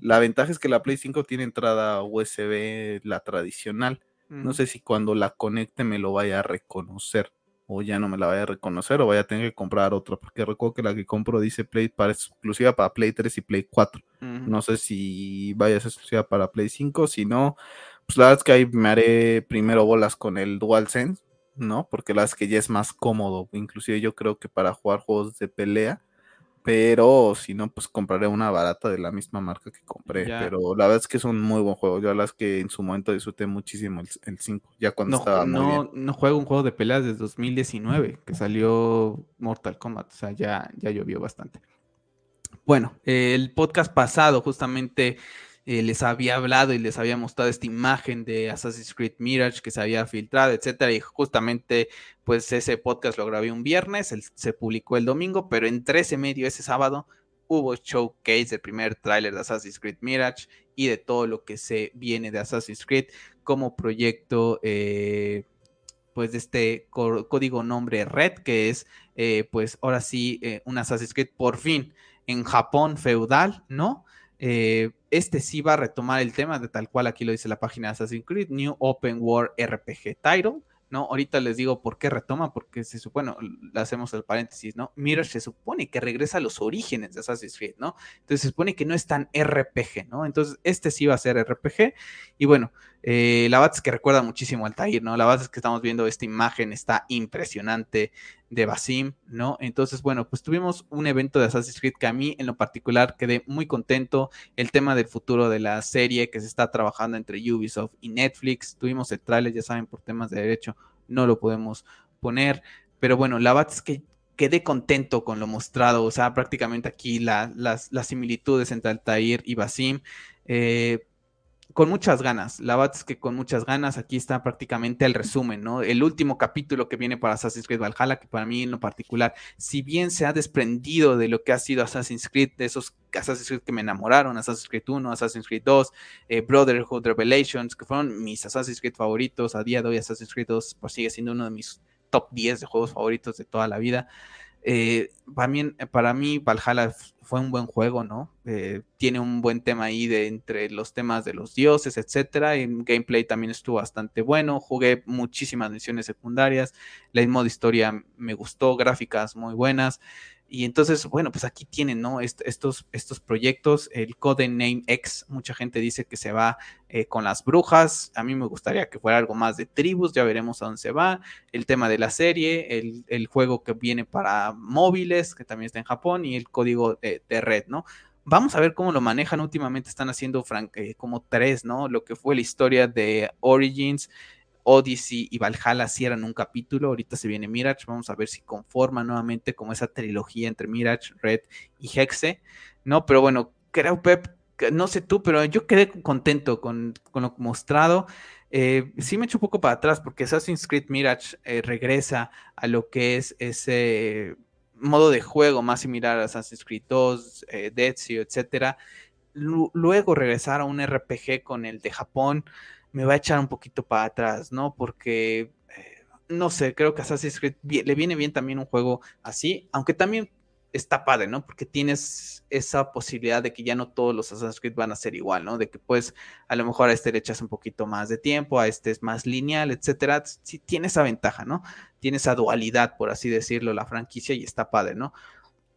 La ventaja es que la Play 5 tiene entrada USB, la tradicional. No sé si cuando la conecte me lo vaya a reconocer o ya no me la vaya a reconocer o vaya a tener que comprar otra, porque recuerdo que la que compro dice Play para exclusiva para Play 3 y Play 4. No sé si vaya a ser exclusiva para Play 5, si no, pues la verdad es que ahí me haré primero bolas con el DualSense, ¿no? Porque la verdad es que ya es más cómodo, inclusive yo creo que para jugar juegos de pelea pero si no, pues compraré una barata de la misma marca que compré. Pero la verdad es que es un muy buen juego. Yo la verdad es que en su momento disfruté muchísimo el 5, ya cuando estaba muy no, No juego un juego de peleas desde 2019, que salió Mortal Kombat. O sea, ya, ya llovió bastante. Bueno, el podcast pasado justamente eh, les había hablado y les había mostrado esta imagen de Assassin's Creed Mirage que se había filtrado, etcétera, y justamente pues ese podcast lo grabé un viernes, se publicó el domingo, pero entre ese medio, ese sábado, hubo showcase del primer tráiler de Assassin's Creed Mirage y de todo lo que se viene de Assassin's Creed como proyecto eh, pues de este código nombre Red, que es eh, pues ahora sí un Assassin's Creed por fin en Japón feudal, ¿no? Eh, este sí va a retomar el tema de tal cual aquí lo dice la página de Assassin's Creed, New Open World RPG Title, ¿no? Ahorita les digo por qué retoma, porque se supone, le hacemos el paréntesis, ¿no? Mirage se supone que regresa a los orígenes de Assassin's Creed, ¿no? Entonces se supone que no es tan RPG, ¿no? Entonces este sí va a ser RPG, y bueno, eh, la verdad es que recuerda muchísimo al Tair, ¿no? La verdad es que estamos viendo esta imagen, está impresionante de Basim, ¿no? Entonces, bueno, pues tuvimos un evento de Assassin's Creed que a mí en lo particular quedé muy contento. El tema del futuro de la serie que se está trabajando entre Ubisoft y Netflix. Tuvimos el ya saben, por temas de derecho no lo podemos poner. Pero bueno, la verdad es que quedé contento con lo mostrado. O sea, prácticamente aquí las, las similitudes entre Altair y Basim. Eh, con muchas ganas. La verdad es que con muchas ganas. Aquí está prácticamente el resumen, ¿no? El último capítulo que viene para Assassin's Creed Valhalla, que para mí en lo particular, si bien se ha desprendido de lo que ha sido Assassin's Creed, de esos Assassin's Creed que me enamoraron, Assassin's Creed 1, Assassin's Creed 2, eh, Brotherhood Revelations, que fueron mis Assassin's Creed favoritos. A día de hoy, Assassin's Creed 2 pues, sigue siendo uno de mis top 10 de juegos favoritos de toda la vida. Eh, para, mí, Valhalla fue un buen juego, ¿no? Eh, tiene un buen tema ahí de entre los temas de los dioses, etcétera. El gameplay también estuvo bastante bueno. Jugué muchísimas misiones secundarias. La modo historia me gustó, gráficas muy buenas. Y entonces, bueno, pues aquí tienen, ¿no? estos, estos proyectos, el Code Name X, mucha gente dice que se va eh, con las brujas, a mí me gustaría que fuera algo más de tribus, ya veremos a dónde se va, el tema de la serie, el, juego que viene para móviles, que también está en Japón, y el código de, red, ¿no? Vamos a ver cómo lo manejan. Últimamente están haciendo eh, como tres, ¿no? Lo que fue la historia de Origins, Odyssey y Valhalla cierran un capítulo. Ahorita se viene Mirage. Vamos a ver si conforma nuevamente como esa trilogía entre Mirage, Red y Hexe. No, pero bueno, creo, Pep, no sé tú, pero yo quedé contento con, lo mostrado. Eh, sí me echo un poco para atrás porque Assassin's Creed Mirage eh, regresa a lo que es ese modo de juego más similar a Assassin's Creed 2, eh, Ezio, etc. luego regresar a un RPG con el de Japón me va a echar un poquito para atrás, ¿no? Porque, eh, no sé, creo que Assassin's Creed le viene bien también un juego así, aunque también está padre, ¿no? Porque tienes esa posibilidad de que ya no todos los Assassin's Creed van a ser igual, ¿no? De que pues a lo mejor a este le echas un poquito más de tiempo, a este es más lineal, etcétera. Sí tiene esa ventaja, ¿no? Tiene esa dualidad, por así decirlo, la franquicia y está padre, ¿no?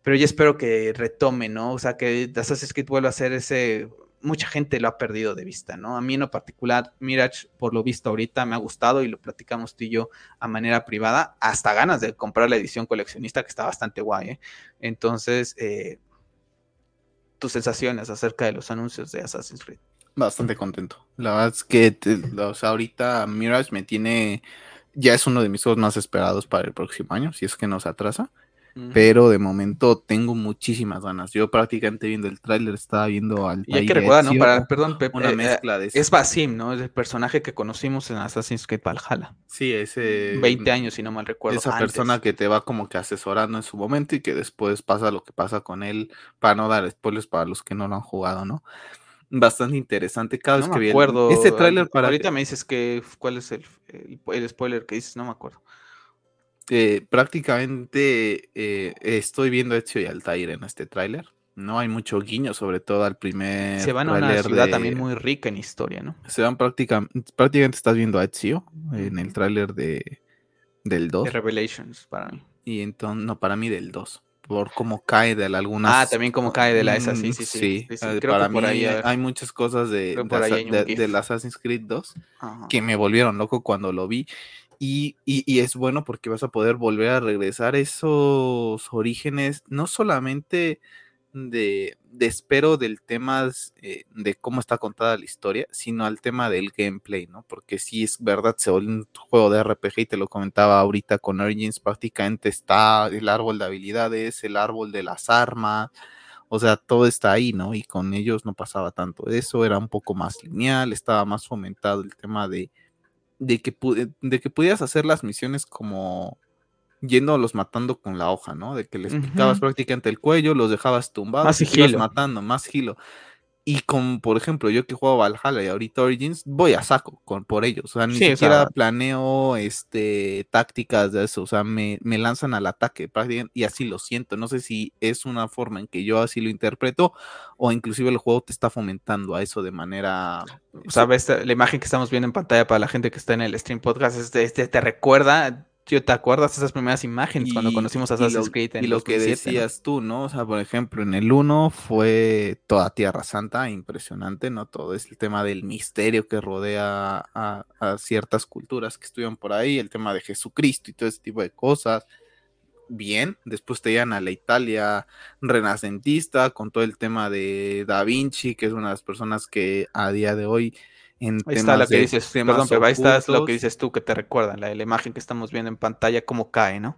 Pero yo espero que retome, ¿no? O sea, que Assassin's Creed vuelva a ser ese mucha gente lo ha perdido de vista, ¿no? A mí en lo particular, Mirage, por lo visto ahorita, me ha gustado y lo platicamos tú y yo a manera privada, hasta ganas de comprar la edición coleccionista, que está bastante guay, ¿eh? Entonces, eh, tus sensaciones acerca de los anuncios de Assassin's Creed. Bastante contento. La verdad es que, ahorita Mirage me tiene, ya es uno de mis juegos más esperados para el próximo año, si es que nos atrasa. Pero de momento tengo muchísimas ganas. Yo prácticamente viendo el tráiler estaba viendo al Y hay que recordar, ¿no? Para, perdón, Pepe, una eh, mezcla de es Basim, ¿no? Es el personaje que conocimos en Assassin's Creed Valhalla. Sí, ese 20 años, si no mal recuerdo. esa persona que te va como que asesorando en su momento y que después pasa lo que pasa con él, para no dar spoilers para los que no lo han jugado, ¿no? Bastante interesante cada vez No que me vi el- acuerdo. ese tráiler para Ahorita me dices que cuál es el, el, el spoiler que dices, no me acuerdo. Eh, prácticamente eh, estoy viendo a Ezio y Altair en este tráiler. No hay mucho guiño, sobre todo al primer Se van a una ciudad de- también muy rica en historia, ¿no? Se van prácticamente, prácticamente estás viendo a Ezio en el tráiler de del 2 De Revelations para mí. y entonces no para mí del 2 por cómo cae de algunas Ah, también como cae de la esa, sí, Mm, sí, sí. sí, sí, eh, creo para que por mí ahí, hay muchas cosas de, de de- Assassin's Creed 2 Ajá. que me volvieron loco cuando lo vi. Y, y- es bueno porque vas a poder volver a regresar esos orígenes, no solamente de, de espero del tema eh, de cómo está contada la historia, sino al tema del gameplay, ¿no? Porque si es verdad, se vuelve un juego de RPG y te lo comentaba ahorita con Origins, prácticamente está el árbol de habilidades, el árbol de las armas, o sea, todo está ahí, ¿no? Y con ellos no pasaba tanto eso, era un poco más lineal, estaba más fomentado el tema de, de, que, de que pudieras hacer las misiones como yéndolos matando con la hoja, ¿no? De que les picabas prácticamente el cuello, los dejabas tumbados Más y sigilo. matando, más gilo. Y con, por ejemplo, yo que juego Valhalla y ahorita Origins, voy a saco con, por ellos. O sea, ni Sí, o sea, siquiera planeo este, tácticas de eso. O sea, me, me lanzan al ataque y así lo siento. No sé si es una forma en que yo así lo interpreto o inclusive el juego te está fomentando a eso de manera... O sea, ves la imagen que estamos viendo en pantalla para la gente que está en el stream podcast, este, este te recuerda, tío, ¿te acuerdas esas primeras imágenes cuando conocimos y Assassin's Creed en Y lo que 2007, ¿no? decías tú, ¿no? O sea, por ejemplo, en el 1 fue toda Tierra Santa, impresionante, ¿no? Todo es el tema del misterio que rodea a, a ciertas culturas que estuvieron por ahí, el tema de Jesucristo y todo ese tipo de cosas. Bien, después te llegan a la Italia renacentista con todo el tema de Da Vinci, que es una de las personas que a día de hoy en Ahí está lo que dices, perdón, pero ahí está es lo que dices tú que te recuerda, la, la imagen que estamos viendo en pantalla, cómo cae, ¿no?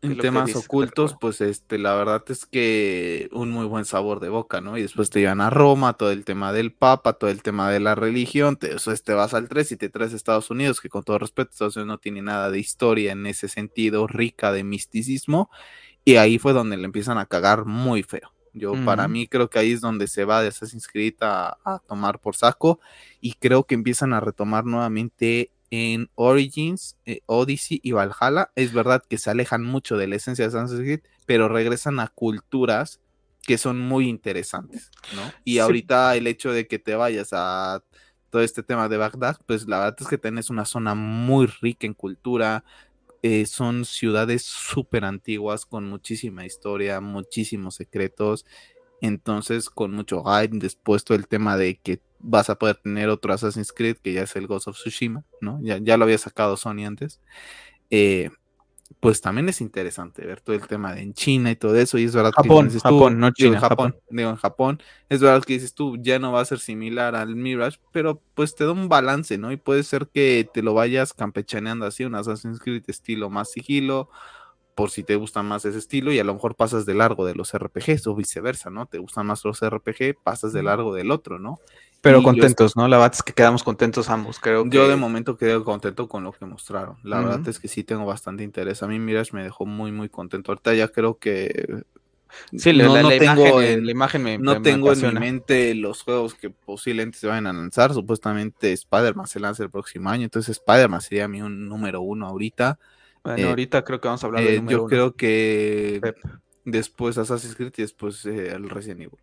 ¿Qué es En temas ocultos, pues este, la verdad es que un muy buen sabor de boca, ¿no? Y después te llevan a Roma, todo el tema del Papa, todo el tema de la religión, te, te vas al 3 y te traes a Estados Unidos, que con todo respeto, Estados Unidos no tiene nada de historia en ese sentido, rica de misticismo, y ahí fue donde le empiezan a cagar muy feo. Yo, para mí, creo que ahí es donde se va de Assassin's Creed a, a tomar por saco, y creo que empiezan a retomar nuevamente en Origins, eh, Odyssey y Valhalla. Es verdad que se alejan mucho de la esencia de Assassin's Creed, pero regresan a culturas que son muy interesantes, ¿no? Y Sí. ahorita el hecho de que te vayas a todo este tema de Bagdad, pues la verdad es que tenés una zona muy rica en cultura, eh, son ciudades súper antiguas con muchísima historia, muchísimos secretos, entonces con mucho hype, después todo el tema de que vas a poder tener otro Assassin's Creed, que ya es el Ghost of Tsushima, ¿no? Ya, ya lo había sacado Sony antes. Eh, pues también es interesante ver todo el tema de en China y todo eso, y es verdad Japón, que dices tú, Japón, no digo, en China, Japón, Japón. digo en Japón, es verdad que dices tú, ya no va a ser similar al Mirage, pero pues te da un balance, ¿no? Y puede ser que te lo vayas campechaneando así, un Assassin's Creed estilo más sigilo, por si te gusta más ese estilo, y a lo mejor pasas de largo de los RPGs o viceversa, ¿no? Te gustan más los RPG, pasas de largo del otro, ¿no? Pero contentos, ¿no? La verdad es que quedamos contentos ambos, creo Yo de momento quedé contento con lo que mostraron. La verdad es que sí tengo bastante interés. A mí Mirage me dejó muy, muy contento. Ahorita ya creo que Sí, no, la- no la tengo imagen, en, la imagen me, no me tengo en mi mente los juegos que posiblemente se vayan a lanzar. Supuestamente Spider-Man se lanza el próximo año. Entonces Spider-Man sería mi un número uno ahorita. Bueno, eh, ahorita creo que vamos a hablar Eh, del número yo uno. creo que Pep. después Assassin's Creed y después eh, el Resident Evil.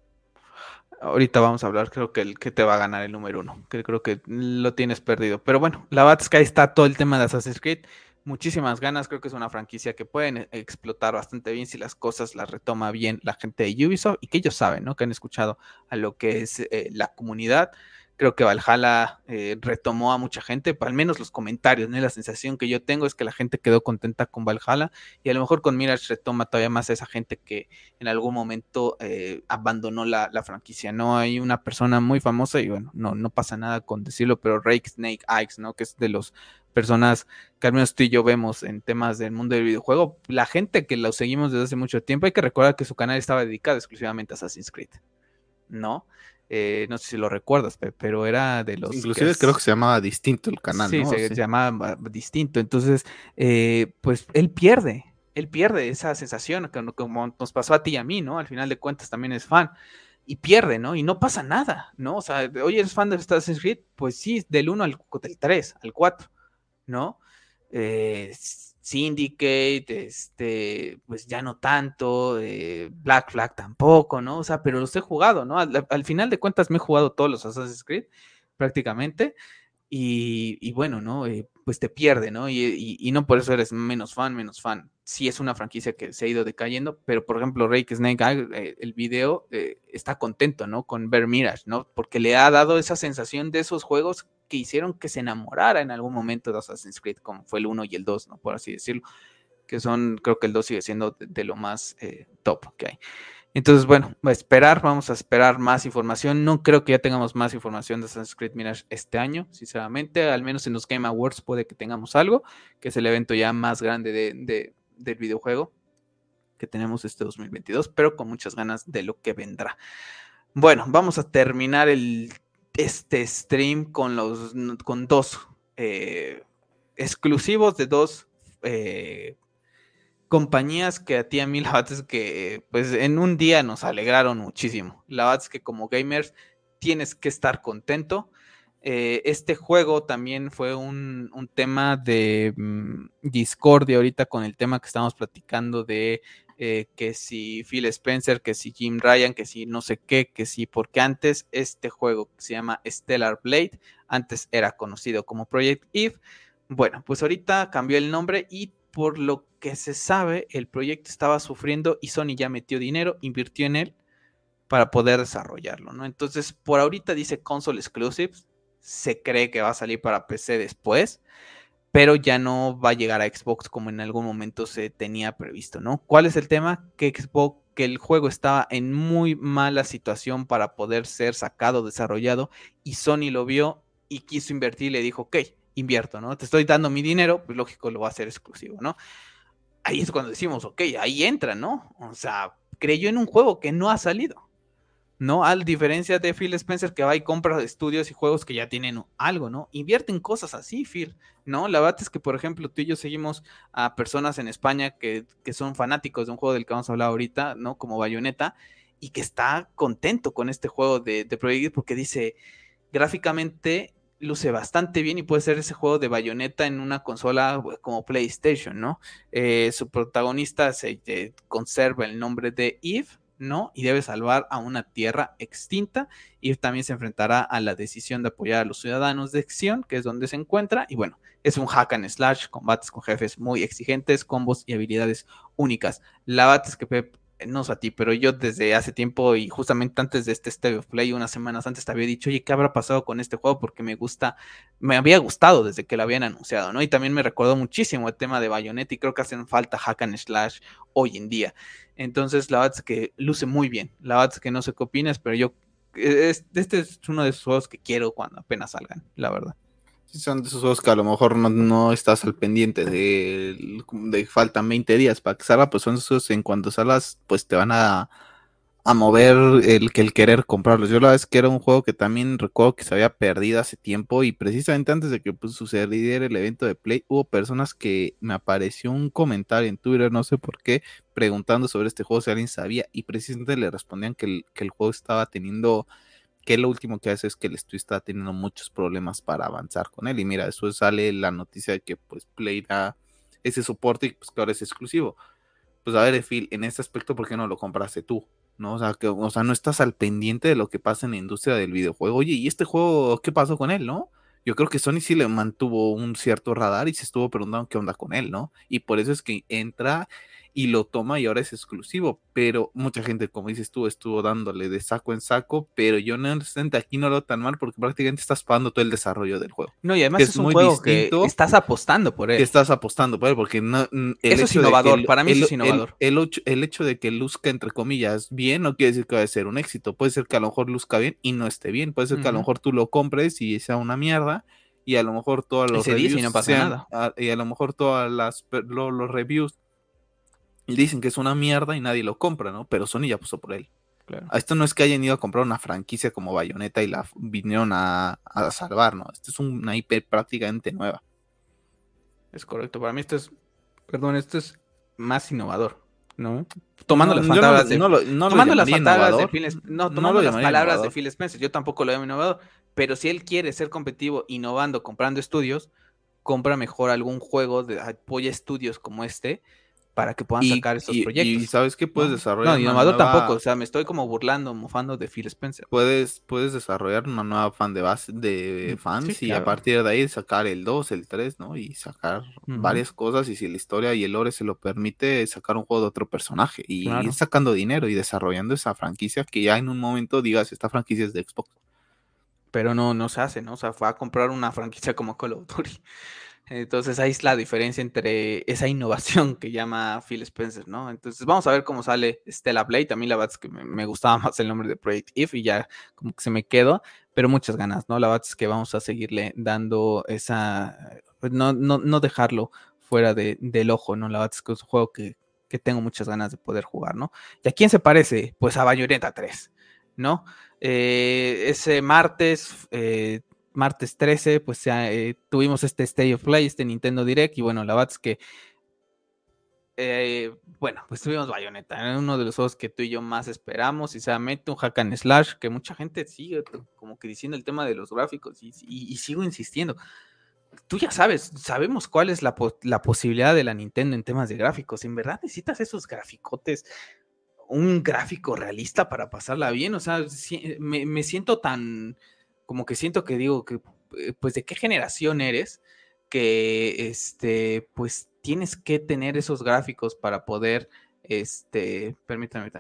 Ahorita vamos a hablar, creo que el que te va a ganar el número uno, que creo que lo tienes perdido. Pero bueno, la verdad que ahí está todo el tema de Assassin's Creed. Muchísimas ganas, creo que es una franquicia que pueden eh, explotar bastante bien si las cosas las retoma bien la gente de Ubisoft y que ellos saben, ¿no? Que han escuchado a lo que es eh, la comunidad. Creo que Valhalla eh, retomó a mucha gente, al menos los comentarios, la sensación que yo tengo es que la gente quedó contenta con Valhalla y a lo mejor con Mirage retoma todavía más a esa gente que en algún momento eh, abandonó la, franquicia, ¿no? Hay una persona muy famosa y bueno, no, no pasa nada con decirlo, pero Rake Snake Eyes, ¿no? Que es de los personas que al menos tú y yo vemos en temas del mundo del videojuego, la gente que lo seguimos desde hace mucho tiempo, hay que recordar que su canal estaba dedicado exclusivamente a Assassin's Creed, ¿no? Eh, no sé si lo recuerdas, pero era de los... Inclusive creo que se llamaba distinto el canal, sí, Se, llamaba distinto. Entonces, eh, pues él pierde, él pierde esa sensación, como nos pasó a ti y a mí, ¿no? Al final de cuentas también es fan. Y pierde, ¿no? Y no pasa nada, ¿no? O sea, oye, ¿eres fan de Assassin's Creed? Pues sí, del 1 al 3, al 4 ¿no? Eh, Syndicate, este, pues ya no tanto, eh, Black Flag tampoco, ¿no? O sea, pero los he jugado, ¿no? Al, final de cuentas me he jugado todos los Assassin's Creed, prácticamente, y, bueno, ¿no? Eh, pues te pierde, ¿no? Y, no por eso eres menos fan, menos fan. Sí es una franquicia que se ha ido decayendo, pero por ejemplo, Rake Snake, el video está contento, ¿no? Con Bear Mirage, ¿no? Porque le ha dado esa sensación de esos juegos que hicieron que se enamorara en algún momento de Assassin's Creed, como fue el 1 y el 2, ¿no? Por así decirlo. Que son, creo que el 2 sigue siendo de, lo más eh, top que hay. Entonces, bueno, a esperar, vamos a esperar más información. No creo que ya tengamos más información de Assassin's Creed Mirage este año, sinceramente. Al menos en los Game Awards puede que tengamos algo, que es el evento ya más grande de, del videojuego que tenemos este 2022, pero con muchas ganas de lo que vendrá. Bueno, vamos a terminar el este stream con los con dos eh, exclusivos de dos eh, compañías que a ti a mí la es que pues en un día nos alegraron muchísimo. La verdad es que como gamers tienes que estar contento. Eh, este juego también fue un, un tema de mm, discordia ahorita con el tema que estamos platicando de eh, que si Phil Spencer, que si Jim Ryan, que si no sé qué, que si, porque antes este juego se llama Stellar Blade, antes era conocido como Project Eve, bueno, pues ahorita cambió el nombre y por lo que se sabe, el proyecto estaba sufriendo y Sony ya metió dinero, invirtió en él para poder desarrollarlo, ¿no? Entonces, por ahorita dice console exclusives, se cree que va a salir para PC después pero ya no va a llegar a Xbox como en algún momento se tenía previsto, ¿no? ¿Cuál es el tema? Que Xbox, que el juego estaba en muy mala situación para poder ser sacado, desarrollado, y Sony lo vio y quiso invertir y le dijo, ok, invierto, ¿no? Te estoy dando mi dinero, pues lógico lo va a hacer exclusivo, ¿no? Ahí es cuando decimos, ok, ahí entra, ¿no? O sea, creyó en un juego que no ha salido. ¿No? A diferencia de Phil Spencer que va y compra estudios y juegos que ya tienen algo, ¿no? Invierte en cosas así, Phil, ¿no? La verdad es que, por ejemplo, tú y yo seguimos a personas en España que, son fanáticos de un juego del que vamos a hablar ahorita, ¿no? Como Bayonetta, y que está contento con este juego de, de porque dice, gráficamente luce bastante bien y puede ser ese juego de Bayonetta en una consola como PlayStation, ¿no? Eh, su protagonista se eh, conserva el nombre de Eve, no y debe salvar a una tierra extinta y también se enfrentará a la decisión de apoyar a los ciudadanos de Xion, que es donde se encuentra y bueno, es un hack and slash, combates con jefes muy exigentes, combos y habilidades únicas. La Pep no sé a ti, pero yo desde hace tiempo y justamente antes de este State of Play, unas semanas antes, te había dicho, oye, ¿qué habrá pasado con este juego? Porque me gusta, me había gustado desde que lo habían anunciado, ¿no? Y también me recordó muchísimo el tema de Bayonetta y creo que hacen falta hack and slash hoy en día. Entonces, la verdad es que luce muy bien. La verdad es que no sé qué opinas, pero yo, este es uno de esos juegos que quiero cuando apenas salgan, la verdad son de esos juegos que a lo mejor no, estás al pendiente de, de faltan 20 días para que salga, pues son esos en cuanto salgas, pues te van a, a mover el, el querer comprarlos. Yo la es que era un juego que también recuerdo que se había perdido hace tiempo y precisamente antes de que pues, sucediera el evento de Play, hubo personas que me apareció un comentario en Twitter, no sé por qué, preguntando sobre este juego si alguien sabía y precisamente le respondían que el, que el juego estaba teniendo que lo último que hace es que el estudio está teniendo muchos problemas para avanzar con él. Y mira, después sale la noticia de que pues Play da ese soporte y pues que ahora es exclusivo. Pues a ver, Phil, en este aspecto, ¿por qué no lo compraste tú? ¿No? O sea, que, o sea, no estás al pendiente de lo que pasa en la industria del videojuego. Oye, ¿y este juego qué pasó con él, no? Yo creo que Sony sí le mantuvo un cierto radar y se estuvo preguntando qué onda con él, ¿no? Y por eso es que entra y lo toma y ahora es exclusivo. Pero mucha gente, como dices tú, estuvo dándole de saco en saco, pero yo no aquí no lo tan mal porque prácticamente estás pagando todo el desarrollo del juego. No, y además es, un muy juego que estás apostando por él. Que estás apostando por él, porque no, el eso es innovador, para mí es innovador. El, el, hecho de que luzca, entre comillas, bien, no quiere decir que vaya a ser un éxito. Puede ser que a lo mejor luzca bien y no esté bien. Puede ser que a lo mejor tú lo compres y sea una mierda y a lo mejor todos los reviews y no pasa nada. A, y a lo mejor todas las los reviews dicen que es una mierda y nadie lo compra, ¿no? Pero Sony ya puso por él. Claro. Esto no es que hayan ido a comprar una franquicia como Bayonetta y la vinieron a, a salvar, ¿no? Esto es una IP prácticamente nueva. Es correcto. Para mí esto es, perdón, esto es más innovador, ¿no? Tomando las palabras de, tomando las palabras de Phil, no, tomando las palabras de Phil Spencer. Yo tampoco lo veo innovador, pero si él quiere ser competitivo innovando, comprando estudios, compra mejor algún juego de apoya estudios como este para que puedan sacar esos proyectos. Y sabes que puedes desarrollar. No, innovador tampoco, o sea, me estoy como burlando, mofando de Phil Spencer. Puedes, puedes desarrollar una nueva fan de base de mm, fans y a partir de ahí sacar el 2, el 3, ¿no? Y sacar varias cosas y si la historia y el lore se lo permite, sacar un juego de otro personaje y ir sacando dinero y desarrollando esa franquicia que ya en un momento digas, esta franquicia es de Xbox pero no, no se hace, ¿no? O sea, fue a comprar una franquicia como Call of Duty. Entonces ahí es la diferencia entre esa innovación que llama Phil Spencer, ¿no? Entonces vamos a ver cómo sale Stella Blade. También la verdad es que me, gustaba más el nombre de Project If y ya como que se me quedó, pero muchas ganas, ¿no? La verdad es que vamos a seguirle dando esa, pues, no, no, no dejarlo fuera de, del ojo, ¿no? La verdad es que es un juego que, que tengo muchas ganas de poder jugar, ¿no? ¿Y a quién se parece? Pues a Bayonetta 3, ¿no? Eh, ese martes, eh, martes 13, pues eh, tuvimos este State of Play, este Nintendo Direct, y bueno, la verdad es que, bueno, pues tuvimos Bayonetta, uno de los juegos que tú y yo más esperamos, y se un hack and slash, que mucha gente sigue como que diciendo el tema de los gráficos, y, sigo insistiendo. Tú ya sabes, sabemos cuál es la, la posibilidad de la Nintendo en temas de gráficos. En verdad necesitas esos graficotes un gráfico realista para pasarla bien. O sea, me, siento tan, como que siento que digo que, eh, pues, ¿de qué generación eres? Que, este, pues, tienes que tener esos gráficos para poder, este, permítame.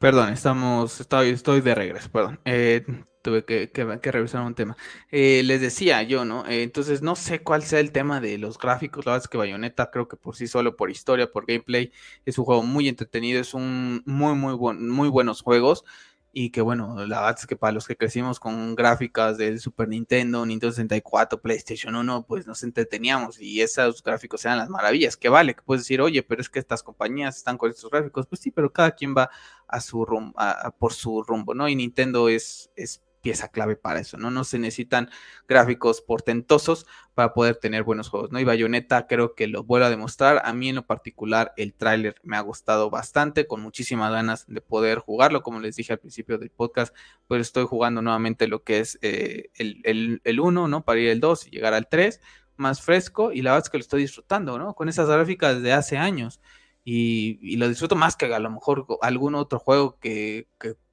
Perdón, estamos, estoy, estoy de regreso, perdón. Eh, tuve que, revisar un tema. Eh, les decía yo, ¿no? Eh, entonces no sé cuál sea el tema de los gráficos. La verdad es que Bayonetta creo que por sí solo, por historia, por gameplay, es un juego muy entretenido, es un muy, muy, buen, muy buenos juegos y que bueno, la verdad es que para los que crecimos con gráficas del Super Nintendo, Nintendo 64, PlayStation 1, pues nos entreteníamos y esos gráficos eran las maravillas, que vale, que puedes decir, oye, pero es que estas compañías están con estos gráficos, pues sí, pero cada quien va a su rumbo, por su rumbo, ¿no? Y Nintendo es, es pieza clave para eso, ¿no? No se necesitan gráficos portentosos para poder tener buenos juegos, ¿no? Y Bayonetta creo que lo vuelvo a demostrar. A mí en lo particular el tráiler me ha gustado bastante, con muchísimas ganas de poder jugarlo, como les dije al principio del podcast, pues estoy jugando nuevamente lo que es eh, el, el, 1, ¿no? Para ir al 2 y llegar al 3, más fresco, y la verdad es que lo estoy disfrutando, ¿no? Con esas gráficas de hace años. Y, lo disfruto más que a lo mejor algún otro juego que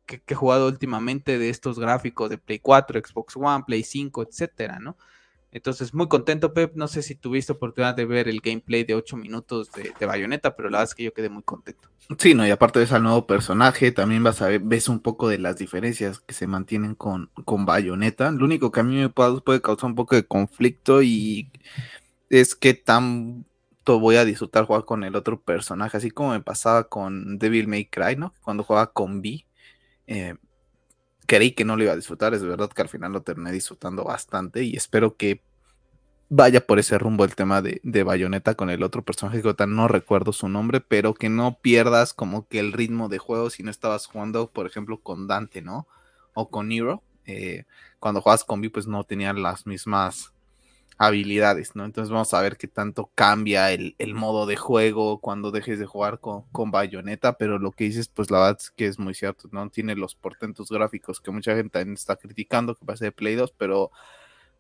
que, he jugado últimamente de estos gráficos de Play 4, Xbox One, Play 5, etcétera, ¿no? Entonces, muy contento, Pep. No sé si tuviste oportunidad de ver el gameplay de 8 minutos de, de Bayonetta, pero la verdad es que yo quedé muy contento. Sí, no, y aparte ves al nuevo personaje, también vas a ver, ves un poco de las diferencias que se mantienen con, con Bayonetta. Lo único que a mí me puede, causar un poco de conflicto y es que tanto voy a disfrutar jugar con el otro personaje, así como me pasaba con Devil May Cry, ¿no? Cuando jugaba con Vi eh, creí que no lo iba a disfrutar, es verdad que al final lo terminé disfrutando bastante y espero que vaya por ese rumbo el tema de, de Bayonetta con el otro personaje que no recuerdo su nombre, pero que no pierdas como que el ritmo de juego si no estabas jugando, por ejemplo, con Dante, ¿no? O con Nero. Eh, cuando jugabas con Vi, pues no tenían las mismas habilidades, ¿no? Entonces vamos a ver qué tanto cambia el, modo de juego cuando dejes de jugar con, con bayoneta, pero lo que dices, pues la verdad es que es muy cierto, ¿no? Tiene los portentos gráficos que mucha gente está criticando, que pase de Play 2, pero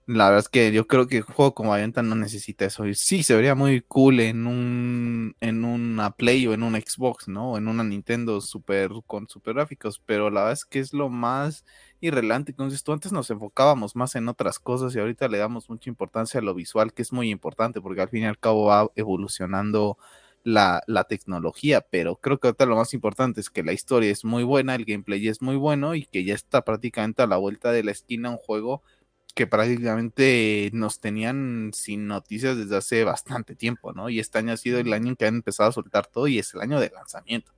la verdad es que yo creo que el juego como Bayonetta no necesita eso. sí, se vería muy cool en un en una Play o en un Xbox, ¿no? En una Nintendo super con super gráficos, pero la verdad es que es lo más irrelevante. Entonces, tú antes nos enfocábamos más en otras cosas y ahorita le damos mucha importancia a lo visual, que es muy importante porque al fin y al cabo va evolucionando la, la tecnología, pero creo que ahorita lo más importante es que la historia es muy buena, el gameplay es muy bueno y que ya está prácticamente a la vuelta de la esquina un juego que prácticamente nos tenían sin noticias desde hace bastante tiempo, ¿no? Y este año ha sido el año en que han empezado a soltar todo y es el año de lanzamiento.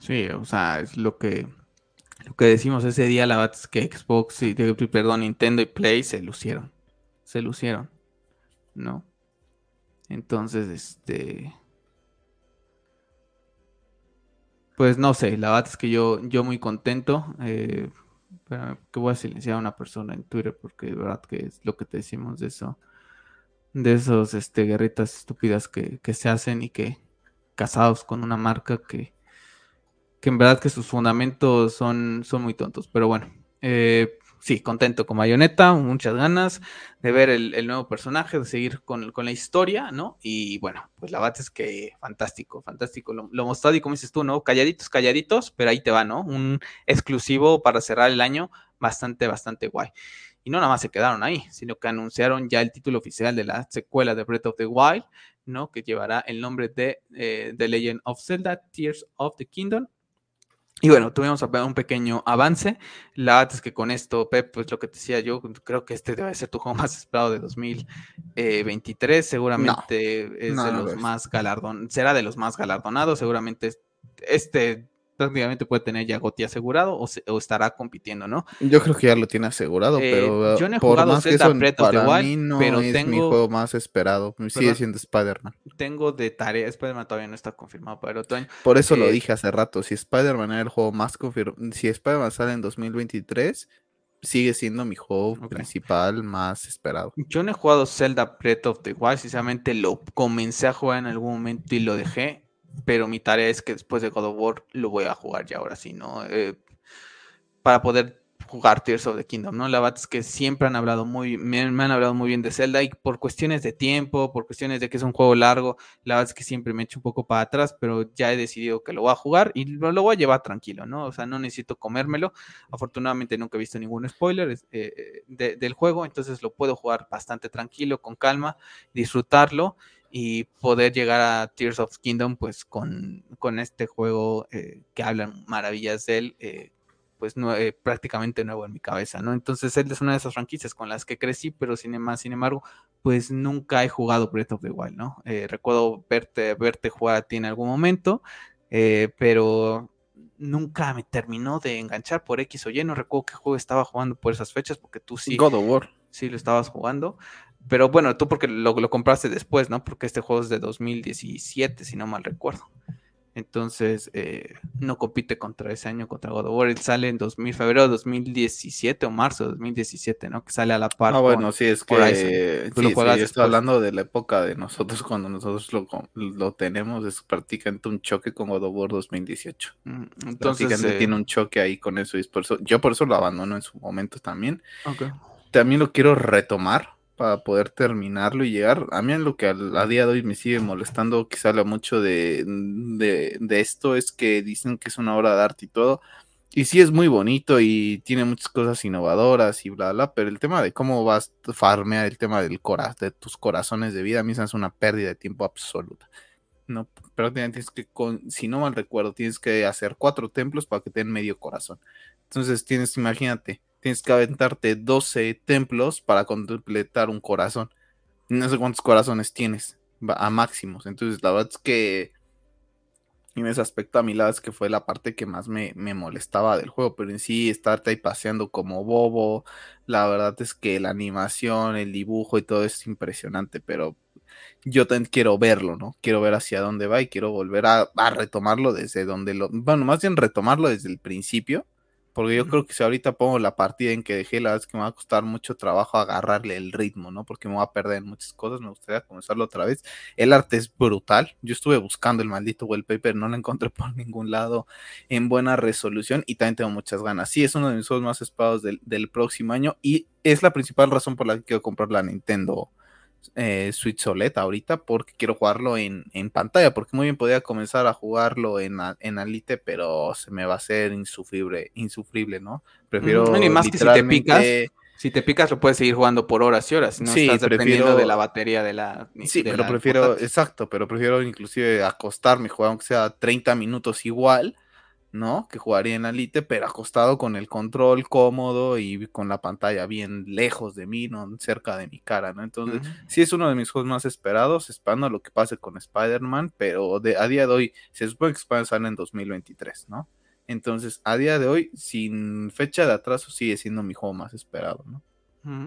Sí, o sea, es lo que lo que decimos ese día, la verdad es que Xbox y perdón, Nintendo y Play se lucieron. Se lucieron. ¿No? Entonces, este pues no sé, la verdad es que yo, yo muy contento. Eh, que voy a silenciar a una persona en Twitter porque de verdad que es lo que te decimos de eso. De esos este, guerritas estúpidas que, se hacen y que casados con una marca que, que en verdad que sus fundamentos son, son muy tontos. Pero bueno, eh, sí, contento con Bayonetta, muchas ganas de ver el, nuevo personaje, de seguir con, la historia, ¿no? Y bueno, pues la verdad es que fantástico, fantástico. Lo, lo, mostrado y como dices tú, ¿no? Calladitos, calladitos, pero ahí te va, ¿no? Un exclusivo para cerrar el año bastante, bastante guay. Y no nada más se quedaron ahí, sino que anunciaron ya el título oficial de la secuela de Breath of the Wild, ¿no? Que llevará el nombre de eh, The Legend of Zelda, Tears of the Kingdom. Y bueno, tuvimos un pequeño avance. La verdad es que con esto, Pep, pues lo que te decía yo, creo que este debe ser tu juego más esperado de 2023. Seguramente es de los más galardon, será de los más galardonados. Seguramente este prácticamente puede tener ya Goti asegurado o, estará compitiendo, ¿no? Yo creo que ya lo tiene asegurado, eh, pero yo no he jugado más Zelda Breath of the Wild, no pero es tengo mi juego más esperado, sigue siendo Spider-Man. Tengo de tarea, Spider-Man todavía no está confirmado para. Por eso lo eh, dije hace rato, si Spider-Man era el juego más confirmado, si Spider-Man sale en 2023, sigue siendo mi juego principal más esperado. Yo no he jugado Zelda Breath of the Wild, sinceramente lo comencé a jugar en algún momento y lo dejé pero mi tarea es que después de God of War lo voy a jugar ya ahora sí, ¿no? Eh, para poder jugar Tears of the Kingdom, ¿no? La verdad es que siempre han hablado muy, me, han hablado muy bien de Zelda y por cuestiones de tiempo, por cuestiones de que es un juego largo, la verdad es que siempre me echo un poco para atrás, pero ya he decidido que lo voy a jugar y lo, voy a llevar tranquilo, ¿no? O sea, no necesito comérmelo. Afortunadamente nunca he visto ningún spoiler eh, del juego, entonces lo puedo jugar bastante tranquilo, con calma, disfrutarlo y poder llegar a Tears of Kingdom pues con, con este juego eh, que hablan maravillas de él, eh, pues eh, prácticamente nuevo en mi cabeza, ¿no? Entonces él es una de esas franquicias con las que crecí, pero sin, más, sin embargo, pues nunca he jugado Breath of the Wild, ¿no? recuerdo verte, verte jugar a ti en algún momento, pero nunca me terminó de enganchar por X o Y, no recuerdo qué juego estaba jugando por esas fechas, porque tú sí... God of War. Sí, lo estabas jugando. Pero bueno, tú porque lo, lo, compraste después, ¿no? Porque este juego es de 2017, si no mal recuerdo. Entonces, eh, no compite contra ese año, contra God of War. Él sale en 2000, febrero de 2017 o marzo de 2017, ¿no? Que sale a la par. Ah, bueno, sí, es que sí, lo estoy hablando de la época de nosotros, cuando nosotros lo, lo tenemos, es prácticamente un choque con God of War 2018. Mm, entonces, prácticamente eh, tiene un choque ahí con eso. Y por eso, yo por eso lo abandono en su momento también. Okay. También lo quiero retomar para poder terminarlo y llegar. A mí en lo que a, día de hoy me sigue molestando, que sale mucho de, de, esto, es que dicen que es una obra de arte y todo. Y sí es muy bonito y tiene muchas cosas innovadoras y bla, bla, pero el tema de cómo vas a farmear el tema del cora, de tus corazones de vida, a mí es una pérdida de tiempo absoluta. No, pero tienes que, con, si no mal recuerdo, tienes que hacer cuatro templos para que te medio corazón. Entonces tienes, imagínate, tienes que aventarte 12 templos para completar un corazón. No sé cuántos corazones tienes a máximos. Entonces, la verdad es que en ese aspecto a mí la verdad es que fue la parte que más me, molestaba del juego, pero en sí estarte ahí paseando como bobo, la verdad es que la animación, el dibujo y todo es impresionante, pero yo también quiero verlo, ¿no? Quiero ver hacia dónde va y quiero volver a retomarlo desde donde lo, bueno, más bien retomarlo desde el principio Porque yo creo que si ahorita pongo la partida en que dejé, la verdad es que me va a costar mucho trabajo agarrarle el ritmo, ¿no? Porque me va a perder muchas cosas. Me gustaría comenzarlo otra vez. El arte es brutal. Yo estuve buscando el maldito wallpaper, no lo encontré por ningún lado en buena resolución y también tengo muchas ganas. Sí, es uno de mis juegos más esperados del, del próximo año y es la principal razón por la que quiero comprar la Nintendo eh, Switch OLED ahorita porque quiero jugarlo en, pantalla, porque muy bien podría comenzar a jugarlo en, en Alite, pero se me va a hacer insufrible, insufrible, ¿no? Prefiero mm, más que si te picas, si te picas lo puedes seguir jugando por horas y horas, no estás dependiendo de la batería de la Sí, pero prefiero, exacto, pero prefiero inclusive acostarme, jugar aunque sea 30 minutos igual ¿no? Que jugaría en Alite, pero acostado con el control cómodo y con la pantalla bien lejos de mí, no cerca de mi cara, ¿no? Entonces, sí es uno de mis juegos más esperados, esperando lo que pase con Spider-Man, pero de, a día de hoy, se supone que Spider-Man sale en 2023, ¿no? Entonces, a día de hoy, sin fecha de atraso, sigue siendo mi juego más esperado, ¿no?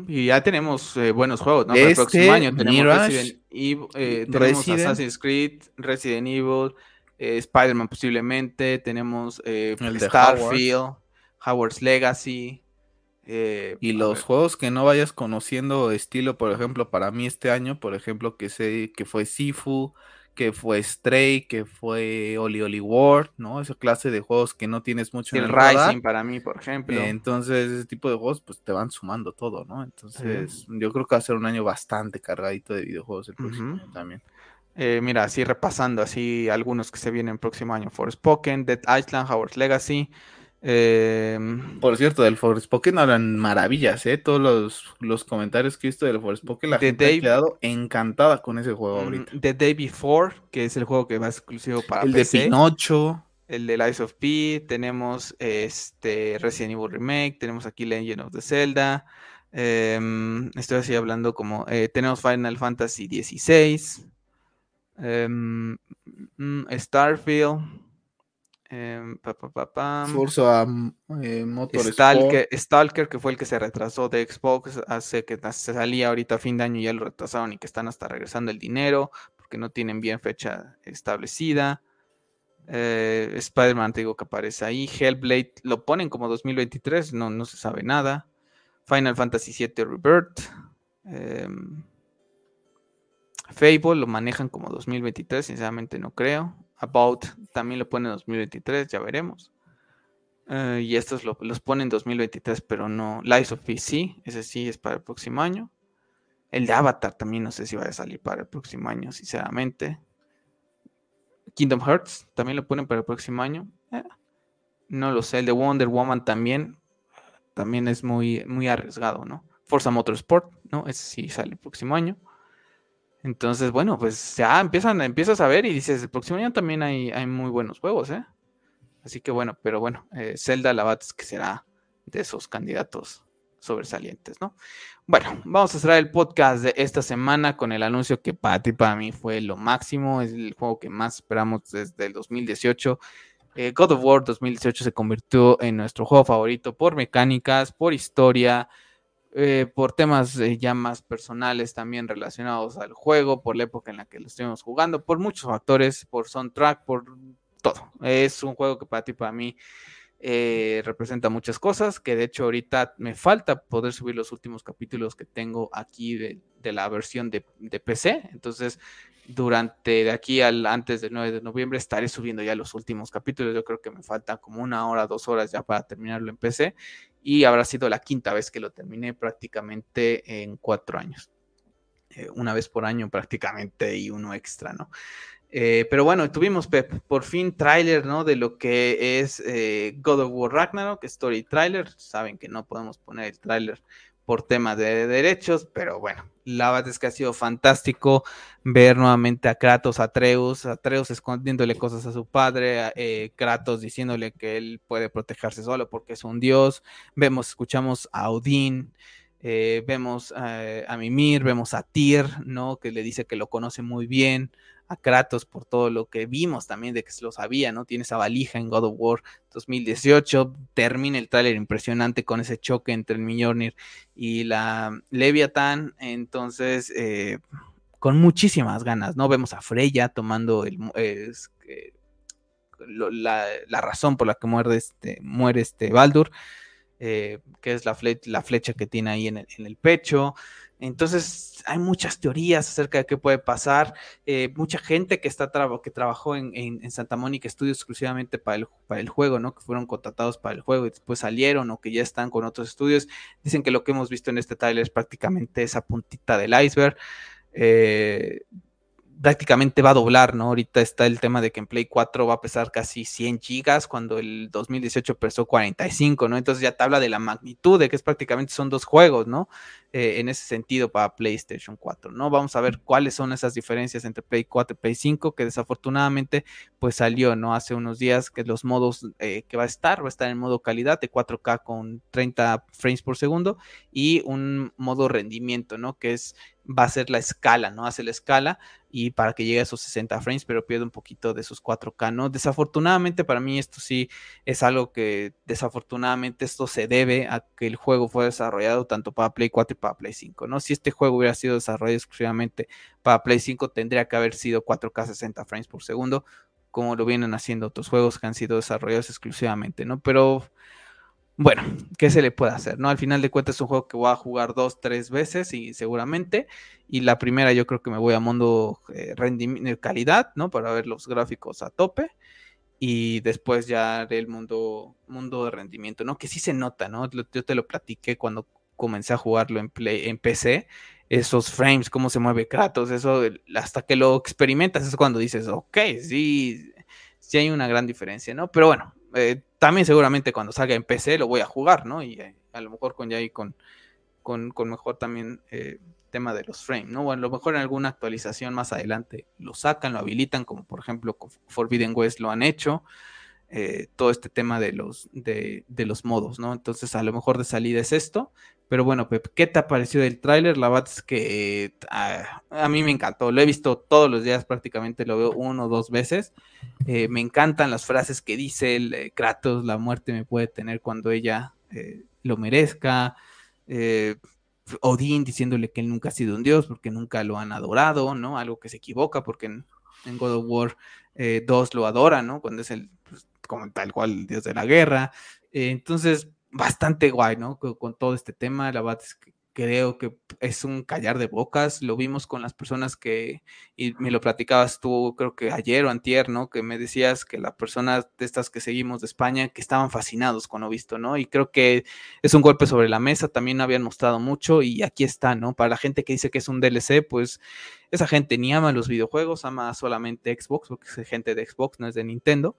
Y ya tenemos eh, buenos juegos, ¿no? Para el próximo este, año tenemos Resident Evil, eh, tenemos Assassin's Creed, Resident Evil, eh, Spider-Man posiblemente, tenemos eh, Starfield, Howard's Legacy. Eh, y los juegos que no vayas conociendo, estilo, por ejemplo, para mí este año, por ejemplo, que sé que fue Sifu, que fue Stray, que fue Oli Oli World, ¿no? Esa clase de juegos que no tienes mucho el en el Rising para mí, por ejemplo. entonces, ese tipo de juegos, pues te van sumando todo, ¿no? Entonces, yo creo que va a ser un año bastante cargadito de videojuegos el próximo año también. Eh, mira, así repasando así algunos que se vienen el próximo año. Forspoken, Dead Island, Howard's Legacy. Em, Por cierto, del Forspoken hablan maravillas, ¿eh? Todos los, los comentarios que he visto del Forspoken, la gente ha quedado encantada con ese juego mm, ahorita. The Day Before, que es el juego que va exclusivo para el PC. El de Pinocho. El de Lies of P. Tenemos este Resident Evil Remake. Tenemos aquí Legend of the Zelda. Em, estoy así hablando como... Eh, tenemos Final Fantasy XVI. Em, mm, Starfield. Eh, Forza eh, Stalker, Stalker, que fue el que se retrasó de Xbox, hace que se salía ahorita a fin de año y ya lo retrasaron y que están hasta regresando el dinero porque no tienen bien fecha establecida. Eh, Spider-Man, te digo que aparece ahí. Hellblade lo ponen como 2023, no, no se sabe nada. Final Fantasy VII Rebirth. Em, Fable lo manejan como 2023, sinceramente no creo. About también lo pone en 2023, ya veremos. Eh, y estos los ponen en 2023, pero no. Lies of PC, ese sí es para el próximo año. El de Avatar también no sé si va a salir para el próximo año, sinceramente. Kingdom Hearts también lo ponen para el próximo año. Eh, no lo sé. El de Wonder Woman también. También es muy, muy arriesgado, ¿no? Forza Motorsport, ¿no? Ese sí sale el próximo año. Entonces, bueno, pues ya empiezan, empiezas a ver y dices, el próximo año también hay, hay muy buenos juegos, ¿eh? Así que bueno, pero bueno, eh, Zelda Labat que será de esos candidatos sobresalientes, ¿no? Bueno, vamos a cerrar el podcast de esta semana con el anuncio que para ti, para mí fue lo máximo, es el juego que más esperamos desde el 2018. Eh, God of War 2018 se convirtió en nuestro juego favorito por mecánicas, por historia, eh, por temas eh, ya más personales también relacionados al juego, por la época en la que lo estuvimos jugando, por muchos factores, por soundtrack, por todo. Es un juego que para ti, para mí, eh, representa muchas cosas, que de hecho ahorita me falta poder subir los últimos capítulos que tengo aquí de, la versión de, de, PC. Entonces, durante de aquí al antes del 9 de noviembre estaré subiendo ya los últimos capítulos. Yo creo que me falta como una hora, dos horas ya para terminarlo en PC y habrá sido la quinta vez que lo terminé prácticamente en cuatro años. Eh, una vez por año prácticamente y uno extra, ¿no? Eh, pero bueno, tuvimos, Pep, por fin tráiler, ¿no? De lo que es eh, God of War Ragnarok, Story Trailer. Saben que no podemos poner el tráiler por temas de derechos, pero bueno, la verdad es que ha sido fantástico ver nuevamente a Kratos, a Atreus, Atreus escondiéndole cosas a su padre, eh, Kratos diciéndole que él puede protegerse solo porque es un dios, vemos, escuchamos a Odín, eh, vemos a Mimir, vemos a Tyr, ¿no? Que le dice que lo conoce muy bien, a Kratos por todo lo que vimos también de que se lo sabía, ¿no? Tiene esa valija en God of War 2018, termina el tráiler impresionante con ese choque entre el Mjolnir y la Leviathan, entonces eh, con muchísimas ganas, ¿no? Vemos a Freya tomando el... la, razón por la que muere este, muere este Baldur, eh, que es la, la, flecha que tiene ahí en el, en el pecho. Entonces, hay muchas teorías acerca de qué puede pasar. Eh, mucha gente que, está que trabajó en, Santa Mónica Studios exclusivamente para el, para el juego, ¿no? Que fueron contratados para el juego y después salieron o que ya están con otros estudios. Dicen que lo que hemos visto en este trailer es prácticamente esa puntita del iceberg. Eh, prácticamente va a doblar, ¿no? Ahorita está el tema de que en Play 4 va a pesar casi 100 gigas cuando el 2018 pesó 45, ¿no? Entonces ya te habla de la magnitud de que es prácticamente son dos juegos, ¿no? Eh, en ese sentido para PlayStation 4, ¿no? Vamos a ver cuáles son esas diferencias entre Play 4 y Play 5, que desafortunadamente pues salió, ¿no? Hace unos días que los modos eh, que va a estar, va a estar en modo calidad de 4K con 30 frames por segundo y un modo rendimiento, ¿no? Que es va a ser la escala, ¿no? Hace la escala y para que llegue a esos 60 frames, pero pierde un poquito de sus 4K, ¿no? Desafortunadamente para mí esto sí es algo que desafortunadamente esto se debe a que el juego fue desarrollado tanto para Play 4 y para Play 5, ¿no? Si este juego hubiera sido desarrollado exclusivamente para Play 5, tendría que haber sido 4K 60 frames por segundo, como lo vienen haciendo otros juegos que han sido desarrollados exclusivamente, ¿no? Pero bueno, ¿qué se le puede hacer? ¿No? Al final de cuentas es un juego que voy a jugar dos, tres veces y seguramente. Y la primera yo creo que me voy a mundo eh, calidad, ¿no? Para ver los gráficos a tope. Y después ya haré el mundo, mundo de rendimiento, ¿no? Que sí se nota, ¿no? Yo te lo platiqué cuando comencé a jugarlo en, play, en PC. Esos frames, cómo se mueve Kratos, eso hasta que lo experimentas es cuando dices, ok, sí, sí hay una gran diferencia, ¿no? Pero bueno, eh, también seguramente cuando salga en PC lo voy a jugar, ¿no? Y eh, a lo mejor con ya y con, con, mejor también eh, tema de los frames, ¿no? O a lo mejor en alguna actualización más adelante lo sacan, lo habilitan, como por ejemplo con Forbidden West lo han hecho. todo este tema de los, de, de, los modos, ¿no? Entonces, a lo mejor de salida es esto, pero bueno, Pep, ¿qué te ha parecido del tráiler? La verdad es que ah, a mí me encantó. Lo he visto todos los días, prácticamente lo veo uno o dos veces. Eh, me encantan las frases que dice el eh, Kratos, la muerte me puede tener cuando ella eh, lo merezca. Odín diciéndole que él nunca ha sido un dios porque nunca lo han adorado, ¿no? Algo que se equivoca porque en, God of War 2 lo adora, ¿no? Cuando es el, pues, como tal cual, el dios de la guerra. entonces, bastante guay, ¿no? Con, todo este tema, la verdad es que creo que es un callar de bocas, lo vimos con las personas que, y me lo platicabas tú, creo que ayer o antier, ¿no? Que me decías que las personas de estas que seguimos de España, que estaban fascinados con lo visto, ¿no? Y creo que es un golpe sobre la mesa, también habían mostrado mucho y aquí está, ¿no? Para la gente que dice que es un DLC, pues esa gente ni ama los videojuegos, ama solamente Xbox, porque es gente de Xbox, no es de Nintendo,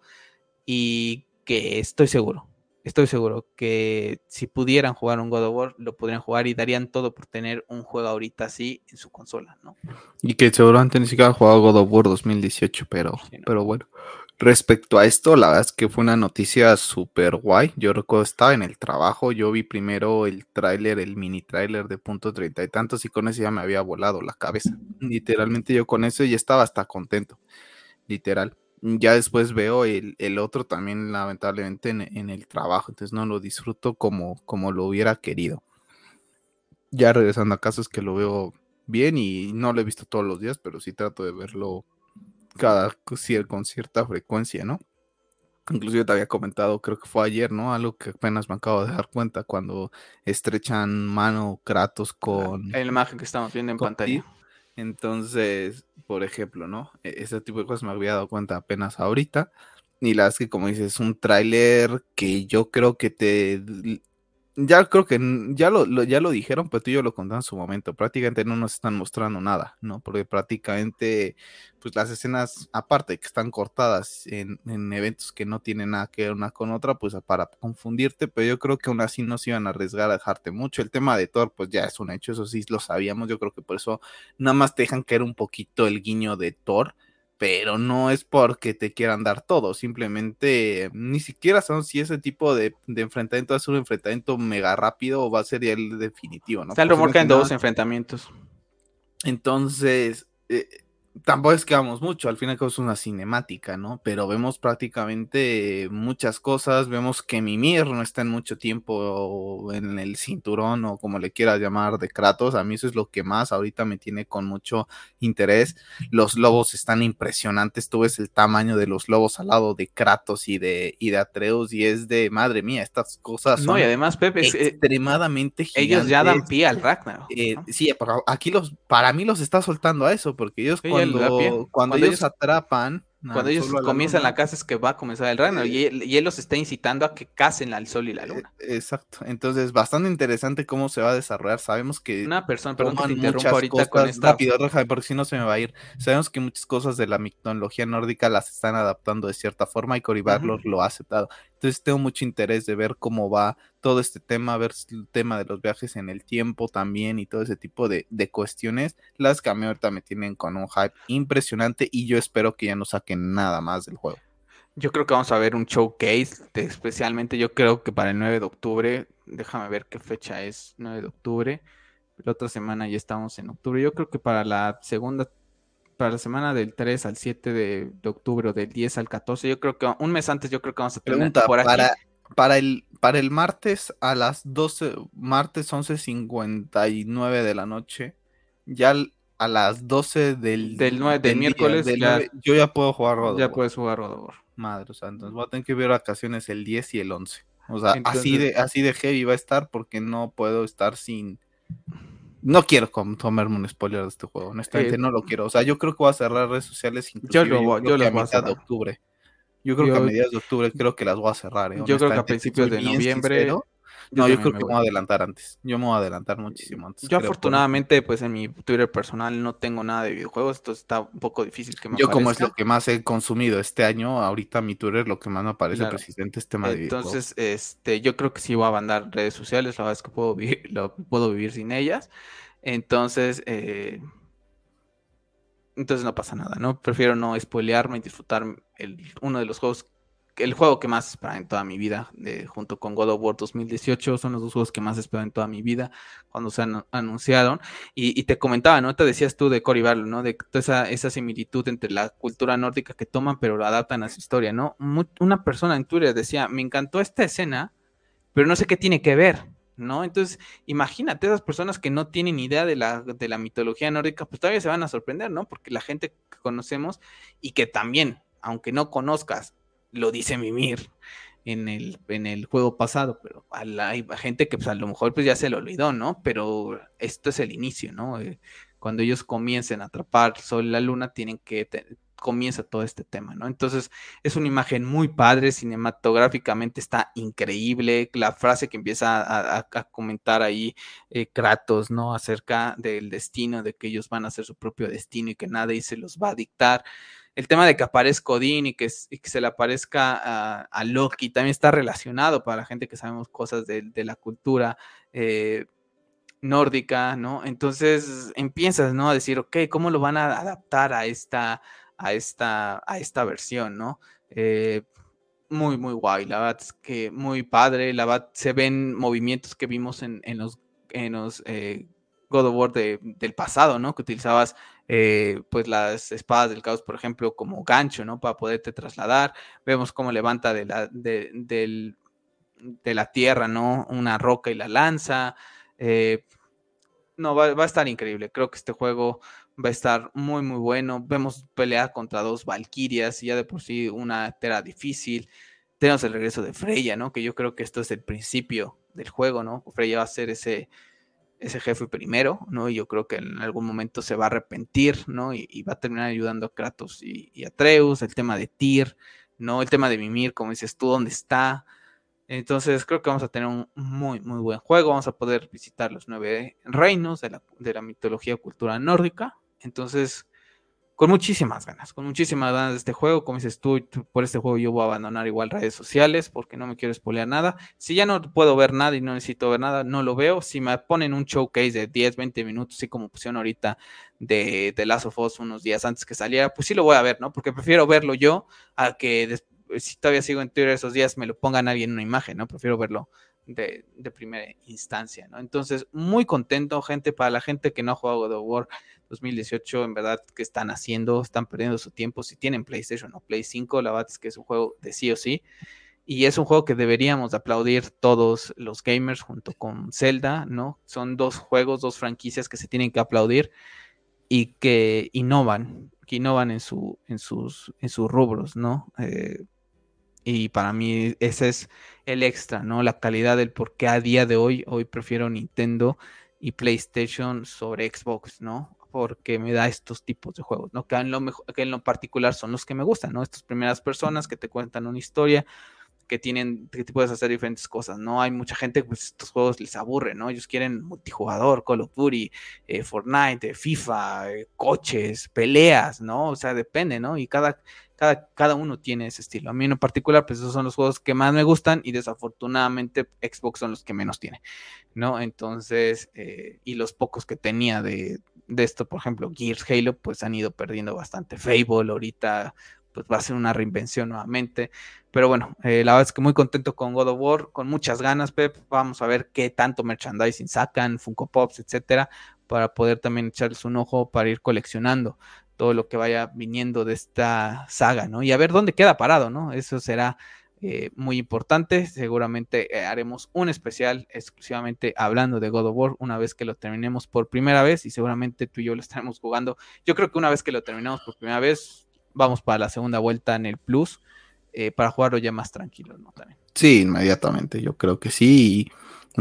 y que estoy seguro, estoy seguro que si pudieran jugar un God of War, lo podrían jugar y darían todo por tener un juego ahorita así en su consola, ¿no? Y que seguramente ni siquiera han jugado God of War 2018, pero, pero bueno. Respecto a esto, la verdad es que fue una noticia súper guay. Yo recuerdo estaba en el trabajo, yo vi primero el tráiler, el mini tráiler de punto treinta y tantos, y con eso ya me había volado la cabeza. Literalmente yo con eso ya estaba hasta contento. Literal. Ya después veo el, otro también, lamentablemente, en, el trabajo. Entonces no lo disfruto como, como lo hubiera querido. Ya regresando a casa es que lo veo bien y no lo he visto todos los días, pero sí trato de verlo cada con cierta frecuencia, ¿no? Inclusive te había comentado, creo que fue ayer, ¿no? Algo que apenas me acabo de dar cuenta cuando estrechan mano Kratos con. La imagen que estamos viendo en pantalla. Entonces, por ejemplo, ¿no? E-, ese tipo de cosas me había dado cuenta apenas ahorita. Y las que, como dices, es un tráiler que yo creo que te ya creo que ya lo, ya lo dijeron, pero tú y yo lo contaron en su momento. Prácticamente no nos están mostrando nada, ¿no? Porque prácticamente, pues las escenas, aparte que están cortadas en, eventos que no tienen nada que ver una con otra, pues para confundirte, pero yo creo que aún así no se iban a arriesgar a dejarte mucho. El tema de Thor, pues ya es un hecho, eso sí lo sabíamos. Yo creo que por eso nada más te dejan caer un poquito el guiño de Thor pero no es porque te quieran dar todo, simplemente ni siquiera son si ese tipo de, enfrentamiento es un enfrentamiento mega rápido o va a ser ya el definitivo, ¿no? Está el rumor que hay dos enfrentamientos. Entonces, eh, tampoco es que vamos mucho, al final es una cinemática, ¿no? Pero vemos prácticamente muchas cosas, vemos que Mimir no está en mucho tiempo en el cinturón o como le quieras llamar de Kratos, a mí eso es lo que más ahorita me tiene con mucho interés. Los lobos están impresionantes, tú ves el tamaño de los lobos al lado de Kratos y de, y de Atreus y es de, madre mía, estas cosas son no, y además, Pepe, eh, extremadamente gigantes. Ellos ya dan pie al Ragnar. Eh, sí, aquí los, para mí los está soltando a eso, porque ellos cuando, cuando, ellos, atrapan. Cuando ellos comienzan la, casa es que va a comenzar el reino y, él, los está incitando a que casen al sol y la luna. Eh, exacto. Entonces, bastante interesante cómo se va a desarrollar. Sabemos que. Una persona, perdón que te interrumpa ahorita con esta. Rápido, porque si no se me va a ir. Sabemos que muchas cosas de la mitología nórdica las están adaptando de cierta forma y Cory Barlog lo ha aceptado. Entonces, tengo mucho interés de ver cómo va todo este tema, ver el tema de los viajes en el tiempo también y todo ese tipo de, cuestiones, las que ahorita me tienen con un hype impresionante y yo espero que ya no saquen nada más del juego. Yo creo que vamos a ver un showcase, especialmente yo creo que para el 9 de octubre, déjame ver qué fecha es, 9 de octubre, la otra semana ya estamos en octubre, yo creo que para la segunda, para la semana del 3 al 7 de, octubre o del 10 al 14, yo creo que un mes antes yo creo que vamos a tener por aquí. Para, para el, para el martes a las 12, martes 11.59 de la noche, ya a las 12 del, del, 9, del, miércoles, yo ya puedo jugar God Ya puedes jugar God Madre, o sea, entonces voy a tener que ver vacaciones el 10 y el 11. O sea, así, de, así de heavy va a estar porque no puedo estar sin... No quiero tomarme un spoiler de este juego, honestamente eh, no lo quiero. O sea, yo creo que voy a cerrar redes sociales yo lo yo, voy a mitad de octubre. Yo creo que a mediados de octubre creo que las voy a cerrar. ¿eh? Yo creo que a principios de noviembre. No, yo creo que me voy a adelantar antes. Yo me voy a adelantar muchísimo antes. Yo afortunadamente, pues en mi Twitter personal no tengo nada de videojuegos, entonces está un poco difícil que me Yo como es lo que más he consumido este año, ahorita mi Twitter lo que más me aparece presidente es tema de Entonces, este, yo creo que sí voy a abandonar redes sociales, la verdad es que puedo vivir, lo, puedo vivir sin ellas. Entonces, eh, entonces no pasa nada, ¿no? Prefiero no spoilearme y disfrutar el, uno de los juegos, el juego que más esperaba en toda mi vida, junto con God of War 2018, son los dos juegos que más esperaba en toda mi vida cuando se anunciaron. Y, te comentaba, ¿no? Te decías tú de Cory Barlow, ¿no? De toda esa, esa, similitud entre la cultura nórdica que toman, pero lo adaptan a su historia, ¿no? una persona en Twitter decía, me encantó esta escena, pero no sé qué tiene que ver. ¿no? Entonces, imagínate esas personas que no tienen idea de la, de la mitología nórdica, pues todavía se van a sorprender, ¿no? Porque la gente que conocemos y que también, aunque no conozcas, lo dice Mimir en el, en el juego pasado, pero hay gente que pues a lo mejor pues ya se lo olvidó, ¿no? Pero esto es el inicio, ¿no? Eh, cuando ellos comiencen a atrapar Sol la Luna, tienen que comienza todo este tema, ¿no? Entonces es una imagen muy padre, cinematográficamente está increíble, la frase que empieza a, comentar ahí eh, Kratos, ¿no? Acerca del destino, de que ellos van a hacer su propio destino y que nadie se los va a dictar. El tema de que aparezca Odín y que, se le aparezca a, Loki también está relacionado para la gente que sabemos cosas de, la cultura. Eh, nórdica, ¿no? Entonces empiezas, ¿no? A decir, ok, ¿cómo lo van a adaptar a esta, a esta, a esta versión, ¿no? Eh, muy, muy guay, la verdad es que muy padre, la verdad se ven movimientos que vimos en, los, en los eh, God of War del pasado, ¿no? Que utilizabas eh, pues las espadas del caos, por ejemplo, como gancho, ¿no? Para poderte trasladar. Vemos cómo levanta de la, de, de la tierra, ¿no? Una roca y la lanza. no, va, va, a estar increíble. Creo que este juego va a estar muy, muy bueno. Vemos pelear contra dos Valkyrias y ya de por sí una tera difícil. Tenemos el regreso de Freya, ¿no? Que yo creo que esto es el principio del juego, ¿no? Freya va a ser ese, ese jefe primero, ¿no? Y yo creo que en algún momento se va a arrepentir, ¿no? Y, va a terminar ayudando a Kratos y, y, Atreus, el tema de Tyr, ¿no? El tema de Mimir, como dices tú, ¿dónde está? Entonces creo que vamos a tener un muy, muy buen juego. Vamos a poder visitar los nueve reinos de la, de la mitología cultura nórdica. Entonces, con muchísimas ganas, con muchísimas ganas de este juego. Como dices tú, por este juego yo voy a abandonar igual redes sociales porque no me quiero spoilear nada. Si ya no puedo ver nada y no necesito ver nada, no lo veo. Si me ponen un showcase de 10, 20 minutos, así como pusieron ahorita de, de Last of Us unos días antes que saliera, pues sí lo voy a ver, ¿no? Porque prefiero verlo yo a que si todavía sigo en Twitter esos días me lo pongan alguien en una imagen, ¿no? Prefiero verlo de, primera instancia, ¿no? Entonces, muy contento, gente, para la gente que no ha jugado God of War 2018, en verdad, que están haciendo? Están perdiendo su tiempo. Si tienen PlayStation o Play 5, la verdad es que es un juego de sí o sí. Y es un juego que deberíamos aplaudir todos los gamers junto con Zelda, ¿no? Son dos juegos, dos franquicias que se tienen que aplaudir y que innovan, que innovan en, su, en, sus, en sus rubros, ¿no? Eh, y para mí ese es el extra, ¿no? La calidad del por qué a día de hoy, hoy prefiero Nintendo y PlayStation sobre Xbox, ¿no? Porque me da estos tipos de juegos, ¿no? Que en lo, que en lo particular son los que me gustan, ¿no? Estas primeras personas que te cuentan una historia, que tienen, que te puedes hacer diferentes cosas, ¿no? Hay mucha gente, pues estos juegos les aburren, ¿no? Ellos quieren multijugador, Call of Duty, eh, Fortnite, FIFA, eh, coches, peleas, ¿no? O sea, depende, ¿no? Y cada, cada, cada uno tiene ese estilo. A mí en particular, pues esos son los juegos que más me gustan y desafortunadamente Xbox son los que menos tiene, ¿no? Entonces, eh, y los pocos que tenía de, de esto, por ejemplo, Gears Halo, pues han ido perdiendo bastante. Fable ahorita pues va a ser una reinvención nuevamente. Pero bueno, eh, la verdad es que muy contento con God of War, con muchas ganas, Pep. Vamos a ver qué tanto merchandising sacan, Funko Pops, etcétera, para poder también echarles un ojo para ir coleccionando todo lo que vaya viniendo de esta saga, ¿no? Y a ver dónde queda parado, ¿no? Eso será eh, muy importante. Seguramente eh, haremos un especial exclusivamente hablando de God of War una vez que lo terminemos por primera vez y seguramente tú y yo lo estaremos jugando. Yo creo que una vez que lo terminemos por primera vez, vamos para la segunda vuelta en el Plus eh, para jugarlo ya más tranquilo, ¿no? También. Sí, inmediatamente, yo creo que sí.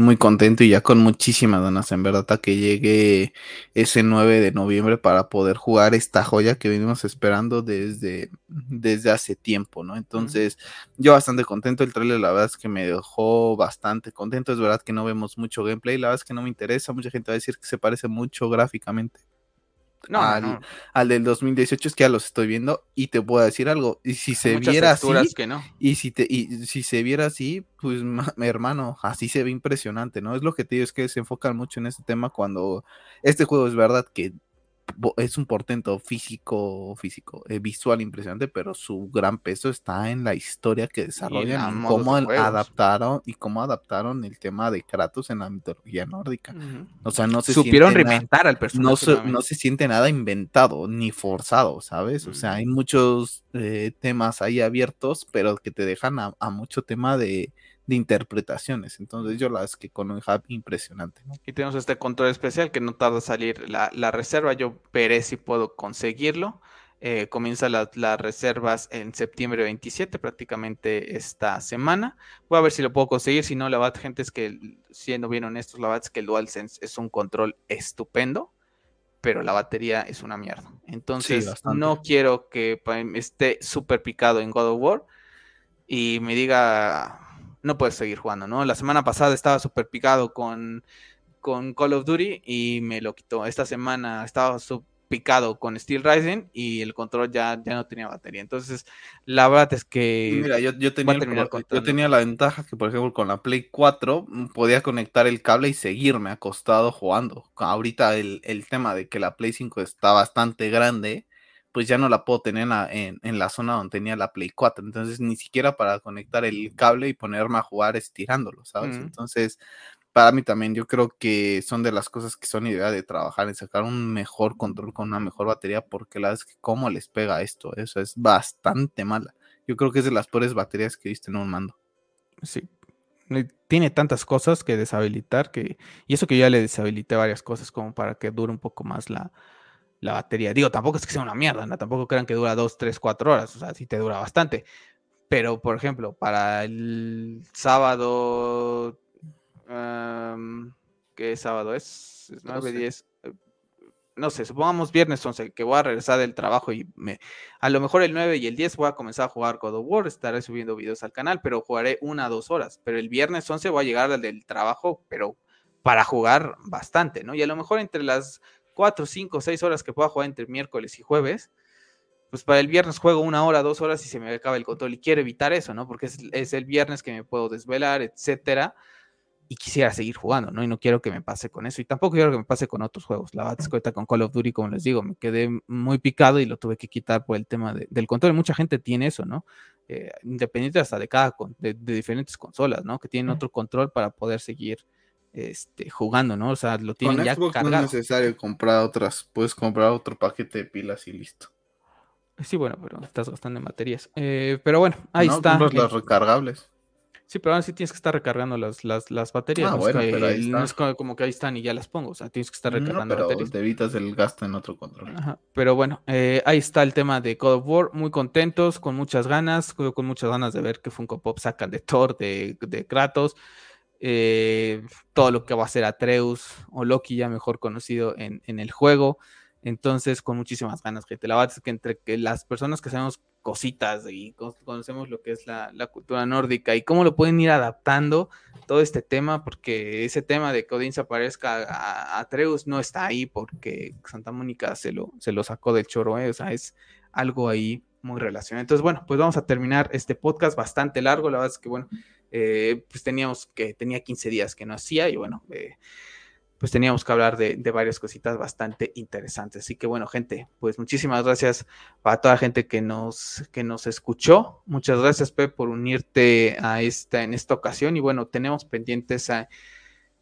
Muy contento y ya con muchísimas ganas, en verdad, a que llegue ese 9 de noviembre para poder jugar esta joya que venimos esperando desde, desde hace tiempo, ¿no? Entonces, yo bastante contento. El trailer, la verdad es que me dejó bastante contento. Es verdad que no vemos mucho gameplay, la verdad es que no me interesa. Mucha gente va a decir que se parece mucho gráficamente no, al, al, del 2018 es que ya los estoy viendo y te puedo decir algo y si se viera así que no. y si te y si se viera así pues mi hermano así se ve impresionante no es lo que te digo es que se enfocan mucho en este tema cuando este juego es verdad que es un portento físico, físico, eh, visual impresionante, pero su gran peso está en la historia que desarrollan y, cómo adaptaron y cómo adaptaron el tema de Kratos en la mitología nórdica. O sea, no se supieron reinventar al personaje. No se, no se, siente nada inventado ni forzado, ¿sabes? O sea, hay muchos eh, temas ahí abiertos, pero que te dejan a mucho tema de de interpretaciones. Entonces yo la es que con un hub impresionante. Y tenemos este control especial que no tarda en salir la, reserva. Yo veré si puedo conseguirlo. Eh, comienza las reservas en septiembre 27, prácticamente esta semana. Voy a ver si lo puedo conseguir. Si no, la verdad, gente, es que siendo bien honestos, la verdad es que el DualSense es un control estupendo, pero la batería es una mierda. Entonces, no quiero que esté súper picado en God of War y me diga no puedes seguir jugando, ¿no? La semana pasada estaba súper picado con, con Call of Duty y me lo quitó. Esta semana estaba súper picado con Steel Rising y el control ya, ya no tenía batería. Entonces, la verdad es que... Mira, yo, tenía, yo tenía la ventaja que, por ejemplo, con la Play 4 mm, podía conectar el cable y seguirme acostado jugando. Ahorita el, el tema de que la Play 5 está bastante grande, pues ya no la puedo tener en la, zona donde tenía la Play 4. Entonces, ni siquiera para conectar el cable y ponerme a jugar estirándolo, ¿sabes? Entonces, para mí también, yo creo que son de las cosas que son idea de trabajar en sacar un mejor control con una mejor batería, porque la verdad es que cómo les pega esto, eso es bastante mala. Yo creo que es de las peores baterías que viste en un mando. Sí, tiene tantas cosas que deshabilitar que y eso que yo ya le deshabilité varias cosas como para que dure un poco más la, la batería. Digo, tampoco es que sea una mierda, ¿no? Tampoco crean que dura 2, 3, 4 horas, o sea, sí te dura bastante. Pero, por ejemplo, para el sábado, ¿qué sábado es? 9, 10, eh, no sé, supongamos viernes 11, que voy a regresar del trabajo y me, a lo mejor el 9 y el 10 voy a comenzar a jugar God of War, estaré subiendo videos al canal, pero jugaré una o dos horas. Pero el viernes 11 voy a llegar al del trabajo, pero para jugar bastante, ¿no? Y a lo mejor entre las cuatro, cinco, seis horas que pueda jugar entre miércoles y jueves, pues para el viernes juego una hora, dos horas y se me acaba el control. Y quiero evitar eso, ¿no? Porque es, el viernes que me puedo desvelar, etcétera. Y quisiera seguir jugando, ¿no? Y no quiero que me pase con eso. Y tampoco quiero que me pase con otros juegos. La verdad con Call of Duty, como les digo, me quedé muy picado y lo tuve que quitar por el tema del control. Mucha gente tiene eso, ¿no? eh, independiente hasta de cada de, diferentes consolas, ¿no? Que tienen otro control para poder seguir este, jugando, ¿no? O sea, lo tienen ya cargado. No es necesario comprar otras, puedes comprar otro paquete de pilas y listo. Sí, bueno, pero estás gastando en baterías. Eh, pero bueno, ahí no, está. las recargables. Sí, pero ahora sí tienes que estar recargando las, las, baterías. Ah, no, bueno, pero ahí no es como, que ahí están y ya las pongo. O sea, tienes que estar recargando no, pero te evitas el gasto en otro control. Pero bueno, eh, ahí está el tema de God of War. Muy contentos, con muchas ganas. Con muchas ganas de ver que Funko Pop sacan de Thor, de, de Kratos. Eh, todo lo que va a ser Atreus o Loki, ya mejor conocido en, en el juego. Entonces, con muchísimas ganas, gente. La verdad es que entre que las personas que sabemos cositas y conocemos lo que es la, cultura nórdica y cómo lo pueden ir adaptando todo este tema, porque ese tema de que Odín se aparezca a, Atreus no está ahí porque Santa Mónica se lo, se lo sacó del choro, ¿eh? o sea, es algo ahí muy relacionado. Entonces, bueno, pues vamos a terminar este podcast bastante largo. La verdad es que, bueno, eh, pues teníamos que, tenía 15 días que no hacía y bueno, eh, pues teníamos que hablar de, varias cositas bastante interesantes. Así que bueno, gente, pues muchísimas gracias para toda la gente que nos, que nos escuchó. Muchas gracias, Pep, por unirte a esta, en esta ocasión. Y bueno, tenemos pendientes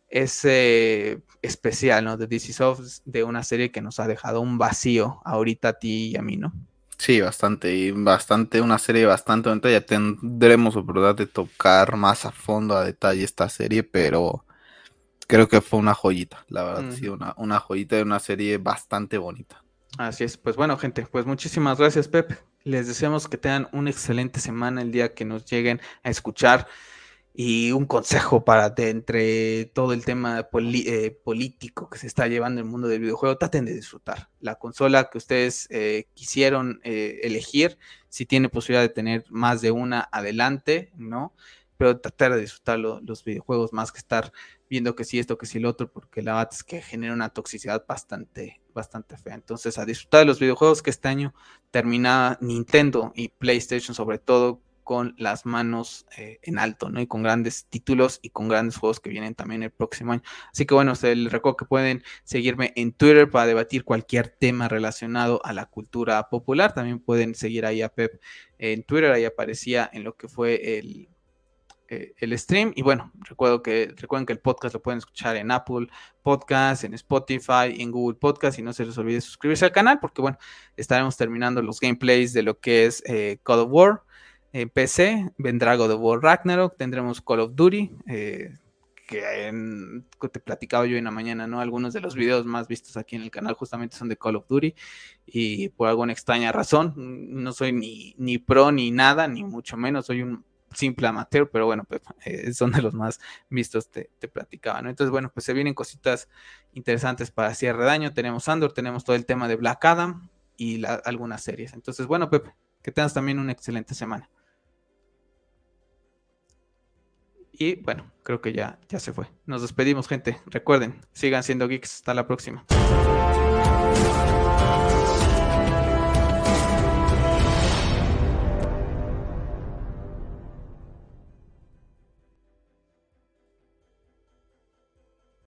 ese especial, ¿no? De DC Soft, de una serie que nos ha dejado un vacío ahorita a ti y a mí, ¿no? Sí, bastante, y bastante, una serie bastante Ya tendremos oportunidad de tocar más a fondo, a detalle esta serie, pero creo que fue una joyita, la verdad, sí, una, una joyita de una serie bastante bonita. Así es, pues bueno, gente, pues muchísimas gracias, Pep. Les deseamos que tengan una excelente semana el día que nos lleguen a escuchar. Y un consejo para de, entre todo el tema eh, político que se está llevando en el mundo del videojuego, traten de disfrutar. La consola que ustedes eh, quisieron eh, elegir, si tiene posibilidad de tener más de una, adelante, ¿no? Pero tratar de disfrutar los videojuegos más que estar viendo que sí esto, que sí lo otro, porque la verdad es que genera una toxicidad bastante, bastante fea. Entonces, a disfrutar de los videojuegos que este año termina Nintendo y PlayStation, sobre todo con las manos eh, en alto, ¿no? Y con grandes títulos y con grandes juegos que vienen también el próximo año. Así que bueno, se les recuerdo que pueden seguirme en Twitter para debatir cualquier tema relacionado a la cultura popular. También pueden seguir ahí a Pep en Twitter, ahí aparecía en lo que fue el eh, el stream. Y bueno, recuerdo que, recuerden que el podcast lo pueden escuchar en Apple Podcast, en Spotify, en Google Podcast. Y no se les olvide suscribirse al canal porque, bueno, estaremos terminando los gameplays de lo que es eh, of War. En PC vendrá God of War Ragnarok, tendremos Call of Duty, eh, que, te platicaba yo en la mañana, ¿no? Algunos de los videos más vistos aquí en el canal justamente son de Call of Duty y por alguna extraña razón, no soy ni, ni pro ni nada, ni mucho menos, soy un simple amateur, pero bueno, pues, eh, son de los más vistos, te, te platicaba, ¿no? Entonces, bueno, pues se vienen cositas interesantes para cierre de año. Tenemos Andor, tenemos todo el tema de Black Adam y algunas series. Entonces, bueno, Pepe, que tengas también una excelente semana. Y bueno, creo que ya, ya se fue. Nos despedimos, gente. Recuerden, sigan siendo geeks. Hasta la próxima.